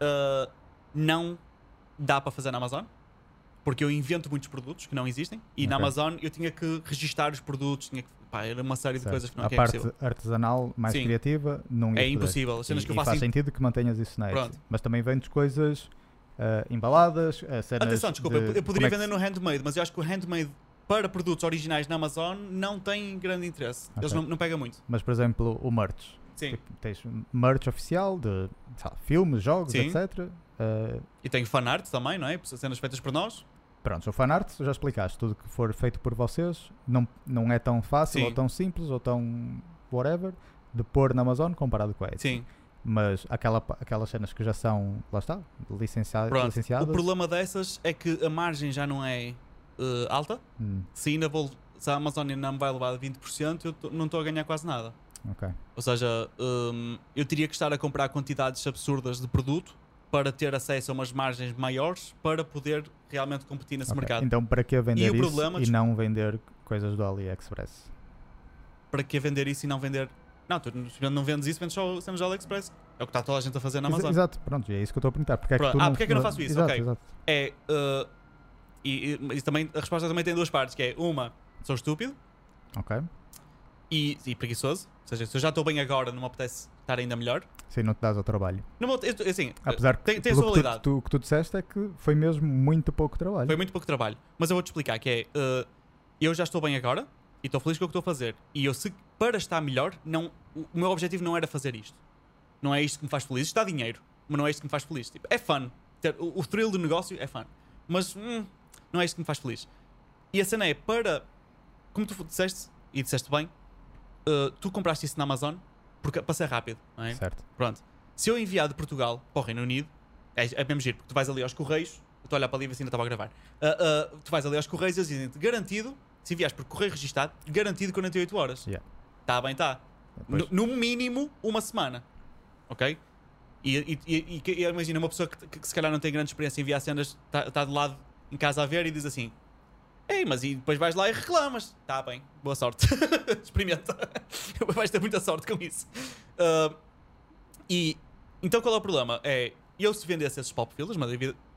uh, não dá para fazer na Amazon. Porque eu invento muitos produtos que não existem e na Ok. Amazon eu tinha que registar os produtos, tinha que, pá, era uma série de Certo. coisas que não a que é parte impossível. artesanal mais Sim. criativa não É impossível. As cenas E, que eu e faço faz em- sentido que mantenhas isso na Etsy. Mas também vendes coisas ah, embaladas, ah, cenas Atenção, desculpa, de- eu, poderia é vender no handmade, mas eu acho que o handmade para produtos originais na Amazon não tem grande interesse. Eles Ok. não, não pegam muito. Mas, por exemplo, o merch. Sim. Tipo, tens merch oficial de lá, filmes, jogos, Sim. etc. Ah, E tem fanart também, não é? Cenas feitas por nós. Pronto, o fanart, já explicaste, tudo que for feito por vocês não, não é tão fácil Sim. ou tão simples ou tão whatever de pôr na Amazon comparado com a Etsy. Sim. Mas aquela, aquelas cenas que já são, lá está, licencia Pronto. licenciadas. O problema dessas é que a margem já não é eh, alta. Hum, Se ainda vou. Se a Amazon ainda me vai levar 20%, eu tô- não estou a ganhar quase nada. ok. Ou seja, hum, eu teria que estar a comprar quantidades absurdas de produto para ter acesso a umas margens maiores para poder realmente competir nesse ok. mercado. Então, para que vender o isso e não vender coisas do AliExpress? Para que vender isso e não vender. Não, tu não vendes isso, vendes só cenas do AliExpress. É o que está toda a gente a fazer na Amazon. Exato, pronto, é isso que eu estou a perguntar. Porque é que Ah, não, porque é que eu não faço isso? Exato, Ok. exato. É. uh, e, e- mas também, a resposta também tem duas partes: que é uma, sou estúpido Ok. e, e preguiçoso. Ou seja, se eu já estou bem agora, não me apetece estar ainda melhor. Sim, não te dás ao trabalho. Não, assim, Apesar que tem, tem a sua que tu, tu, que tu disseste é que foi mesmo muito pouco trabalho. Foi muito pouco trabalho. Mas eu vou-te explicar que é. uh, eu já estou bem agora e estou feliz com o que estou a fazer. E eu, se, para estar melhor, não, o meu objetivo não era fazer isto. Não é isto que me faz feliz. Isto dá dinheiro, mas não é isto que me faz feliz. Tipo, é fun. O, o thrill do negócio é fun. Mas hum, não é isto que me faz feliz. E a cena é para. Como tu disseste, e disseste bem, uh, tu compraste isso na Amazon porque, para ser rápido, não é? Certo. Pronto. Se eu enviar de Portugal para o Reino Unido, é, é mesmo giro, porque tu vais ali aos Correios, a olhar para ali e se ainda estava a gravar. Ah, ah, tu vais ali aos Correios e eles dizem garantido, se enviares por correio registado, garantido 48 horas. Yeah. Está bem, está. No, no mínimo, uma semana. Ok? E, e, e, e imagina uma pessoa que, que, que se calhar não tem grande experiência em enviar cenas, está tá de lado em casa a ver e diz assim: Ei, mas e depois vais lá e reclamas. Está bem, boa sorte. (laughs) Experimenta. (laughs) vais ter muita sorte com isso. Ah, e então qual é o problema? É eu se vendesse esses pop fillers, mas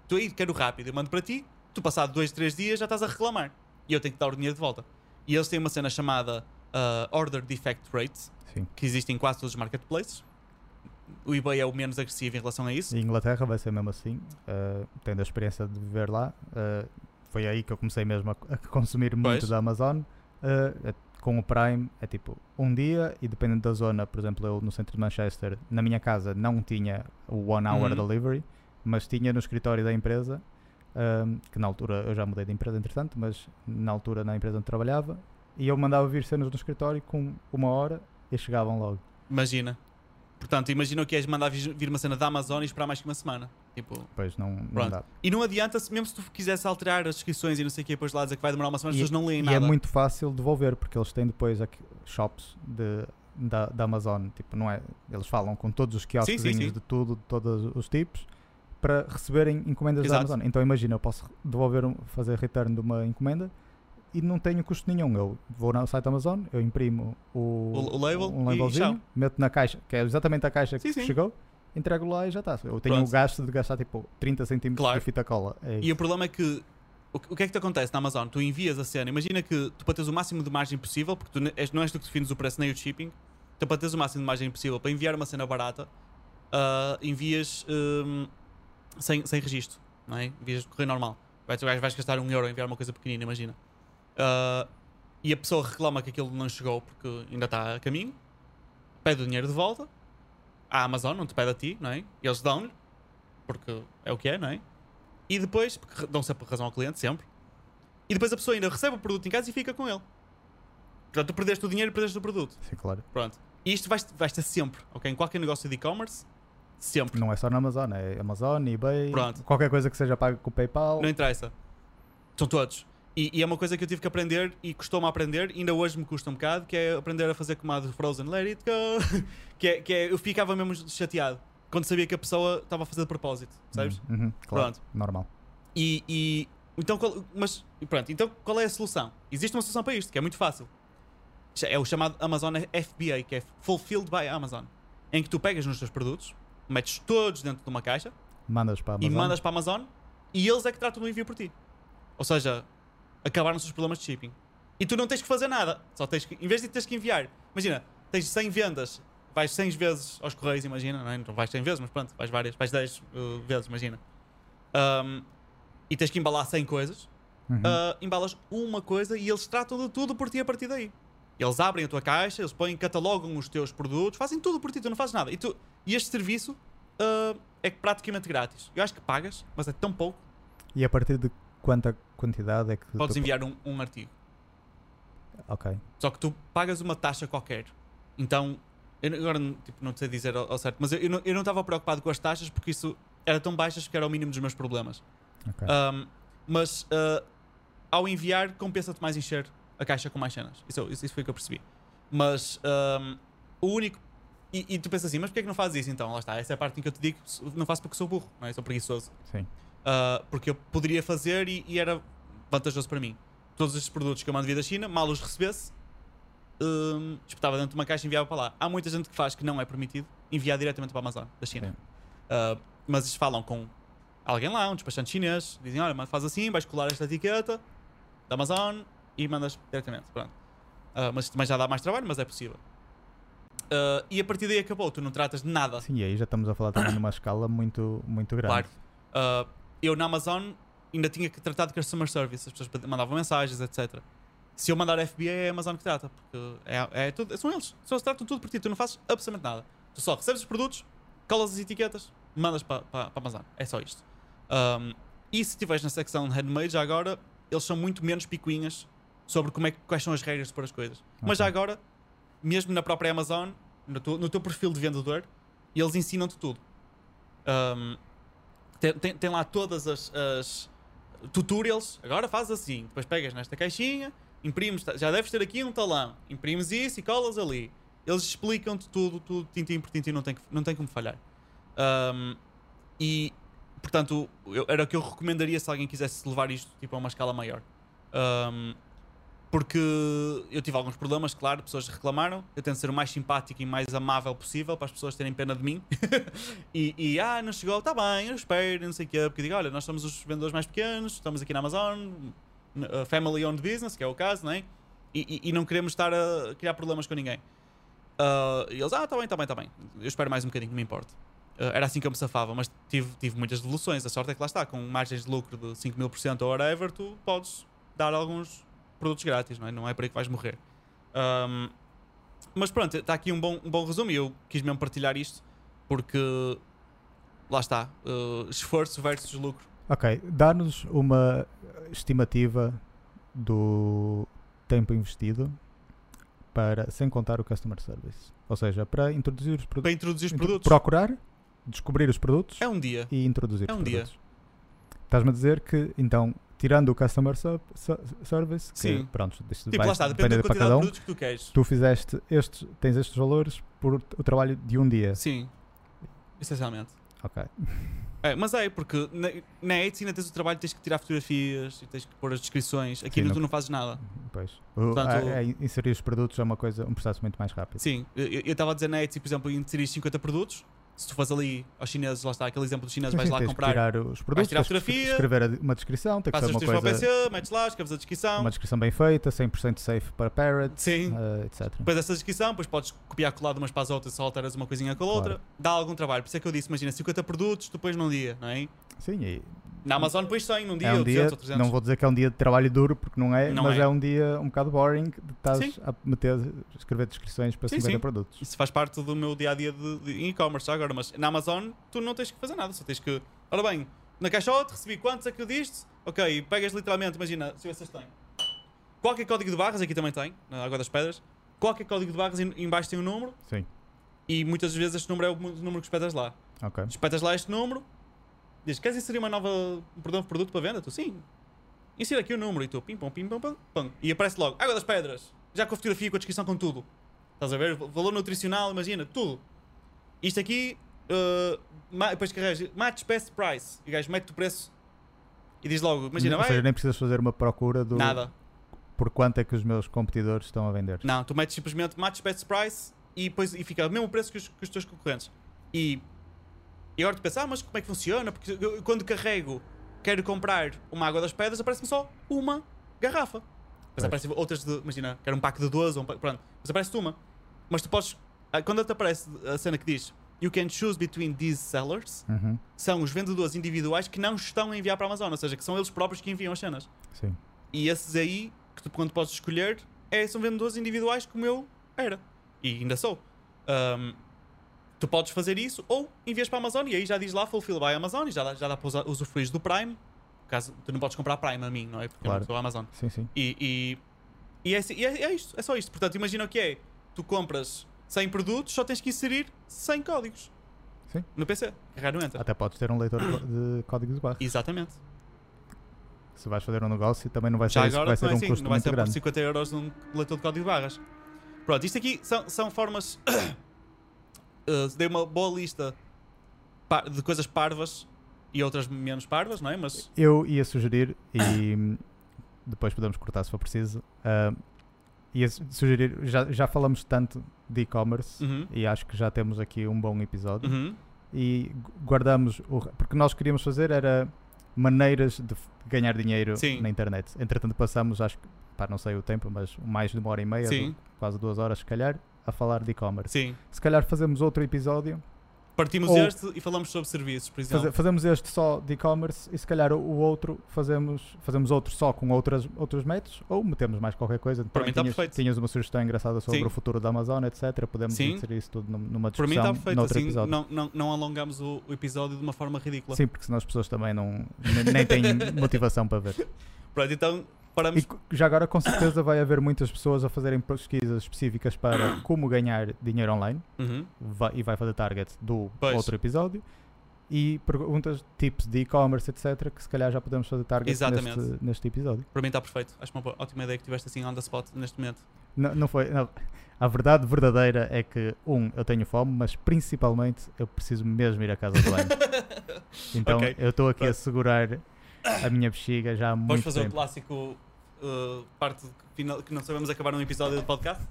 tu aí quero rápido, eu mando para ti, tu passado dois, três dias já estás a reclamar. E eu tenho que dar o dinheiro de volta. E eles têm uma cena chamada ah, Order Defect Rate, Sim. que existe em quase todos os marketplaces. O eBay é o menos agressivo em relação a isso. E Inglaterra vai ser mesmo assim, uh, tendo a experiência de viver lá. uh, foi aí que eu comecei mesmo a, a consumir muito Pois. da Amazon. uh, com o Prime é tipo um dia e dependendo da zona, por exemplo, eu no centro de Manchester, na minha casa não tinha o one hour Uhum. delivery, mas tinha no escritório da empresa, um, que na altura eu já mudei de empresa entretanto, mas na altura na empresa onde trabalhava, e eu mandava vir cenas no escritório com uma hora e chegavam logo. Imagina. Portanto, imagina o que és mandar vir vir uma cena da Amazon e esperar mais que uma semana. Tipo, Depois não, não Pronto. dá. e não adianta, se- mesmo se tu quisesse alterar as descrições e não sei o que, depois lá dizer que vai demorar uma semana, as E- pessoas não leem E nada. é muito fácil devolver, porque eles têm depois aqui, shops de, da, da Amazon, tipo, não é? Eles falam com todos os quiosques de tudo, de todos os tipos, para receberem encomendas Exato. da Amazon. Então imagina, eu posso devolver, fazer return de uma encomenda e não tenho custo nenhum. Eu vou no site Amazon, eu imprimo o, O- o label um e labelzinho, meto na caixa, que é exatamente a caixa Sim, que sim. chegou, entrego lá e já está. Eu tenho Pronto. o gasto de gastar tipo 30 centímetros Claro. de fita cola. É E o problema é que o, que- é que te acontece na Amazon? Tu envias a cena, imagina que tu para teres o máximo de margem possível, porque tu és- não és tu que defines o preço nem o shipping, então para teres o máximo de margem possível para enviar uma cena barata, ah, envias hum, sem, sem registro, não é? Envias de correio normal. Vais, vais, vais gastar um euro em enviar uma coisa pequenina, imagina. Ah, e a pessoa reclama que aquilo não chegou porque ainda está a caminho, pede o dinheiro de volta. A Amazon não te pede a ti, não é? Eles dão-lhe, porque é o que é, não é? E depois, porque dão sempre razão ao cliente, sempre. E depois a pessoa ainda recebe o produto em casa e fica com ele. Portanto, tu perdeste o dinheiro e perdeste o produto. Sim, claro. Pronto. E isto vai, vai estar sempre, ok? Em qualquer negócio de e-commerce, sempre. Não é só na Amazon, é Amazon, eBay, Pronto. qualquer coisa que seja paga com o PayPal. Não interessa. São todos. E, e é uma coisa que eu tive que aprender e custou-me aprender, e ainda hoje me custa um bocado, que é aprender a fazer comando Frozen Let It Go. (laughs) que, é, que é, eu ficava mesmo chateado quando sabia que a pessoa estava a fazer de propósito, sabes? Uhum, uhum, claro, Pronto. normal. E, e- então, qual, mas e pronto, então qual é a solução? Existe uma solução para isto, que é muito fácil. É o chamado Amazon FBA, que é Fulfilled by Amazon, em que tu pegas nos teus produtos, metes todos dentro de uma caixa Mandas para a e Amazon. mandas para a Amazon e eles é que tratam do envio por ti. Ou seja, acabaram-se os problemas de shipping. E tu não tens que fazer nada, só tens que, em vez de teres que enviar, imagina, tens 100 vendas, vais 100 vezes aos correios, imagina, não, é? não vais 100 vezes, mas pronto, vais várias, vais 10 uh, vezes, imagina. Um, e tens que embalar 100 coisas, Uhum. uh, embalas uma coisa e eles tratam de tudo por ti a partir daí. Eles abrem a tua caixa, eles põem, catalogam os teus produtos, fazem tudo por ti, tu não fazes nada. E, tu, e este serviço uh, é praticamente grátis. Eu acho que pagas, mas é tão pouco. E a partir de quanta quantidade é que. Podes tu- enviar um, um artigo. Ok. Só que tu pagas uma taxa qualquer. Então, eu agora não- tipo, não sei dizer ao, ao certo, mas eu, eu não- estava preocupado com as taxas porque isso era tão baixas que era o mínimo dos meus problemas. ok. Um, mas uh, ao enviar, compensa-te mais encher a caixa com mais cenas. Isso, isso, isso foi o que eu percebi. Mas um, o único. E, e tu pensas assim, mas porquê é que não fazes isso então? Lá está, essa é a parte em que eu te digo, não faço porque sou burro, não é? Sou preguiçoso. Sim. Uh, porque eu poderia fazer e, e era vantajoso para mim. Todos estes produtos que eu mando vir da China, mal os recebesse, um, espetava dentro de uma caixa e enviava para lá. Há muita gente que faz que não é permitido enviar diretamente para a Amazon da China. Uh, mas eles falam com alguém lá, um despachante chinês, dizem: Olha, mas faz assim, vais colar esta etiqueta da Amazon e mandas diretamente. Pronto. Uh, mas também já dá mais trabalho, mas é possível. Uh, e a partir daí acabou, tu não tratas de nada. Sim, e aí já estamos a falar também numa escala muito, muito grande. Claro. Uh, eu na Amazon ainda tinha que tratar de customer service, as pessoas mandavam mensagens, etc. Se eu mandar FBA é a Amazon que trata, porque é, é tudo, são eles. Só eles tratam tudo por ti, tu não fazes absolutamente nada. Tu só recebes os produtos, colas as etiquetas, mandas para a Amazon. É só isto. Um, e se estiveres na secção handmade, já agora, eles são muito menos picuinhas sobre como é, quais são as regras para as coisas. Mas Ok. já agora, mesmo na própria Amazon, no teu, no teu perfil de vendedor, eles ensinam-te tudo. Um, tem, tem- tem lá todas as, as tutorials. Agora faz assim. Depois pegas nesta caixinha, imprimes. Já deves ter aqui um talão. Imprimes isso e colas ali. Eles explicam-te tudo, tudo, tintim por tintim, não tem, não tem como falhar. Um, e, portanto, eu- era o que eu recomendaria se alguém quisesse levar isto tipo, a uma escala maior. Um, porque eu tive alguns problemas, claro, pessoas reclamaram. Eu tento ser o mais simpático e mais amável possível para as pessoas terem pena de mim. (laughs) e, e, ah, não chegou, está bem, eu espero, não sei o quê. Porque digo, olha, nós somos os vendedores mais pequenos, estamos aqui na Amazon, uh, family owned business, que é o caso, não é? E, e- e não queremos estar a criar problemas com ninguém. Ah, e eles, ah, está bem, está bem, está bem. Eu espero mais um bocadinho, não me importa. Ah, era assim que eu me safava, mas tive, tive muitas devoluções. A sorte é que lá está, com margens de lucro de 5 mil por cento ou whatever, tu podes dar alguns produtos grátis, não é? Não é por aí que vais morrer. Ahm, mas pronto, está aqui um bom, um bom resumo e eu quis mesmo partilhar isto porque lá está, ah, esforço versus lucro. Ok, dá-nos uma estimativa do tempo investido para, sem contar o customer service. Ou seja, para introduzir os produtos. Para introduzir os produtos, Procurar, descobrir os produtos é um dia. e introduzir É os um dia. Estás-me a dizer que, então, tirando o customer ser- ser- service, que, Sim. pronto, isto Tipo, vai lá está, depende da para quantidade cada de um. produtos que tu queres. Tu fizeste estes, tens estes valores por o trabalho de um dia. Sim, essencialmente. Ok. É, mas é, porque na, na Etsy ainda tens o trabalho, tens que tirar fotografias e tens que pôr as descrições. Aqui Sim, não, no- tu não fazes nada. Pois. O- Portanto, a- a inserir os produtos é uma coisa, um processo muito mais rápido. Sim, eu estava a dizer na Etsy, por exemplo, inserir 50 produtos. Se tu fores ali aos chineses, lá está, aquele exemplo dos chineses, vais sim, lá comprar, tirar os produtos, tirar tens que fotografia, escrever uma descrição, tem que passas ser os uma teus para o coisa, PC, metes lá, escreves a descrição. uma descrição bem feita, 100% safe para parrot, Sim. eh, etc. Depois dessa descrição, depois podes copiar colar de umas para as outras, só alteras uma coisinha com a outra. Claro. Dá algum trabalho. Por isso é que eu disse, imagina, 50 produtos, tu pões num dia, não é? Sim, e Na Amazon depois 100 num dia, é um ou 200 dia, ou 300. não vou dizer que é um dia de trabalho duro, porque não é, Não mas é. é. um dia um bocado boring de estás Sim. a meter, escrever descrições para Sim, 50 sim. produtos. Isso faz parte do meu dia a dia de, e-commerce agora, mas na Amazon tu não tens que fazer nada, só tens que. Ora bem, na caixote recebi quantos é que eu diste? Ok, pegas literalmente, imagina, se vocês têm. Qualquer código de barras, aqui também tem, na Água das Pedras. Qualquer código de barras em baixo tem um número Sim, e muitas vezes este número é o número que espetas lá. ok. Espetas lá este número, diz: Queres inserir uma nova um produto para venda? Tu sim. Insira aqui o número e tu pim pom pim pom pam, pam. E aparece logo Água das Pedras, já com a fotografia, com a descrição, com tudo. Estás a ver? Valor nutricional, imagina, tudo. Isto aqui, uh, depois carregas match best price. E o gajo mete o preço e diz logo: Imagina, Ou vai. seja, nem precisas fazer uma procura do Nada. por quanto é que os meus competidores estão a vender. Não, tu metes simplesmente match best price e depois e fica o mesmo preço que os, que os teus concorrentes. E, e agora tu pensas, ah, mas como é que funciona? Porque eu- quando carrego, quero comprar uma água das pedras, aparece-me só uma garrafa. Mas Pois. aparecem outras de, imagina, quero um pack de 12, ou um pack, pronto. Mas aparece-te uma. Mas tu podes, ah, quando te aparece a cena que diz You can choose between these sellers, Uhum, são os vendedores individuais que não estão a enviar para a Amazon, ou seja, que são eles próprios que enviam as cenas. Sim. E esses aí, que tu quando podes escolher, é, são vendedores individuais como eu era. E ainda sou. Ahm, tu podes fazer isso ou envias para a Amazon e aí já diz lá Fulfill by Amazon e já dá, já dá para usar, usufruir do Prime. Caso tu não podes comprar Prime a mim, não é? Porque eu Claro. não sou a Amazon. Sim, sim. E, e, e, é, assim- e é, é isto, é só isto. Portanto, imagina o que é: tu compras 100 produtos, só tens que inserir 100 códigos Sim. no PC. Carregar no Enter. Até podes ter um leitor de códigos de barra. Exatamente. Se vais fazer um negócio, também não vai ser, isso vai ser é um assim, custo não vai muito ser por grande. 50 euros num leitor de código de barras. Pronto, isto aqui são, são formas. Uh, dei uma boa lista de coisas parvas e outras menos parvas, não é? Mas. Eu ia sugerir, e (coughs) depois podemos cortar se for preciso, ah, ia su- sugerir, já, já falamos tanto de e-commerce Uhum, e acho que já temos aqui um bom episódio uhum, e gu- guardamos, o, porque nós queríamos fazer era maneiras de ganhar dinheiro Sim. na internet. Entretanto passamos, acho que, pá, não sei o tempo, mas mais de uma hora e meia, do- quase duas horas se calhar, a falar de e-commerce. sim. Se calhar fazemos outro episódio Partimos Ou- este e falamos sobre serviços, por exemplo. Faze- fazemos este só de e-commerce e se calhar o, o outro fazemos, fazemos outro só com outras, outros métodos ou metemos mais qualquer coisa. Para mim está tinhas, perfeito. tinhas uma sugestão engraçada sobre Sim. o futuro da Amazon, etc. Podemos Sim. inserir isso tudo num- numa Para mim discussão está perfeito, assim episódio. não, não, não alongamos o, o episódio de uma forma ridícula. Sim, porque senão as pessoas também não, ne- nem têm (laughs) motivação para ver. Pronto, então paramos. E já agora com certeza vai haver muitas pessoas a fazerem pesquisas específicas para (coughs) como ganhar dinheiro online Uhum. vai- e vai fazer target do Pois. outro episódio. E perguntas, tips de e-commerce, etc., que se calhar já podemos fazer target Exatamente. neste, neste episódio. Para mim está perfeito. Acho uma ótima ideia que tiveste assim on the spot neste momento. Não, não foi. não. A verdade verdadeira é que, um, eu tenho fome, mas principalmente eu preciso mesmo ir à casa do banho. (laughs) Então Ok, eu estou aqui a pronto. segurar a minha bexiga já há Vamos muito fazer o tempo. clássico uh, parte final, que não sabemos acabar num episódio do podcast?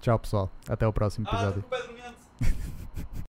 Tchau, pessoal. Até o próximo Ah, episódio. o Pedro (laughs)